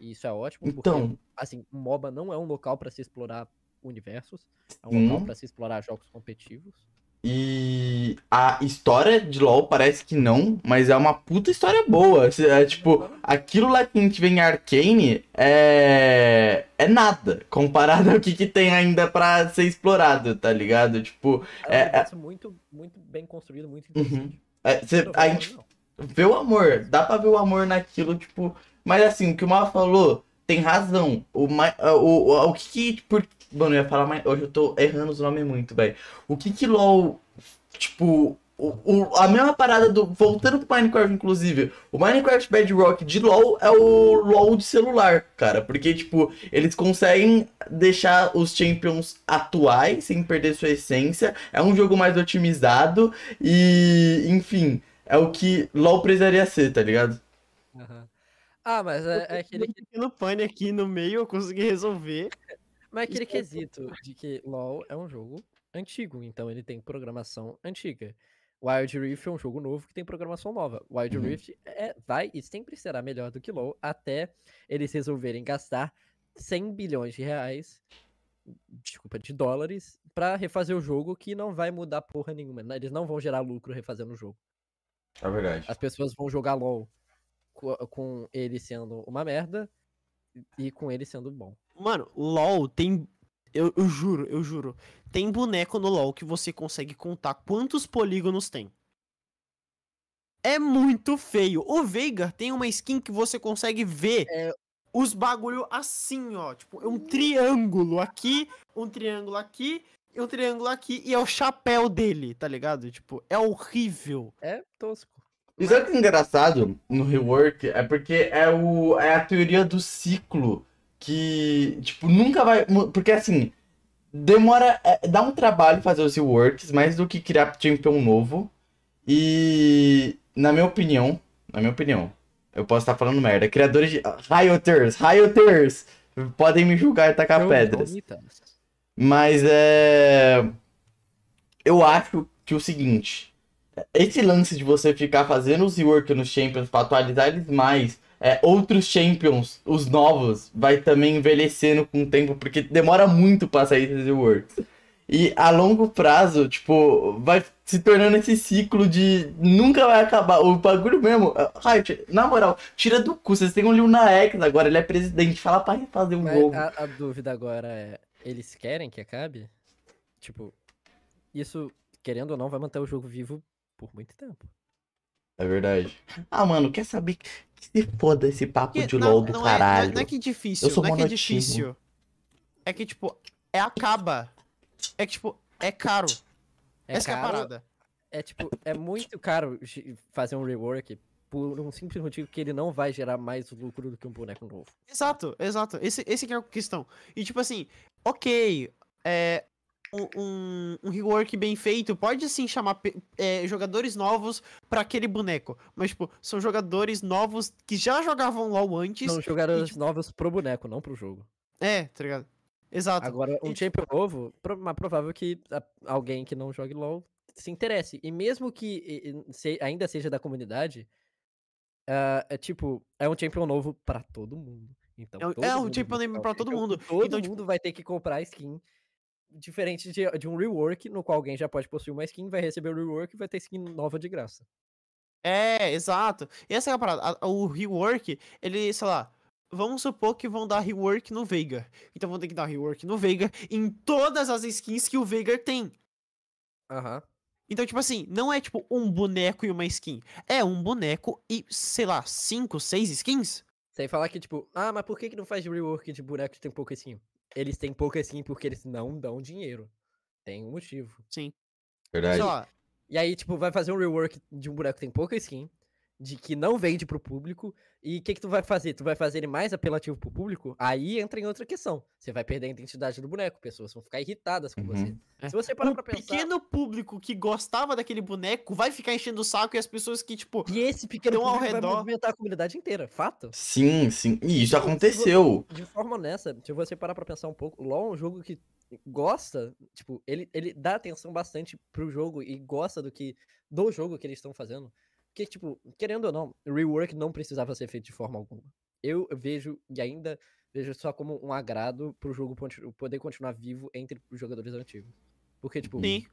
E isso é ótimo, Então. porque, assim, MOBA não é um local pra se explorar universos, é um local pra se explorar jogos competitivos. E a história de LoL parece que não, mas é uma puta história boa. É, tipo, aquilo lá que a gente vê em Arcane é. é nada comparado ao que, que tem ainda pra ser explorado, tá ligado? Tipo, É um É, é- universo muito, muito bem construído, muito interessante. é, cê- a gente não. vê o amor, dá pra ver o amor naquilo, tipo. Mas assim, o que o Mal falou tem razão. O, o, o, o que que. Por, mano, eu ia falar mais. Hoje eu tô errando os nomes muito, velho. O que que LOL, tipo, o, o- a mesma parada do. Voltando pro Minecraft, inclusive. O Minecraft Bedrock de LoL é o LoL de celular, cara. Porque, tipo, eles conseguem deixar os champions atuais sem perder sua essência. É um jogo mais otimizado. E, enfim, é o que LoL precisaria ser, tá ligado? Aham. Ah, mas é, é aquele, Um pequeno pane aqui no meio, eu consegui resolver. Mas é aquele quesito de que LoL é um jogo antigo, então ele tem programação antiga. Wild Rift é um jogo novo que tem programação nova. Wild Uhum. Rift é, vai e sempre será melhor do que LoL até eles resolverem gastar 100 bilhões de reais, desculpa, de dólares, pra refazer o jogo que não vai mudar porra nenhuma. né? Eles não vão gerar lucro refazendo o jogo. É verdade. As pessoas vão jogar LoL co- com ele sendo uma merda e com ele sendo bom. Mano, LOL tem. Eu, eu juro, eu juro. Tem boneco no LOL que você consegue contar quantos polígonos tem. É muito feio. O Veigar tem uma skin que você consegue ver É. os bagulho assim, ó. Tipo, é um triângulo aqui, um triângulo aqui e um triângulo aqui. E é o chapéu dele, tá ligado? Tipo, é horrível. É tosco. E sabe o que é engraçado no rework? É porque é, o, é a teoria do ciclo que, tipo, nunca vai. Porque assim, demora. é, dá um trabalho fazer os reworks, mais do que criar champion novo. E, na minha opinião, na minha opinião, eu posso estar falando merda. Criadores de. Rioters, Rioters! Podem me julgar e tacar Não pedras. Mas é. Eu acho que o seguinte. Esse lance de você ficar fazendo os rework nos Champions pra atualizar eles mais. É, outros Champions, os novos, vai também envelhecendo com o tempo, porque demora muito pra sair esses reworks. E a longo prazo, tipo, vai se tornando esse ciclo de nunca vai acabar. O bagulho mesmo. Riot, na moral, tira do cu. Vocês têm um Lil X agora, ele é presidente. Fala pra refazer um Mas a, a dúvida agora é: eles querem que acabe? Tipo, isso, querendo ou não, vai manter o jogo vivo por muito tempo. É verdade. Ah, mano, quer saber que se foda esse papo Porque de não- LOL do não é- é- caralho. não é que é difícil, Eu sou não é que é difícil. É que, tipo, é acaba. É que, tipo, é caro. É Essa que é a caro, parada. é tipo, é muito caro fazer um rework por um simples motivo que ele não vai gerar mais lucro do que um boneco novo. Exato, exato. Esse, esse que é a questão. E tipo assim, ok, é, um, um, rework bem feito pode sim chamar é, jogadores novos pra aquele boneco. Mas, tipo, são jogadores novos que já jogavam LOL antes. São jogadores tipo- novos pro boneco, não pro jogo. É, tá ligado? Exato. Agora, um E, champion novo, mais provável que alguém que não jogue LoL se interesse. E mesmo que se- ainda seja da comunidade, ah, é tipo, é um champion novo pra todo mundo. Então, É um- é um champion novo pra todo mundo. Todo Então, tipo- mundo vai ter que comprar skin. Diferente de, de um rework, no qual alguém já pode possuir uma skin, vai receber o rework e vai ter skin nova de graça. É, exato. E essa é a parada. o rework, ele, sei lá, vamos supor que vão dar rework no Veigar. Então vão ter que dar rework no Veigar em todas as skins que o Veigar tem. Aham. Então, tipo assim, não é tipo um boneco e uma skin. É um boneco e, sei lá, cinco, seis skins? Sem falar que, tipo, ah, mas por que, que não faz rework de boneco que tem pouca skin? Eles têm pouca skin porque eles não dão dinheiro. Tem um motivo. Verdade. Sei lá. E aí, tipo, vai fazer um rework de um boneco que tem pouca skin, de que não vende pro público, e o que que tu vai fazer? Tu vai fazer ele mais apelativo pro público? Aí entra em outra questão. Você vai perder a identidade do boneco, pessoas vão ficar irritadas com você. Uhum. É. Se você parar O pra pensar... pequeno público que gostava daquele boneco vai ficar enchendo o saco e as pessoas que, tipo, E esse pequeno Então, ao público vai redor- movimentar a comunidade inteira, fato. Sim, sim. E isso Tipo, aconteceu. De forma honesta, se você parar pra pensar um pouco, o LoL é um jogo que gosta, tipo, ele, ele dá atenção bastante pro jogo e gosta do que do jogo que eles estão fazendo. Porque, tipo, querendo ou não, o rework não precisava ser feito de forma alguma. Eu vejo e ainda vejo só como um agrado pro jogo poder continuar vivo entre os jogadores antigos. Porque, tipo, sim.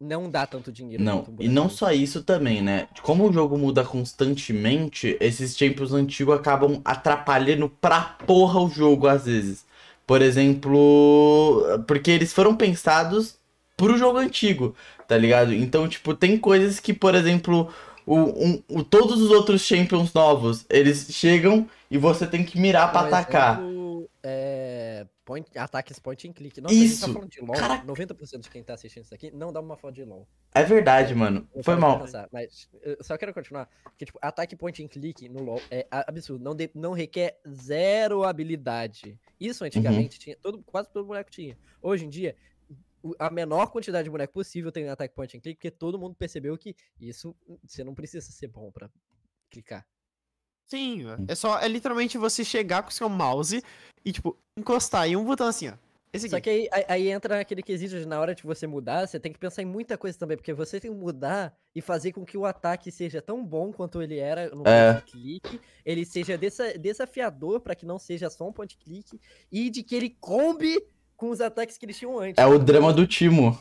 não dá tanto dinheiro Não, um e não só isso também, né? Como o jogo muda constantemente, esses champions antigos acabam atrapalhando pra porra o jogo às vezes. Por exemplo, porque eles foram pensados pro jogo antigo, tá ligado? Então, tipo, tem coisas que, por exemplo, o, um- o- todos os outros champions novos, eles chegam e você tem que mirar pra Um atacar. exemplo, É, point, ataques point and click. Nossa, a gente Isso. tá falando de LoL. Caraca. 90% de quem tá assistindo isso aqui não dá uma foto de LoL. É verdade, mano. Eu Foi mal. pensar, mas eu só quero continuar. Que, tipo, ataque point and click no LoL é absurdo. Não, de- não requer zero habilidade. Isso antigamente tinha. Todo, quase todo boneco tinha. Hoje em dia, a menor quantidade de boneco possível tem ataque point and click, porque todo mundo percebeu que isso você não precisa ser bom pra clicar. Sim, é só, é literalmente você chegar com o seu mouse e, tipo, encostar em um botão assim, ó. Esse Só aqui. que aí, aí- aí entra aquele quesito de na hora de você mudar, você tem que pensar em muita coisa também, porque você tem que mudar e fazer com que o ataque seja tão bom quanto ele era no É. point click, ele seja desa- desafiador pra que não seja só um point click e de que ele combe com os ataques que eles tinham antes. É o drama do Timo.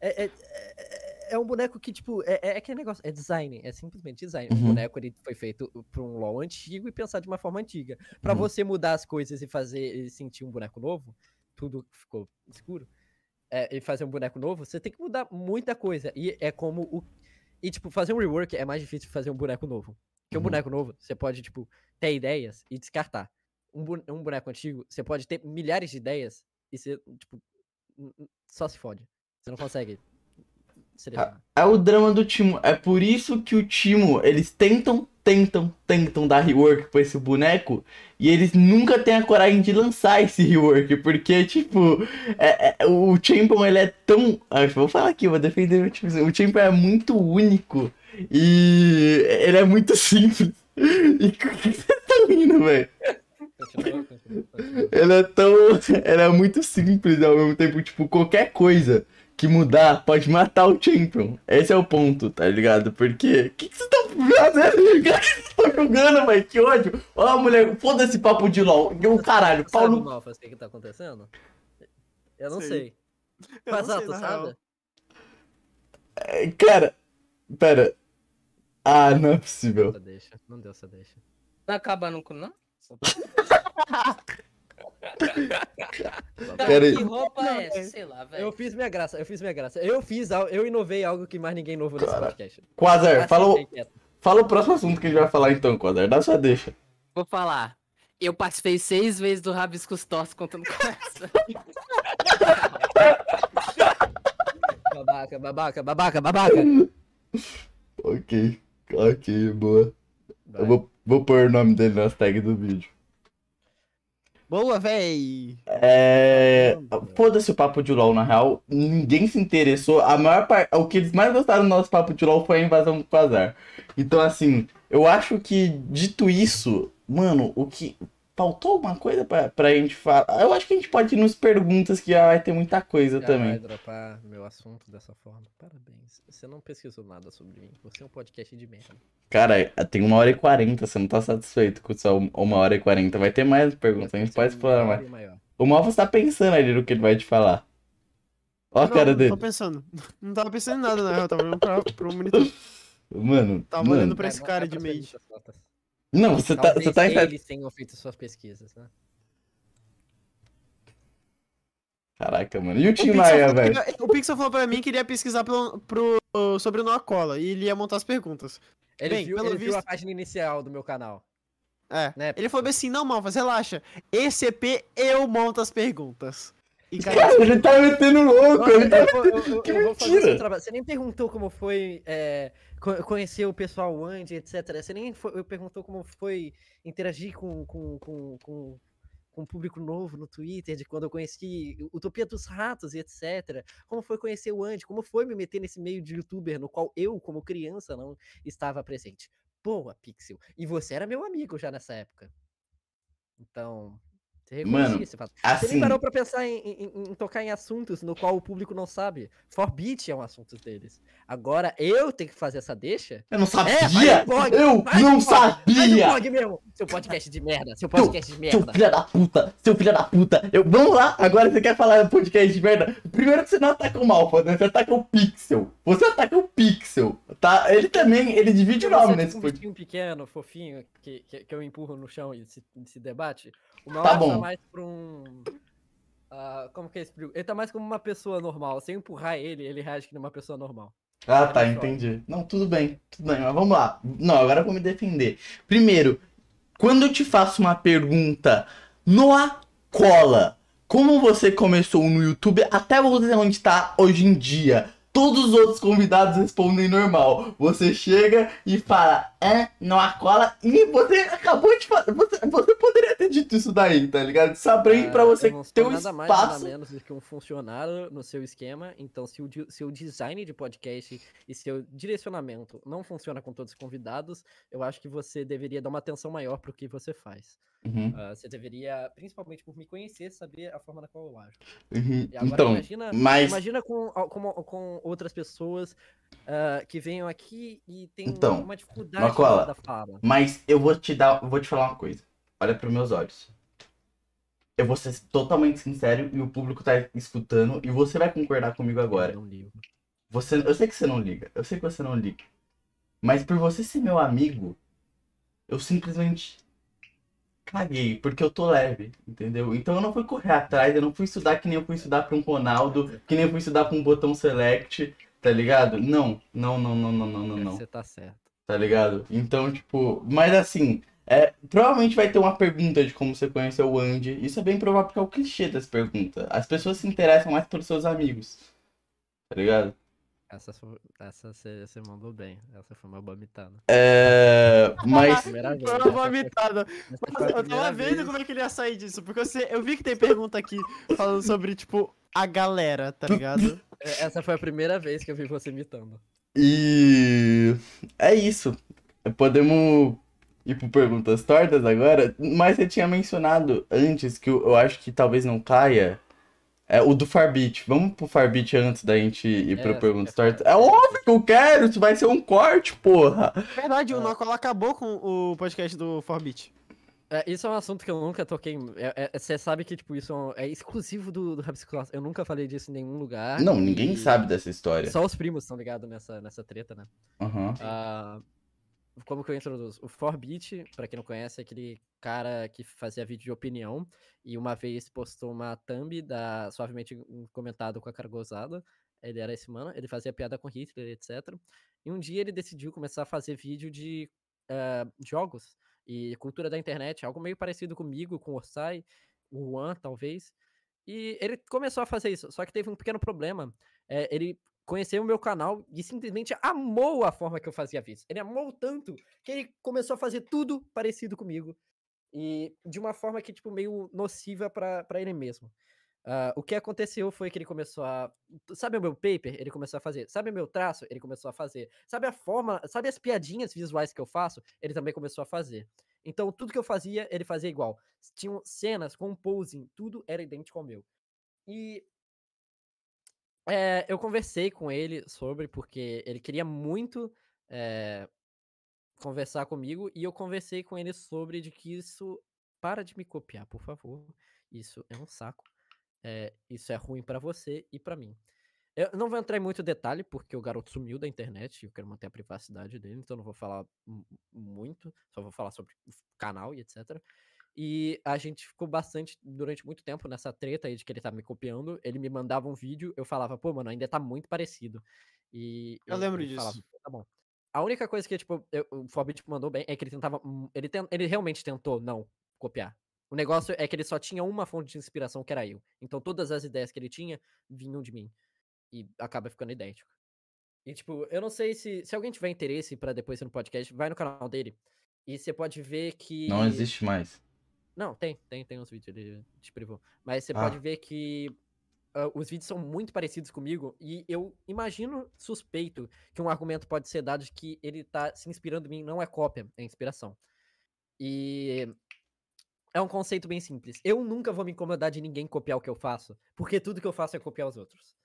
É, é- é- é um boneco que, tipo, é, é aquele negócio, é design, é simplesmente design. O Uhum. boneco ele foi feito pra um LoL antigo e pensado de uma forma antiga. Pra Uhum. você mudar as coisas e fazer ele sentir um boneco novo, tudo ficou escuro, é, e fazer um boneco novo, você tem que mudar muita coisa. E é como o. E, tipo, fazer um rework é mais difícil que fazer um boneco novo. Porque um Uhum. boneco novo, você pode, tipo, ter ideias e descartar. Um, um boneco antigo, você pode ter milhares de ideias e você, tipo, só se fode. Você não consegue selecionar. É o drama do Timo. É por isso que o Timo, eles tentam, tentam, tentam dar rework pra esse boneco. E eles nunca têm a coragem de lançar esse rework. Porque, tipo, é- é- o Champion, ele é tão. Ah, vou falar aqui, vou defender o Champion. O Champion é muito único. E ele é muito simples. E o que vocês estão rindo, velho? Continua, continua, continua. Ele é tão. Ele é muito simples e ao mesmo tempo, tipo, qualquer coisa que mudar pode matar o Champion. Esse é o ponto, tá ligado? Porque. O que, que vocês estão fazendo? O que vocês estão jogando, velho? Que ódio! Ó, mulher, foda esse papo de LOL. O caralho, Tu pau sabe, no. Malfas, o que que tá acontecendo? Eu não Sei. sei. Eu não Mas, ah, sei, tu na sabe? real. Cara, pera. Ah, não é possível. Deixa. Não deu essa deixa. Tá acabando com não? Aí. que roupa Não, é essa? é. Sei lá, Eu velho. fiz minha graça, eu fiz minha graça. Eu fiz, eu inovei algo que mais ninguém inovou nesse Cara, podcast. Quasar, Assim, fala, o- fala o próximo assunto que a gente vai falar então, Quasar. Dá sua deixa. Vou falar. Eu participei seis vezes do Rabiscos Tortos contando com essa. Babaca, babaca, babaca, babaca. Ok, ok, boa. Vai. Eu vou, vou pôr o nome dele nas tags do vídeo. Boa, véi! É. Foda-se o papo de LOL, na real. Ninguém se interessou. A maior parte. O que eles mais gostaram do nosso papo de LOL foi a invasão do Quasar. Então, assim, eu acho que, dito isso, mano, o que. Faltou alguma coisa pra, pra gente falar? Eu acho que a gente pode ir nos perguntas que já vai ter muita coisa Já também. vai dropar meu assunto dessa forma. Parabéns. Você não pesquisou nada sobre mim. Você é um podcast de merda. Cara, tem uma hora e quarenta, você não tá satisfeito com só uma hora e quarenta. Vai ter mais perguntas, a gente pode explorar mais. Maior. O Malfas tá pensando ali no que ele vai te falar. Ó a Não, cara não dele. tô pensando. Não tava pensando em nada, na real. Tava olhando pra, pro monitor. Mano, Tava mano. olhando pra esse Vai, cara de pras mage. perguntas, Lotas. Não, você tá, você Talvez tá em eles tenham feito suas pesquisas, né? Caraca, mano. E o Tim Maia, velho? o Pixel falou pra mim que ele ia pesquisar pelo, pro, sobre o Noacola e ele ia montar as perguntas. Ele, Bem, viu, pelo ele viu a visto- página inicial do meu canal. É. Né, Ele falou assim: não, Malfas, relaxa. Esse EP eu monto as perguntas. E cara, ele tá metendo louco. Nossa, ele tá- eu, vou- eu- eu- Que eu mentira. Você nem perguntou como foi é, co- conhecer o pessoal antes, etc. Você nem foi- perguntou como foi interagir com, com, com, com, com um público novo no Twitter, de quando eu conheci Utopia dos Ratos e etc. Como foi conhecer o Andy, como foi me meter nesse meio de youtuber no qual eu, como criança, não estava presente. Boa, Pixel. E você era meu amigo já nessa época. Então, você Mano, reconhecia esse fato. Você nem Assim, parou pra pensar em, em- em tocar em assuntos no qual o público não sabe. Forbit é um assunto deles. Agora eu tenho que fazer essa deixa? eu não É, sabia. um blog, eu não um blog, um sabia. blog mesmo. Seu podcast de merda. Seu podcast de Seu merda. filho da puta, seu filho da puta. Eu, vamos lá, agora você quer falar do podcast de merda? Primeiro que você não ataca o Malfa, né? Você ataca o Pixel. Você ataca o Pixel, tá? Ele também, ele divide o Você nome é nesse um podcast. bichinho pequeno, fofinho, que, que, que eu empurro no chão e se, se debate. Tá bom. Mais pra um. ah, como que é esse? Ele tá mais como uma pessoa normal. Se eu empurrar ele, ele reage que uma pessoa normal. Ah, tá, Ele entendi. Não, tudo bem, tudo bem, mas vamos lá. Não, agora eu vou me defender. Primeiro, quando eu te faço uma pergunta no cola, como você começou no YouTube até você onde tá hoje em dia? Todos os outros convidados respondem normal. Você chega e fala, é, não há cola. E você acabou de falar. Você, você poderia ter dito isso daí, tá ligado? Aprende É, pra você eu não sou ter um nada mais, nada espaço. menos do que um funcionário no seu esquema. Então, se o, di- se o design de podcast e seu direcionamento não funciona com todos os convidados, eu acho que você deveria dar uma atenção maior pro que você faz. Uhum, Ah, você deveria, principalmente por me conhecer, saber a forma na qual eu ajo. uhum. Agora Então, imagina, mas. imagina com, com, com outras pessoas ah, que venham aqui e tem Então, uma dificuldade na Macola, da fala. Mas eu vou te dar, eu vou te falar uma coisa. Olha pros meus olhos. Eu vou ser totalmente sincero e o público tá escutando e você vai concordar comigo agora. Não ligo. Você, eu sei que você não liga, eu sei que você não liga. Mas por você ser meu amigo, eu simplesmente caguei, porque eu tô leve, entendeu? Então eu não fui correr atrás, eu não fui estudar que nem eu fui estudar pra um Ronaldo, que nem eu fui estudar pra um botão select, tá ligado? Não, não, não, não, não, não, não, não Você tá certo. tá ligado? Então, tipo, mas assim, é, provavelmente vai ter uma pergunta de como você conheceu o Andy. Isso é bem provável porque é o clichê das perguntas. As pessoas se interessam mais pelos seus amigos. Tá ligado? Essa essa você você mandou bem. Essa foi uma boa mitada. É, mas. Foi uma vomitada. eu tava vendo vez. como é que ele ia sair disso, porque você, eu vi que tem pergunta aqui falando sobre, tipo, a galera, tá ligado? É, Essa foi a primeira vez que eu vi você imitando. e é isso. Podemos ir por perguntas tortas agora, mas você tinha mencionado antes que eu, eu acho que talvez não caia. É o do Farbit. Vamos pro Farbit antes da gente ir É, pra perguntas é, tortas. é. É óbvio que eu quero, isso vai ser um corte, porra. Verdade, o Ah. Nocola acabou com o podcast do Forbit. É, isso é um assunto que eu nunca toquei. Você sabe que, tipo, isso é um- é exclusivo do, do. Eu nunca falei disso em nenhum lugar. Não, ninguém e sabe dessa história. Só os primos estão ligados nessa, nessa treta, né? Aham. Ah, como que eu introduzo? O Forbit, pra quem não conhece, é aquele cara que fazia vídeo de opinião e uma vez postou uma thumb da suavemente comentado com a cara gozada. Ele era esse mano, ele fazia piada com Hitler, etc. E um dia ele decidiu começar a fazer vídeo de ah, jogos e cultura da internet, algo meio parecido comigo, com o Orsai, o Juan, talvez. E ele começou a fazer isso, só que teve um pequeno problema. É, ele conheceu o meu canal e simplesmente amou a forma que eu fazia vídeos. Ele amou tanto que ele começou a fazer tudo parecido comigo. E de uma forma que, tipo, meio nociva pra ele mesmo. Ah, o que aconteceu foi que ele começou a. Sabe o meu paper? Ele começou a fazer. Sabe o meu traço? Ele começou a fazer. Sabe a forma. Sabe as piadinhas visuais que eu faço? Ele também começou a fazer. Então, tudo que eu fazia, ele fazia igual. Tinham cenas com posing, tudo era idêntico ao meu. E é, eu conversei com ele sobre, porque ele queria muito é, conversar comigo, e eu conversei com ele sobre de que isso. Para de me copiar, por favor. Isso é um saco. É, isso é ruim pra você e pra mim. Eu não vou entrar em muito detalhe, porque o garoto sumiu da internet e eu quero manter a privacidade dele, então não vou falar mu- muito, só vou falar sobre o canal e etc. E a gente ficou bastante, durante muito tempo, nessa treta aí de que ele tá me copiando. Ele me mandava um vídeo, eu falava, pô, mano, ainda tá muito parecido. E Eu lembro ele falava, disso. "Pô, tá bom. A única coisa que, tipo, eu- o Forbit mandou bem é que ele tentava. hum, Ele, ten- ele realmente tentou não copiar. O negócio é que ele só tinha uma fonte de inspiração, que era eu. Então todas as ideias que ele tinha vinham de mim. E acaba ficando idêntico. E, tipo, eu não sei se. Se alguém tiver interesse pra depois ir no podcast, vai no canal dele. E você pode ver que. Não existe mais. Não, tem, tem, tem uns vídeos, ele te privou. Mas você Ah. pode ver que ah, os vídeos são muito parecidos comigo e eu imagino suspeito que um argumento pode ser dado de que ele tá se inspirando em mim, não é cópia, é inspiração. E é um conceito bem simples. Eu nunca vou me incomodar de ninguém copiar o que eu faço, porque tudo que eu faço é copiar os outros.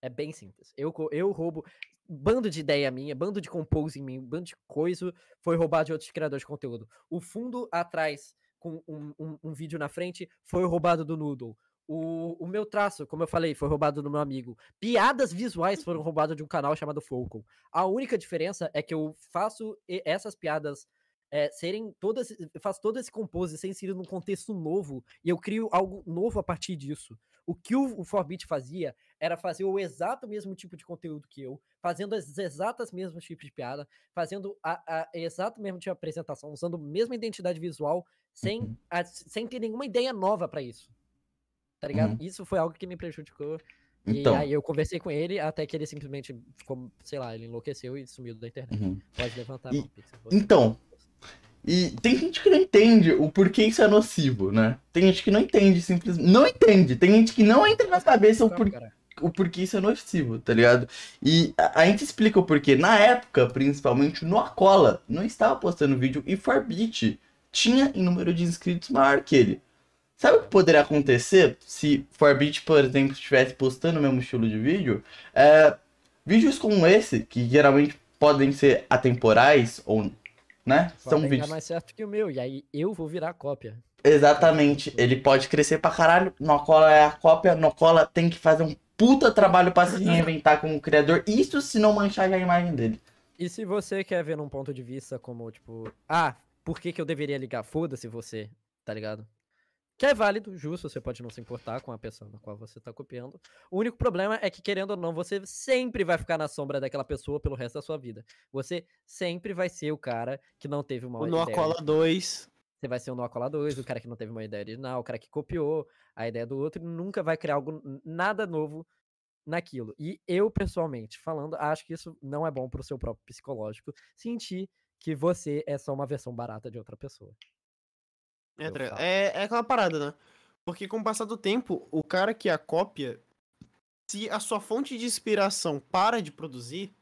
É bem simples. Eu, eu roubo bando de ideia minha, bando de compose em mim, bando de coisa foi roubado de outros criadores de conteúdo. O fundo atrás com um, um- um vídeo na frente foi roubado do Noodle. O, o meu traço, como eu falei, foi roubado do meu amigo. Piadas visuais foram roubadas de um canal chamado Focal. A única diferença é que eu faço essas piadas é, serem todas. Eu faço todo esse compose ser inserido num contexto novo e eu crio algo novo a partir disso. O que o, o Forbit fazia era fazer o exato mesmo tipo de conteúdo que eu, fazendo as exatas mesmos tipos de piada, fazendo a, a exato mesmo tipo de apresentação, usando a mesma identidade visual, sem, Uhum. a- sem ter nenhuma ideia nova pra isso. Tá ligado? Uhum. Isso foi algo que me prejudicou. E Então. aí eu conversei com ele até que ele simplesmente ficou, sei lá, ele enlouqueceu e sumiu da internet. uhum. Pode levantar E- mão, Então, E tem gente que não entende o porquê isso é nocivo, né? Tem gente que não entende, simplesmente. Não entende. Tem gente que não entra na cabeça o, por... O porquê isso é nocivo, tá ligado? E a, a gente explica o porquê. Na época, principalmente, no Acola não estava postando vídeo e Forbit tinha em número de inscritos maior que ele. Sabe o que poderia acontecer se Forbit, por exemplo, estivesse postando o mesmo estilo de vídeo? É, vídeos como esse, que geralmente podem ser atemporais ou, né? São vídeos mais certo que o meu, e aí eu vou virar a cópia. Exatamente. Ele pode crescer pra caralho. Nocola é a cópia. Nocola tem que fazer um puta trabalho pra se reinventar como criador. Isso se não manchar a imagem dele. E se você quer ver num ponto de vista como, tipo, ah, por que, que eu deveria ligar? Foda-se você, tá ligado? Que é válido, justo, você pode não se importar com a pessoa na qual você tá copiando. O único problema é que, querendo ou não, você sempre vai ficar na sombra daquela pessoa pelo resto da sua vida. Você sempre vai ser o cara que não teve uma O ideia. Noacola 2. Você vai ser o Noacola 2, o cara que não teve uma ideia original, o cara que copiou a ideia do outro e nunca vai criar algo, nada novo naquilo. E eu, pessoalmente, falando, acho que isso não é bom pro seu próprio psicológico, sentir que você é só uma versão barata de outra pessoa. É, falo. é, é aquela parada, né? Porque com o passar do tempo, o cara que a cópia, se a sua fonte de inspiração para de produzir,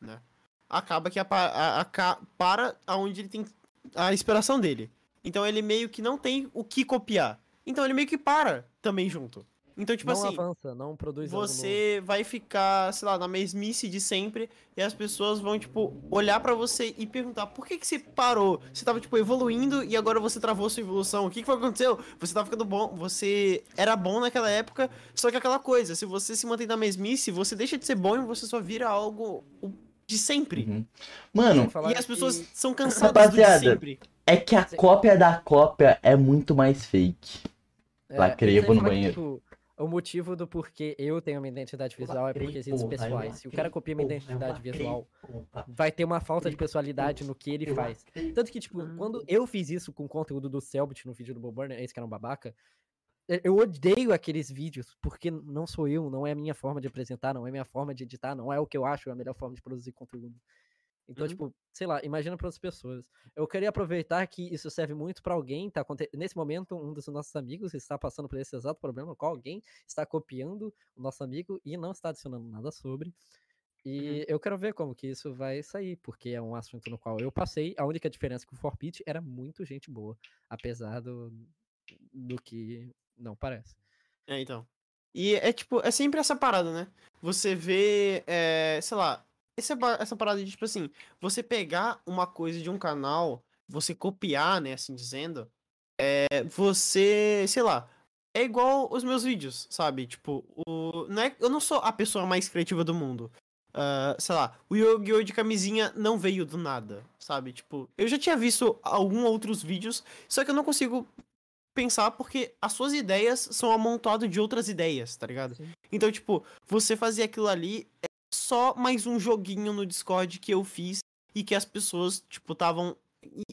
né? Acaba que a, a- a ca- para aonde ele tem a inspiração dele. Então ele meio que não tem o que copiar. Então ele meio que para também junto. Então, tipo não assim, avança, não produz você vai ficar, sei lá, na mesmice de sempre e as pessoas vão, tipo, olhar pra você e perguntar por que que você parou? Você tava, tipo, evoluindo e agora você travou sua evolução. O que que foi que aconteceu? Você tava ficando bom, você era bom naquela época, só que aquela coisa, se você se mantém na mesmice, você deixa de ser bom e você só vira algo de sempre. Uhum. Mano, E as pessoas que- são cansadas do de sempre. é que a cópia da cópia é muito mais fake. É, Lacrei, eu vou no que, banheiro. tipo, o motivo do porquê eu tenho uma identidade visual é por quesitos eu pessoais. Se o cara copia minha identidade visual, porra. vai ter uma falta de personalidade no que ele faz. Tanto que, tipo, quando eu fiz isso com o conteúdo do Selbit no vídeo do Bob Burner, esse que era um babaca, eu- eu odeio aqueles vídeos, porque não sou eu, não é a minha forma de apresentar, não é a minha forma de editar, não é o que eu acho é a melhor forma de produzir conteúdo. Então, Uhum. tipo, sei lá, imagina para outras pessoas. Eu queria aproveitar que isso serve muito para alguém, tá nesse momento um dos nossos amigos está passando por esse exato problema, no qual alguém está copiando o nosso amigo e não está adicionando nada sobre. E eu quero ver como que isso vai sair, porque é um assunto no qual eu passei. A única diferença é que o Forbit era muito gente boa, apesar do, do que não parece. É, então. E é tipo, é sempre essa parada, né? Você vê, é, sei lá, essa, ba- essa parada de, tipo assim, você pegar uma coisa de um canal, você copiar, né, assim dizendo, é, você, sei lá, é igual os meus vídeos, sabe? Tipo, o, não é, eu não sou a pessoa mais criativa do mundo. Ah, sei lá, o Yu-Gi-Oh! de camisinha não veio do nada, sabe? Tipo, eu já tinha visto alguns outros vídeos, só que eu não consigo pensar porque as suas ideias são amontoado de outras ideias, tá ligado? Sim. Então, tipo, você fazer aquilo ali é só mais um joguinho no Discord que eu fiz e que as pessoas, tipo, estavam.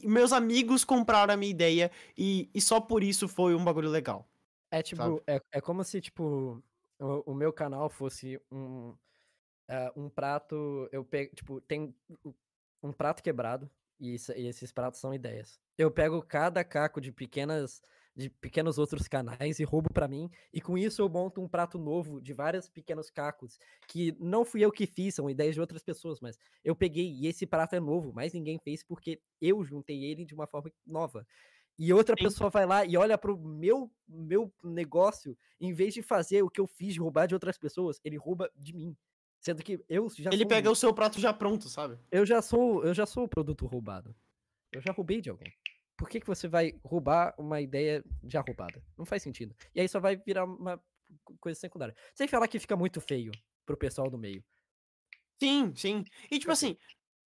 Meus amigos compraram a minha ideia e, e só por isso foi um bagulho legal. É tipo, é, é como se, tipo, o, o meu canal fosse um, ah, um prato. Eu pego, tipo, tem um prato quebrado e, isso- e esses pratos são ideias. Eu pego cada caco de pequenas. De pequenos outros canais e roubo pra mim, e com isso eu monto um prato novo de vários pequenos cacos que não fui eu que fiz, são ideias de outras pessoas, mas eu peguei e esse prato é novo, mas ninguém fez porque eu juntei ele de uma forma nova. E outra Sim. pessoa vai lá e olha pro meu, meu negócio, em vez de fazer o que eu fiz de roubar de outras pessoas, ele rouba de mim. Sendo que eu já Ele sou, pega o seu prato já pronto, sabe? eu já sou, eu já sou o produto roubado. Eu já roubei de alguém. Por que, que você vai roubar uma ideia já roubada? Não faz sentido. E aí só vai virar uma co- coisa secundária. Sem falar que fica muito feio pro pessoal do meio. Sim, sim. E tipo assim,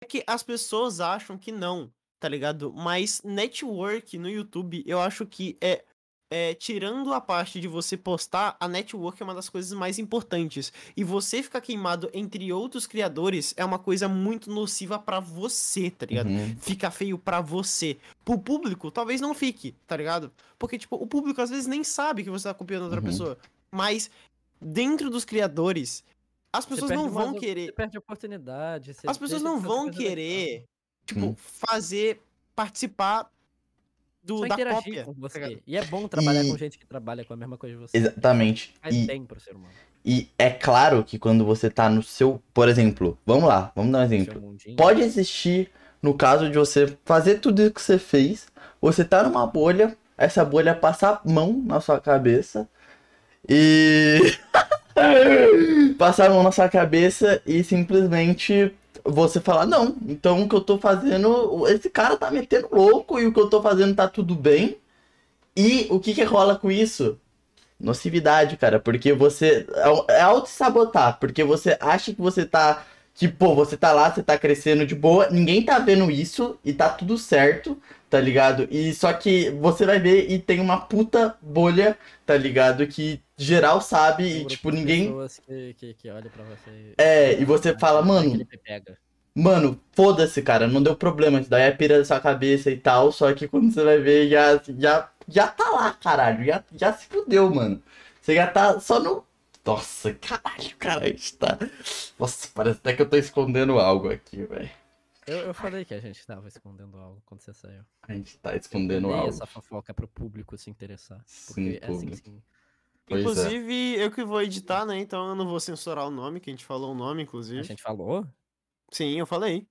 é que as pessoas acham que não, tá ligado? Mas network no YouTube, eu acho que é, é, tirando a parte de você postar, a network é uma das coisas mais importantes. E você ficar queimado entre outros criadores é uma coisa muito nociva pra você, tá ligado? Uhum. Fica feio pra você. Pro público, talvez não fique, tá ligado? Porque, tipo, o público às vezes nem sabe que você tá copiando outra Uhum. pessoa. Mas, dentro dos criadores, as pessoas não vão querer. Você perde a oportunidade. você As pessoas não vão querer, tipo, Hum. fazer participar do, Só da cópia. com tá? E é bom trabalhar E- com gente que trabalha com a mesma coisa que você. Exatamente. Faz E, bem pro ser humano. e é claro que quando você tá no seu. Por exemplo, vamos lá, vamos dar um exemplo. Pode existir, no caso de você fazer tudo isso que você fez, você tá numa bolha, essa bolha passar a mão na sua cabeça e. passar a mão na sua cabeça e simplesmente você falar, não, então o que eu tô fazendo, esse cara tá metendo louco e o que eu tô fazendo tá tudo bem. E o que que rola com isso? Nocividade, cara, porque você é auto-sabotar, porque você acha que você tá pô, você tá lá, você tá crescendo de boa, ninguém tá vendo isso e tá tudo certo, tá ligado? E só que você vai ver e tem uma puta bolha, tá ligado? Que geral sabe Um e, tipo, ninguém. que, que, que olha pra você. É, e você fala, mano. Mano, foda-se, cara, não deu problema, isso daí é pira da sua cabeça e tal, só que quando você vai ver, já, já, já tá lá, caralho, já, já se fudeu, mano. Você já tá só no. Nossa, caralho, cara, a gente tá. Nossa, parece até que eu tô escondendo algo aqui, velho. Eu, eu falei que a gente tava escondendo algo quando você saiu. A gente tá escondendo algo. essa fofoca pro público se interessar. Sim, Porque é assim sim. É. Inclusive, eu que vou editar, né? Então eu não vou censurar o nome, que a gente falou o nome, inclusive. A gente falou? Sim, eu falei.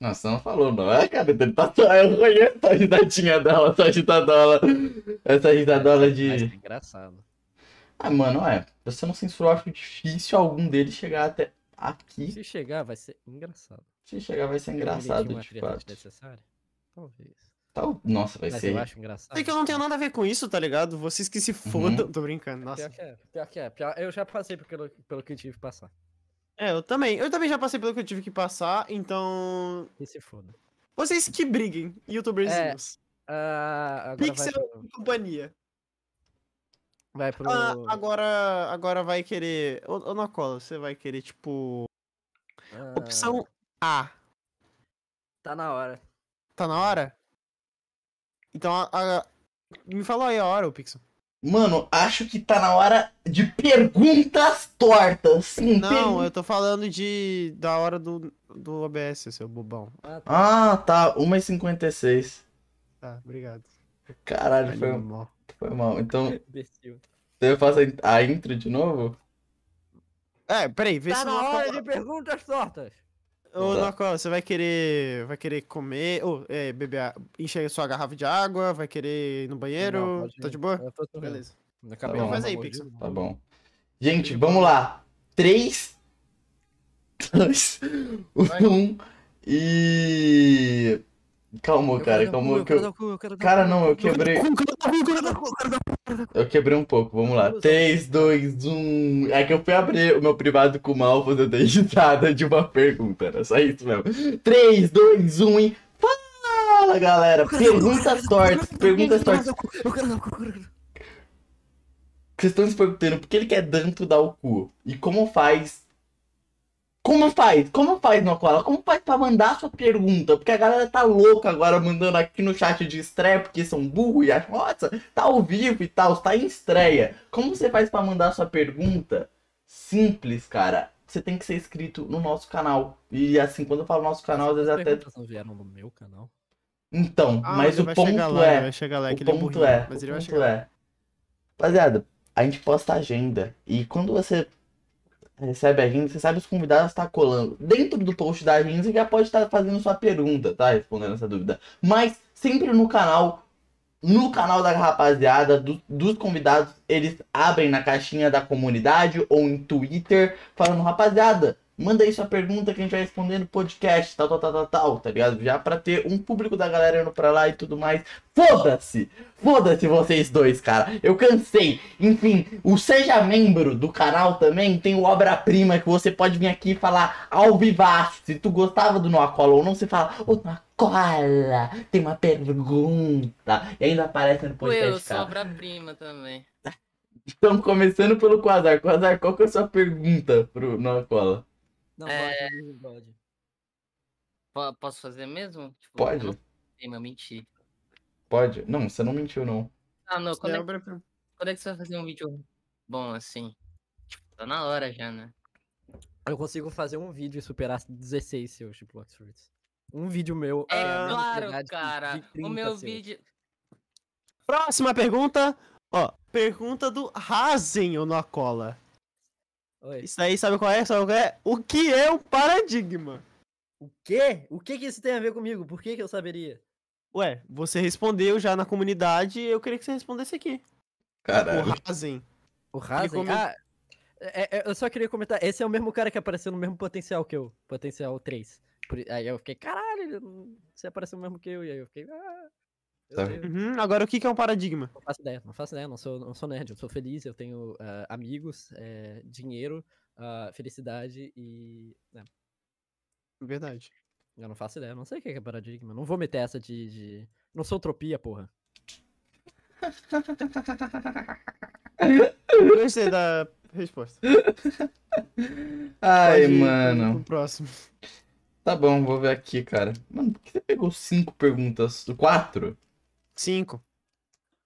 Nossa, não falou, não. É, cara, ele tá só. Eu conheço a risadinha dela, essa risadola. Essa risadola Mas é de. engraçado. Ah, mano, é. Você não censurou, acho difícil algum deles chegar até aqui. Se chegar, vai ser engraçado. Se chegar, vai ser Eu engraçado, uma fato. desnecessária? Talvez. Tal- Nossa, vai Mas ser. eu acho engraçado. É que eu não tenho nada a ver com isso, tá ligado? Vocês que se fodam. Tô brincando, nossa. Pior que é, pior que é. Pior- Eu já passei pelo, pelo que tive que passar. É, eu também. Eu também já passei pelo que eu tive que passar, então. E se foda. Vocês que briguem, youtuberzinhos. Agora vai Pixel e companhia. Vai pro... Ah, agora, agora vai querer. Ô, ô Nacola, você vai querer, tipo. ah, Opção A. Tá na hora. Tá na hora? Então, a, a- me falou aí a hora, o Pixel. Mano, acho que tá na hora de perguntas tortas. Sim, Não, eu tô falando de. da hora do, do OBS, seu bobão. Ah, tá. Ah, tá. 1h56. Tá, obrigado. Caralho, foi, Animal. Foi mal. Então, Imbecil. eu faço a in- a intro de novo? É, peraí, vê Tá se na o hora de perguntas tortas. Ô, Tá. Nacola, você vai querer. Vai querer comer. Ou, é, beber. a- Encher sua garrafa de água, vai querer ir no banheiro. Não, pode tá de boa? Eu tô. Beleza. Acabei bom. Faz aí, Pixel. mordida. Tá bom. Gente, vamos lá. 3, 2, 1 e. Calma, cara, calma. que eu- Cara, não, eu quebrei. Eu quebrei um pouco, vamos lá. 3, 2, 1. É que eu fui abrir o meu privado com o mouse, eu dei risada de uma pergunta. Era só isso mesmo. 3, 2, 1 e. Fala, galera! Perguntas tortas, perguntas tortas. Vocês estão se perguntando por que ele quer tanto dar o cu? E como faz? Como faz? Como faz, Nocola? Como faz pra mandar a sua pergunta? Porque a galera tá louca agora mandando aqui no chat de estreia, porque são burros e acham, nossa, tá ao vivo e tal, tá em estreia. Como você faz pra mandar a sua pergunta? Simples, cara. Você tem que ser inscrito no nosso canal. E assim, quando eu falo nosso canal, às vezes As até. não vieram no meu canal. Então, Ah, mas ele o ponto lá, é. ele vai chegar lá, O é é, mas o ele vai ponto chegar. é. Rapaziada, a gente posta agenda. E quando você recebe a agenda, você sabe os convidados estar colando. Dentro do post da você já pode estar fazendo sua pergunta, tá? Respondendo essa dúvida. Mas sempre no canal, no canal da rapaziada, do- dos convidados, eles abrem na caixinha da comunidade ou em Twitter, falando, rapaziada, Manda aí sua pergunta que a gente vai responder no podcast, tal, tal, tal, tal, tal, tá ligado? Já pra ter um público da galera indo pra lá e tudo mais. Foda-se! Foda-se vocês dois, cara. Eu cansei. Enfim, o Seja Membro do canal também tem o Obra-Prima que você pode vir aqui e falar ao vivaço. Se tu gostava do Noacola ou não, você fala, ô Noacola, tem uma pergunta. E ainda aparece no Pô, eu podcast, sou obra-prima também. Estamos começando pelo Quasar. Quasar, qual que é a sua pergunta pro Noacola? Não, É. pode, pode. Po- Posso fazer mesmo? Tipo, Pode? Eu não eu menti. Pode? Não, você não mentiu, não. Ah, não. Quando É é, quando é que você vai fazer um vídeo bom assim? Tipo, tá na hora já, né? Eu consigo fazer um vídeo e superar 16 seus de Blox Fruits. Um vídeo meu. É mesma claro, cara. O 30 meu seus. vídeo. Próxima pergunta. Ó, pergunta do Razen, ou Noacola. Oi. Isso aí, sabe qual é? Sabe qual é? O que é um paradigma? O quê? O que que isso tem a ver comigo? Por que que eu saberia? Ué, você respondeu já na comunidade, eu queria que você respondesse aqui. O Caralho. Razen. O Razen? Ah, é- é- eu só queria comentar. Esse é o mesmo cara que apareceu no mesmo potencial que eu. Potencial 3. Por- aí eu fiquei, caralho, você apareceu no mesmo que eu. E aí eu fiquei, ah. Tá. Deus. Uhum, agora o que que é um paradigma? Não faço ideia, não faço ideia, não sou, não sou nerd, eu sou feliz, eu tenho ah, amigos, eh, dinheiro, ah, felicidade e. né, Verdade. eu não faço ideia, não sei o que é paradigma. Não vou meter essa de. de- Não sou utopia, porra. Gostei da resposta. Ai, Pode mano. pro próximo. Tá bom, vou ver aqui, cara. Mano, por que você pegou cinco perguntas? Quatro? Cinco.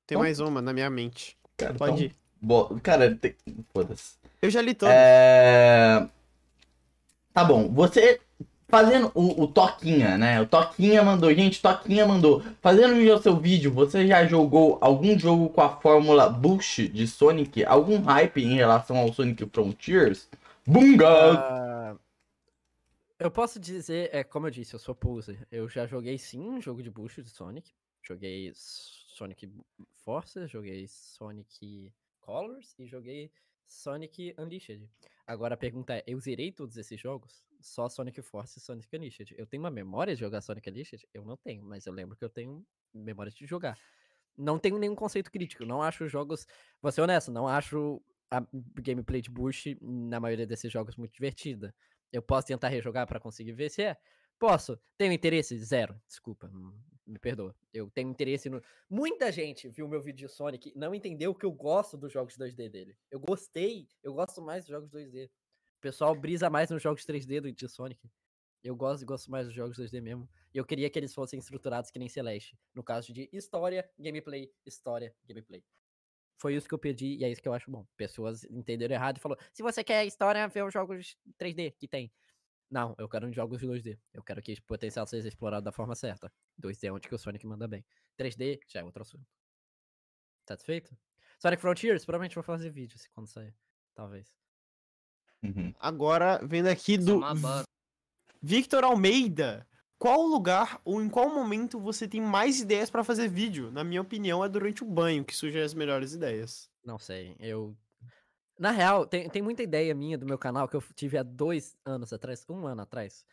Tem mais uma na minha mente. Cara, Pode então- ir. Bo- Cara, tem... foda-se. Eu já li todas. É... Tá bom, você fazendo o, o Toquinha, né? O Toquinha mandou, gente, Toquinha mandou. Fazendo o seu vídeo, você já jogou algum jogo com a fórmula Bush de Sonic? Algum hype em relação ao Sonic Frontiers? Bunga! Ah, eu posso dizer, é como eu disse, eu sou poser. Eu já joguei sim um jogo de bucho de Sonic. Joguei Sonic Forces, joguei Sonic Colors e joguei Sonic Unleashed. Agora a pergunta é, eu zerei todos esses jogos? Só Sonic Force e Sonic Unleashed. Eu tenho uma memória de jogar Sonic Unleashed? Eu não tenho, mas eu lembro que eu tenho memória de jogar. Não tenho nenhum conceito crítico, não acho os jogos, vou ser honesto, não acho a gameplay de Bush na maioria desses jogos muito divertida. Eu posso tentar rejogar pra conseguir ver se é? Posso. Tenho interesse? Zero. Desculpa. Me perdoa. Eu tenho interesse no. Muita gente viu meu vídeo de Sonic e não entendeu que eu gosto dos jogos 2D dele. Eu gostei. Eu gosto mais dos jogos 2D. O pessoal brisa mais nos jogos 3D do de Sonic. Eu gosto gosto mais dos jogos 2D mesmo. E eu queria que eles fossem estruturados que nem Celeste. No caso de história, gameplay, história, gameplay. Foi isso que eu pedi e é isso que eu acho bom. Pessoas entenderam errado e falou: se você quer história, vê os jogos 3D que tem. Não, eu quero jogos de 2D. Eu quero que esse potencial seja explorado da forma certa. 2D é onde que o Sonic manda bem. 3D já é outro assunto. Satisfeito? Sonic Frontiers, provavelmente vou fazer vídeo se quando sair. Talvez. Uhum. Agora, vendo aqui é do. Victor Almeida. Qual lugar ou em qual momento você tem mais ideias pra fazer vídeo? Na minha opinião, é durante o banho que surgem as melhores ideias. Não sei, eu. Na real, tem, tem muita ideia minha do meu canal que eu tive há dois anos atrás, um ano atrás,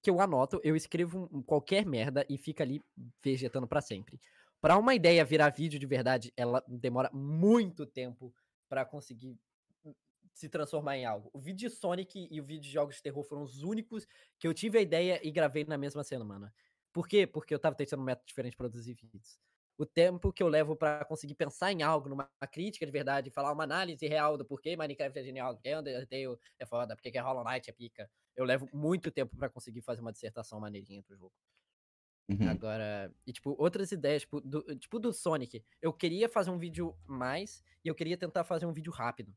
que eu anoto, eu escrevo qualquer merda e fica ali vegetando pra sempre. Pra uma ideia virar vídeo de verdade, ela demora muito tempo pra conseguir hum, se transformar em algo. O vídeo de Sonic e o vídeo de jogos de terror foram os únicos que eu tive a ideia e gravei na mesma semana. Por quê? Porque eu tava testando um método diferente de produzir vídeos o tempo que eu levo pra conseguir pensar em algo, numa crítica de verdade, falar uma análise real do porquê Minecraft é genial, porque Undertale é foda, porque que Hollow Knight é pica. Eu levo muito tempo pra conseguir fazer uma dissertação maneirinha do jogo. Uhum. Agora, e tipo, outras ideias, tipo do, tipo do Sonic, eu queria fazer um vídeo mais e eu queria tentar fazer um vídeo rápido.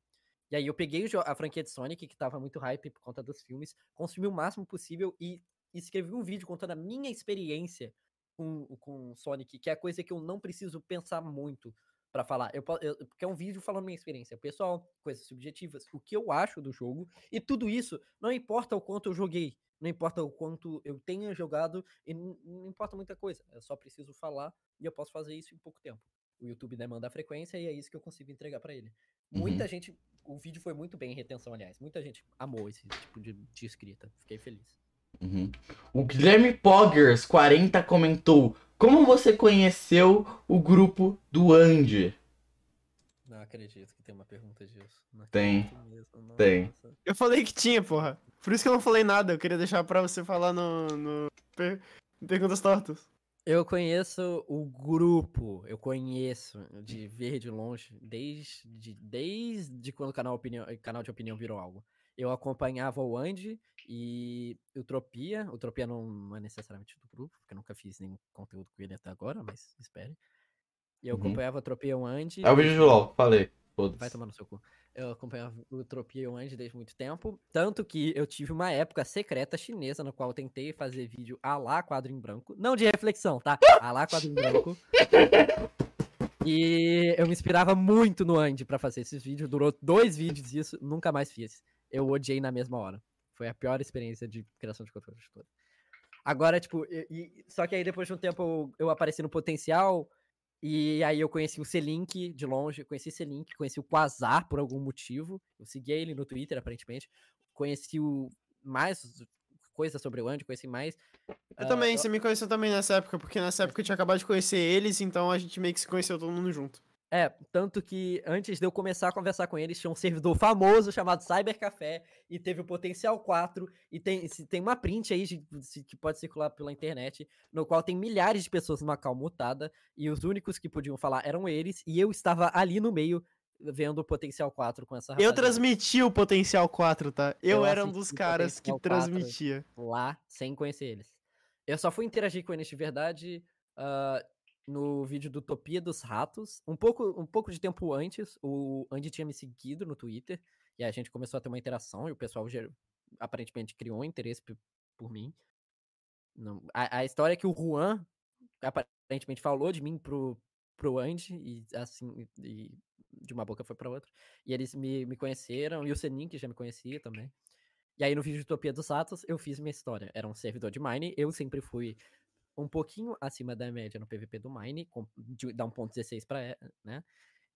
E aí eu peguei a franquia de Sonic, que tava muito hype por conta dos filmes, consumi o máximo possível e escrevi um vídeo contando a minha experiência com, com Sonic, que é a coisa que eu não preciso pensar muito pra falar. Eu, eu- porque é um vídeo falando minha experiência pessoal, coisas subjetivas, o que eu acho do jogo, e tudo isso não importa o quanto eu joguei, não importa o quanto eu tenha jogado, e não, não importa muita coisa. Eu só preciso falar e eu posso fazer isso em pouco tempo. O YouTube demanda a frequência e é isso que eu consigo entregar pra ele. Muita gente. O vídeo foi muito bem em retenção, aliás. Muita gente amou esse tipo de, de escrita. Fiquei feliz. Uhum. O Guilherme Poggers 40 comentou: Como você conheceu o grupo do Andy? Não acredito que tem uma pergunta disso. Não Tem. mesmo, Tem. Eu falei que tinha, porra. Por isso que eu não falei nada. Eu queria deixar pra você falar no. no per- Perguntas tortas. Eu conheço o grupo, eu conheço de ver de longe desde, desde quando o canal, opinião, canal de opinião virou algo. Eu acompanhava o Andy e o Tropia. O Tropia não, é necessariamente do grupo, porque eu nunca fiz nenhum conteúdo com ele até agora, mas espere. E eu Uhum. acompanhava o Tropia e o Andy. É o vídeo do LOL, falei. Vai Foda-se. tomar no seu cu. Eu acompanhava o Tropia e o Andy desde muito tempo. Tanto que eu tive uma época secreta chinesa no qual eu tentei fazer vídeo a lá quadro em branco. Não de reflexão, tá? A lá quadro em branco. E eu me inspirava muito no Andy pra fazer esses vídeos. Durou dois vídeos isso, nunca mais fiz. Eu odiei na mesma hora. Foi a pior experiência de criação de conteúdo de toda. Agora, tipo, e- e- só que aí depois de um tempo eu, eu apareci no potencial. E aí eu conheci o Selink de longe, conheci o Selink, conheci o Quasar por algum motivo. Eu segui ele no Twitter, aparentemente. Conheci o mais coisas sobre o Andy, conheci mais. Eu Ah, também, você me conheceu também nessa época, porque nessa época eu tinha acabado de conhecer eles, então a gente meio que se conheceu todo mundo junto. É, tanto que antes de eu começar a conversar com eles, tinha um servidor famoso chamado Cybercafé e teve o Potencial 4 e tem, tem uma print aí de- se- que pode circular pela internet, no qual tem milhares de pessoas numa call mutada e os únicos que podiam falar eram eles e eu estava ali no meio vendo o Potencial 4 com essa Eu rapaziada transmiti o Potencial 4, tá? Eu, Eu era um dos caras que Potencial 4. transmitia. lá sem conhecer eles. Eu só fui interagir com eles de verdade ah, no vídeo do Utopia dos Ratos. Um pouco, um pouco de tempo antes, o Andy tinha me seguido no Twitter. E a gente começou a ter uma interação e o pessoal ger- aparentemente criou um interesse por mim. Não- a, a história é que o Juan aparentemente falou de mim pro, pro Andy e assim, e de uma boca foi pra outra. E eles me, me conheceram, e o Senin, que já me conhecia também. E aí no vídeo de Utopia dos Ratos, eu fiz minha história. Era um servidor de Mine, eu sempre fui um pouquinho acima da média no PVP do Mine, com, de dar 1.16 pra, e- né?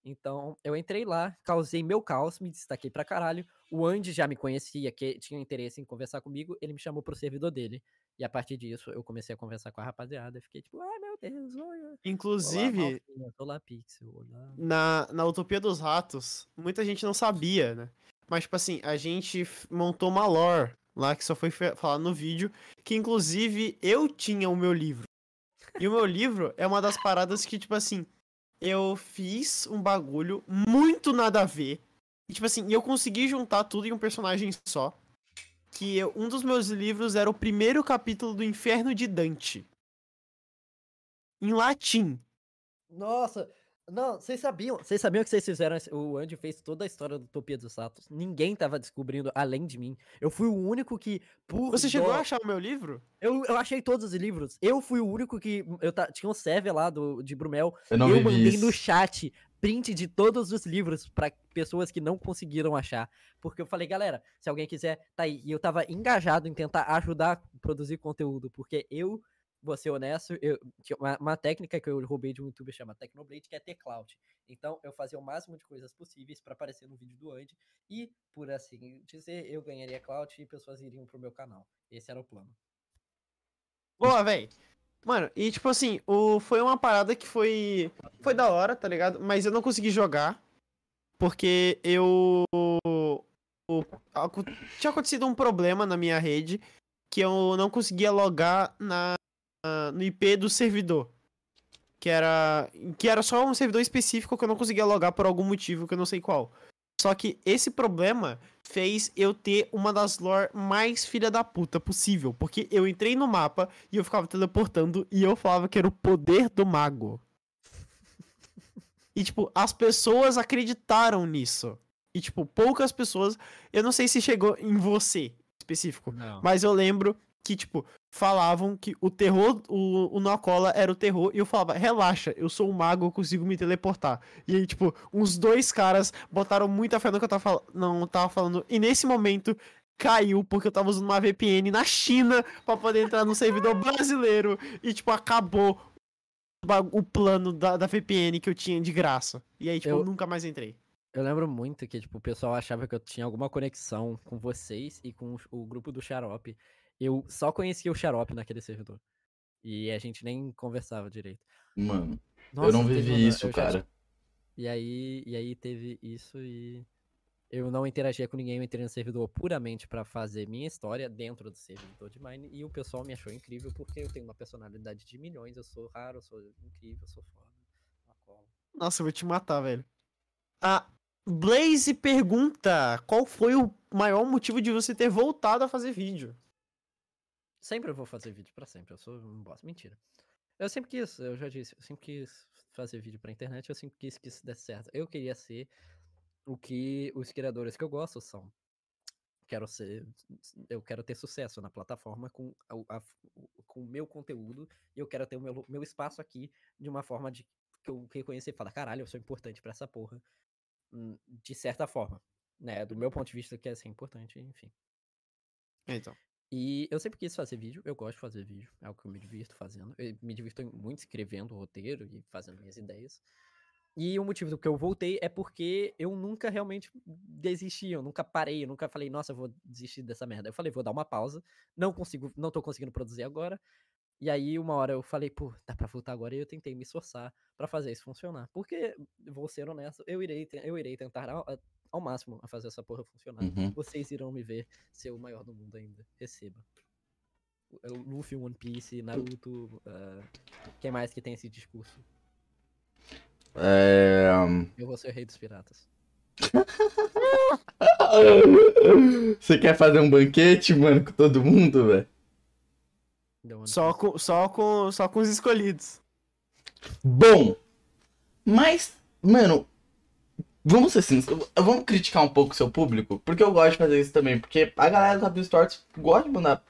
Então, eu entrei lá, causei meu caos, me destaquei pra caralho. O Andy já me conhecia, que tinha interesse em conversar comigo, ele me chamou pro servidor dele. E a partir disso, eu comecei a conversar com a rapaziada. Fiquei tipo, ai meu Deus, olha. Olá, Inclusive, Malfinha, Olá, Pixel. Olá. na, na Utopia dos Ratos, muita gente não sabia, né? Mas, tipo assim, a gente montou uma lore lá que só foi falado no vídeo, que inclusive eu tinha o meu livro. E o meu livro é uma das paradas que, tipo assim, eu fiz um bagulho muito nada a ver. E, tipo assim, eu consegui juntar tudo em um personagem só. Que eu- um dos meus livros era o primeiro capítulo do Inferno de Dante. Em latim. Nossa, não, vocês sabiam, vocês sabiam que vocês fizeram, o Andy fez toda a história do Utopia dos Ratos. Ninguém tava descobrindo além de mim. Eu fui o único que por Você chegou dó- a achar o meu livro? eu, eu achei todos os livros. Eu fui o único que eu ta- tinha um server lá do de Brumel. Eu não eu mandei isso. no chat print de todos os livros pra pessoas que não conseguiram achar, porque eu falei, galera, se alguém quiser, tá aí. E eu tava engajado em tentar ajudar a produzir conteúdo, porque eu vou ser honesto, eu, uma, uma técnica que eu roubei de um youtuber chamado Tecnoblade, que é ter cloud. Então, eu fazia o máximo de coisas possíveis pra aparecer no vídeo do Andy, e, por assim dizer, eu ganharia cloud e pessoas iriam pro meu canal. Esse era o plano. Boa, véi. Mano, e tipo assim, o, foi uma parada que foi. Foi da hora, tá ligado? Mas eu não consegui jogar. Porque eu. o- tinha acontecido um problema na minha rede que eu não conseguia logar na- no IP do servidor. Que era. Que era só um servidor específico que eu não conseguia logar por algum motivo que eu não sei qual. Só que esse problema fez eu ter uma das lore mais filha da puta possível. Porque eu entrei no mapa e eu ficava teleportando e eu falava que era o poder do mago. E, tipo, as pessoas acreditaram nisso. E, tipo, poucas pessoas. Eu não sei se chegou em você específico. Não. Mas eu lembro que, tipo, falavam que o terror, o, o Nocola era o terror, e eu falava, relaxa, eu sou um mago, eu consigo me teleportar. E aí, tipo, uns dois caras botaram muita fé no que eu tava, fal- não tava falando, e nesse momento caiu, porque eu tava usando uma VPN na China pra poder entrar no servidor brasileiro, e, tipo, acabou o plano da, da VPN que eu tinha de graça. E aí, tipo, eu Eu- nunca mais entrei. Eu lembro muito que, tipo, o pessoal achava que eu tinha alguma conexão com vocês e com o grupo do Xarope. Eu só conhecia o Xarope naquele servidor. E a gente nem conversava direito. Mano, eu Nossa, não teve vivi uma- isso, eu já cara. E aí, e aí teve isso e eu não interagia com ninguém, eu entrei no servidor puramente pra fazer minha história dentro do servidor de Mine e o pessoal me achou incrível porque eu tenho uma personalidade de milhões, eu sou raro, eu sou incrível, eu sou foda. Nossa, eu vou te matar, velho. A Blaze pergunta: qual foi o maior motivo de você ter voltado a fazer vídeo? Sempre eu vou fazer vídeo pra sempre, eu sou um bosta. Mentira. Eu sempre quis, eu já disse, eu sempre quis fazer vídeo pra internet, eu sempre quis que isso desse certo. Eu queria ser o que os criadores que eu gosto são. Quero ser, eu quero ter sucesso na plataforma com a- a- com o meu conteúdo e eu quero ter o meu, meu espaço aqui de uma forma de que eu reconhecer e falar, caralho, eu sou importante pra essa porra. hum, De certa forma, né? Do meu ponto de vista, que é ser importante, enfim. Então. E eu sempre quis fazer vídeo, eu gosto de fazer vídeo, é algo que eu me divirto fazendo. Eu me divirto muito escrevendo roteiro e fazendo minhas ideias. E o motivo do que eu voltei é porque eu nunca realmente desisti, eu nunca parei, eu nunca falei, nossa, eu vou desistir dessa merda. Eu falei, vou dar uma pausa, não consigo, não tô conseguindo produzir agora. E aí, uma hora eu falei, pô, dá pra voltar agora, e eu tentei me esforçar pra fazer isso funcionar. Porque, vou ser honesto, eu irei, eu irei tentar ao, máximo a fazer essa porra funcionar. Uhum. Vocês irão me ver ser o maior do mundo ainda. Receba. O- o Luffy, One Piece, Naruto. ah, quem mais que tem esse discurso? É... Eu vou ser o rei dos piratas. Você quer fazer um banquete, mano, com todo mundo, velho? Só com, só, com, só com os escolhidos. Bom, mas, mano, vamos ser sinceros, vamos criticar um pouco o seu público, porque eu gosto de fazer isso também, porque a galera do Rabis Tortos gosta de mandar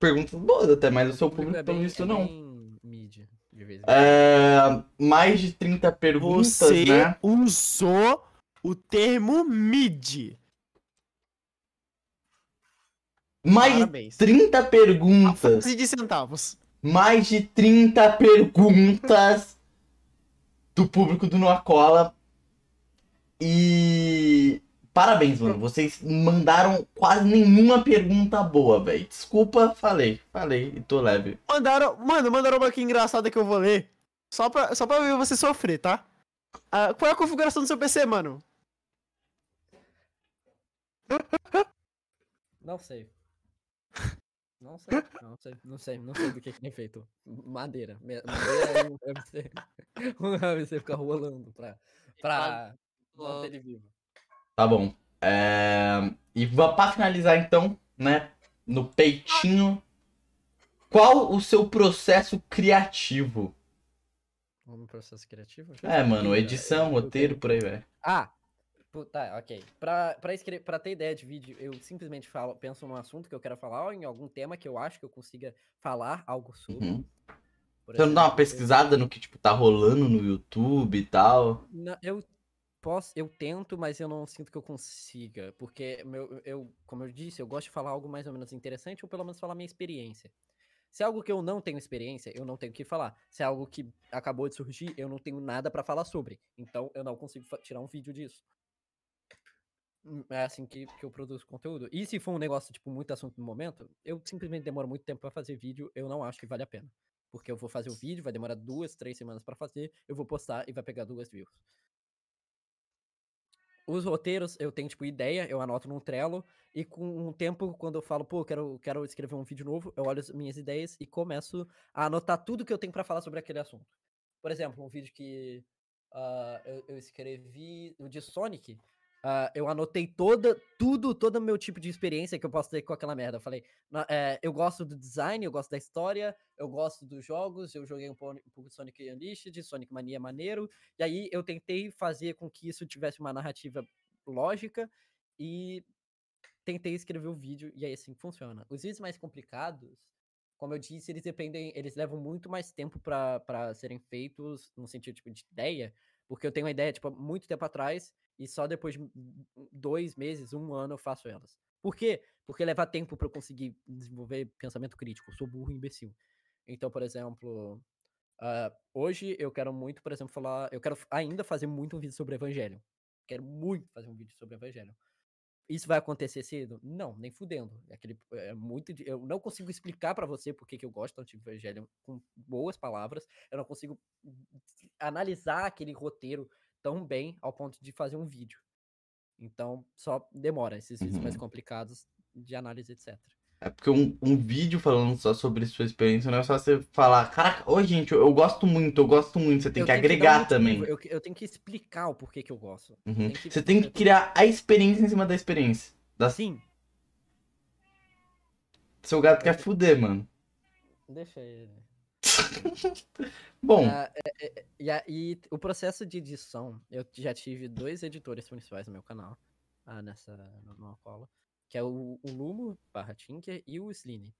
perguntas boas até, mas o seu público, é pelo bem, visto, é não. bem mid, de vez em. É, mais de 30 perguntas, Você né? usou o termo mid. Mais de Parabéns. 30 A perguntas. frase de centavos. mais de 30 perguntas do público do Noacola. E parabéns, mano. Vocês mandaram quase nenhuma pergunta boa, velho. Desculpa, falei, falei e tô leve. Mandaram, mano, mandaram uma aqui engraçada que eu vou ler. Só pra, só pra ver você sofrer, tá? Ah, qual é a configuração do seu PC, mano? Não sei. Não sei, não sei, não sei, não sei do que que tem feito. Madeira. Madeira é um UFC. Um UFC fica rolando pra, pra manter ele vivo. Tá bom. É... E pra finalizar, então, né? No peitinho. Qual o seu processo criativo? Vamos pro processo criativo? É, mano, edição, roteiro, por aí, velho. Ah! Tá, ok. Pra, pra, escrever, pra ter ideia de vídeo, eu simplesmente falo, penso num assunto que eu quero falar, ou em algum tema que eu acho que eu consiga falar algo sobre. Uhum. Você não dá uma pesquisada no que, tipo, tá rolando no YouTube e tal? Não, eu posso, eu tento, mas eu não sinto que eu consiga, porque meu, eu, como eu disse, eu gosto de falar algo mais ou menos interessante ou pelo menos falar minha experiência. Se é algo que eu não tenho experiência, eu não tenho o que falar. Se é algo que acabou de surgir, eu não tenho nada pra falar sobre. Então eu não consigo tirar um vídeo disso. Hum, É assim que, que eu produzo conteúdo. E se for um negócio, tipo, muito assunto no momento, eu simplesmente demoro muito tempo pra fazer vídeo, eu não acho que vale a pena. Porque eu vou fazer o vídeo, vai demorar duas, três semanas pra fazer, eu vou postar e vai pegar duas views. Os roteiros, eu tenho, tipo, ideia, eu anoto num Trello, e com um tempo, quando eu falo, pô, quero, quero escrever um vídeo novo, eu olho as minhas ideias e começo a anotar tudo que eu tenho pra falar sobre aquele assunto. Por exemplo, um vídeo que ah, eu, eu escrevi, o de Sonic, ah, eu anotei toda, tudo, todo o meu tipo de experiência que eu posso ter com aquela merda. Eu falei, na- é, eu gosto do design, eu gosto da história, eu gosto dos jogos, eu joguei um pouco um pouco de Sonic Unleashed, Sonic Mania é maneiro, e aí eu tentei fazer com que isso tivesse uma narrativa lógica e tentei escrever o vídeo e é assim funciona. Os vídeos mais complicados, como eu disse, eles dependem, eles levam muito mais tempo para serem feitos no sentido tipo, de ideia, porque eu tenho uma ideia tipo muito tempo atrás e só depois de dois meses, um ano eu faço elas. Por quê? Porque leva tempo para eu conseguir desenvolver pensamento crítico. Eu sou burro e imbecil. Então, por exemplo, ah, hoje eu quero muito, por exemplo, falar. Eu quero ainda fazer muito um vídeo sobre Evangelho. quero muito fazer um vídeo sobre Evangelho. Isso vai acontecer cedo? Não, nem fudendo. É aquele, é muito, eu não consigo explicar pra você por que eu gosto tanto de Evangelho com boas palavras. Eu não consigo analisar aquele roteiro tão bem ao ponto de fazer um vídeo. Então, só demora esses vídeos mais Uhum. complicados de análise, etc. É porque um, um vídeo falando só sobre sua experiência não é só você falar, caraca, ô gente, eu, eu gosto muito, eu gosto muito. Você tem Eu que agregar motivo, também. Eu, eu tenho que explicar o porquê que eu gosto. Uhum. que- Você tem que criar a experiência em cima da experiência. Da... Sim. Seu gato quer fuder, mano. Deixa ele. Bom, Ah, é- é- e, a- e o processo de edição, eu já tive dois editores principais no meu canal, ah, nessa numa cola, que é o, o Lumo barra Tinker e o Sline.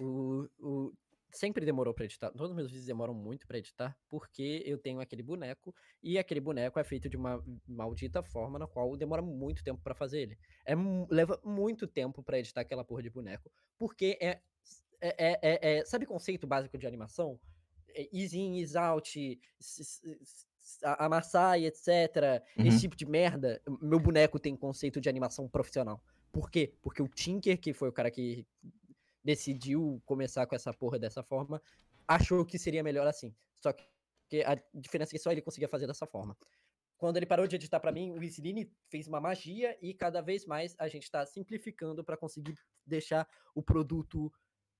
O, o, sempre demorou pra editar, todos os meus vídeos demoram muito pra editar, porque eu tenho aquele boneco, e aquele boneco é feito de uma maldita forma na qual demora muito tempo pra fazer ele. É, leva muito tempo pra editar aquela porra de boneco, porque é, é, é, é- é- sabe conceito básico de animação? é, easy in, easy out, amassar e etc. Uhum. Esse tipo de merda. Meu boneco tem conceito de animação profissional. Por quê? Porque o Tinker, que foi o cara que decidiu começar com essa porra dessa forma, achou que seria melhor assim. Só que a diferença é que só ele conseguia fazer dessa forma. Quando ele parou de editar pra mim, o Isline fez uma magia e cada vez mais a gente tá simplificando pra conseguir deixar o produto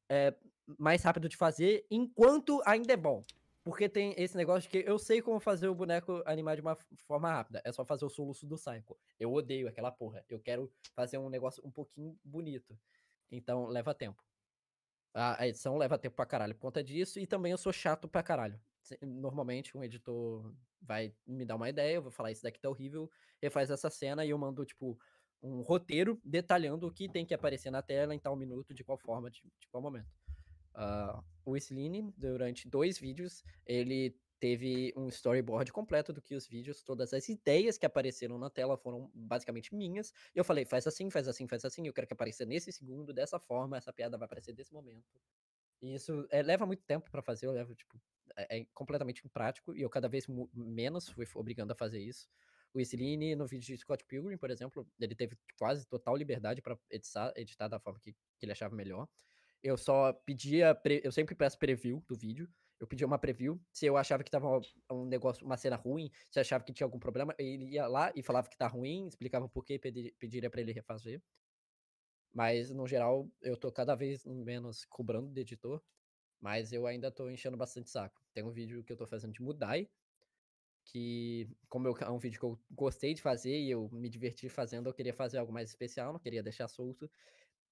é, mais rápido de fazer, enquanto ainda é bom. Porque tem esse negócio que eu sei como fazer o boneco animar de uma forma rápida. É só fazer o soluço do Psycho. Eu odeio aquela porra. Eu quero fazer um negócio um pouquinho bonito. Então leva tempo. A, a edição leva tempo pra caralho por conta disso. E também eu sou chato pra caralho. Normalmente um editor vai me dar uma ideia, eu vou falar isso daqui tá horrível, ele faz essa cena e eu mando, tipo, um roteiro detalhando o que tem que aparecer na tela em tal minuto, de qual forma, de, de qual momento. Ah, o Sline, durante dois vídeos, ele teve um storyboard completo do que os vídeos, todas as ideias que apareceram na tela foram basicamente minhas. E eu falei, faz assim, faz assim, faz assim, eu quero que apareça nesse segundo, dessa forma, essa piada vai aparecer desse momento. E isso é, leva muito tempo pra fazer, eu levo, tipo, é, é completamente imprático, e eu cada vez menos fui obrigando a fazer isso. O Sline, no vídeo de Scott Pilgrim, por exemplo, ele teve quase total liberdade pra editar, editar da forma que, que ele achava melhor. Eu só pedia, pre- eu sempre peço preview do vídeo. Eu pedia uma preview. Se eu achava que tava um negócio, uma cena ruim, se achava que tinha algum problema, ele ia lá e falava que tá ruim, explicava por quê, pedi- pediria pra ele refazer. Mas, no geral, eu tô cada vez menos cobrando do editor, mas eu ainda tô enchendo bastante saco. Tem um vídeo que eu tô fazendo de Mudai, que, como eu- é um vídeo que eu gostei de fazer e eu me diverti fazendo, eu queria fazer algo mais especial, não queria deixar solto.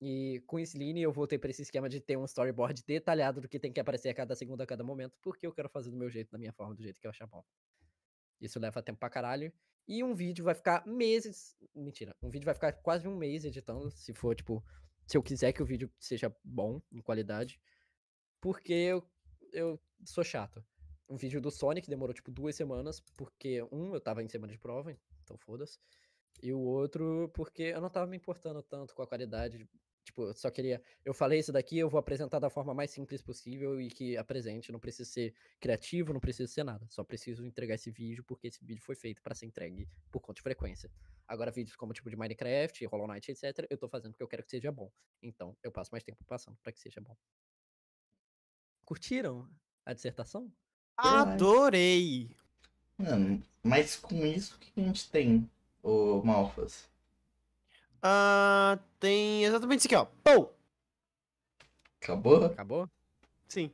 E com o Sline eu voltei pra esse esquema de ter um storyboard detalhado do que tem que aparecer a cada segundo, a cada momento, porque eu quero fazer do meu jeito, da minha forma, do jeito que eu achar bom. Isso leva tempo pra caralho. E um vídeo vai ficar meses. Mentira, um vídeo vai ficar quase um mês editando, se for, tipo, se eu quiser que o vídeo seja bom, em qualidade. Porque eu, eu sou chato. Um vídeo do Sonic demorou, tipo, duas semanas, porque, um, eu tava em semana de prova, então foda-se. E o outro, porque eu não tava me importando tanto com a qualidade. Tipo, eu só queria. Eu falei isso daqui, eu vou apresentar da forma mais simples possível e que apresente. Não precisa ser criativo, não precisa ser nada. Só preciso entregar esse vídeo porque esse vídeo foi feito pra ser entregue por conta de frequência. Agora, vídeos como tipo de Minecraft, Hollow Knight, etc., eu tô fazendo porque eu quero que seja bom. Então, eu passo mais tempo passando pra que seja bom. Curtiram a dissertação? Adorei! mano, mas com isso o que a gente tem, ô Malfas? Ah, tem exatamente isso aqui, ó. Pou! Acabou? Acabou? Sim.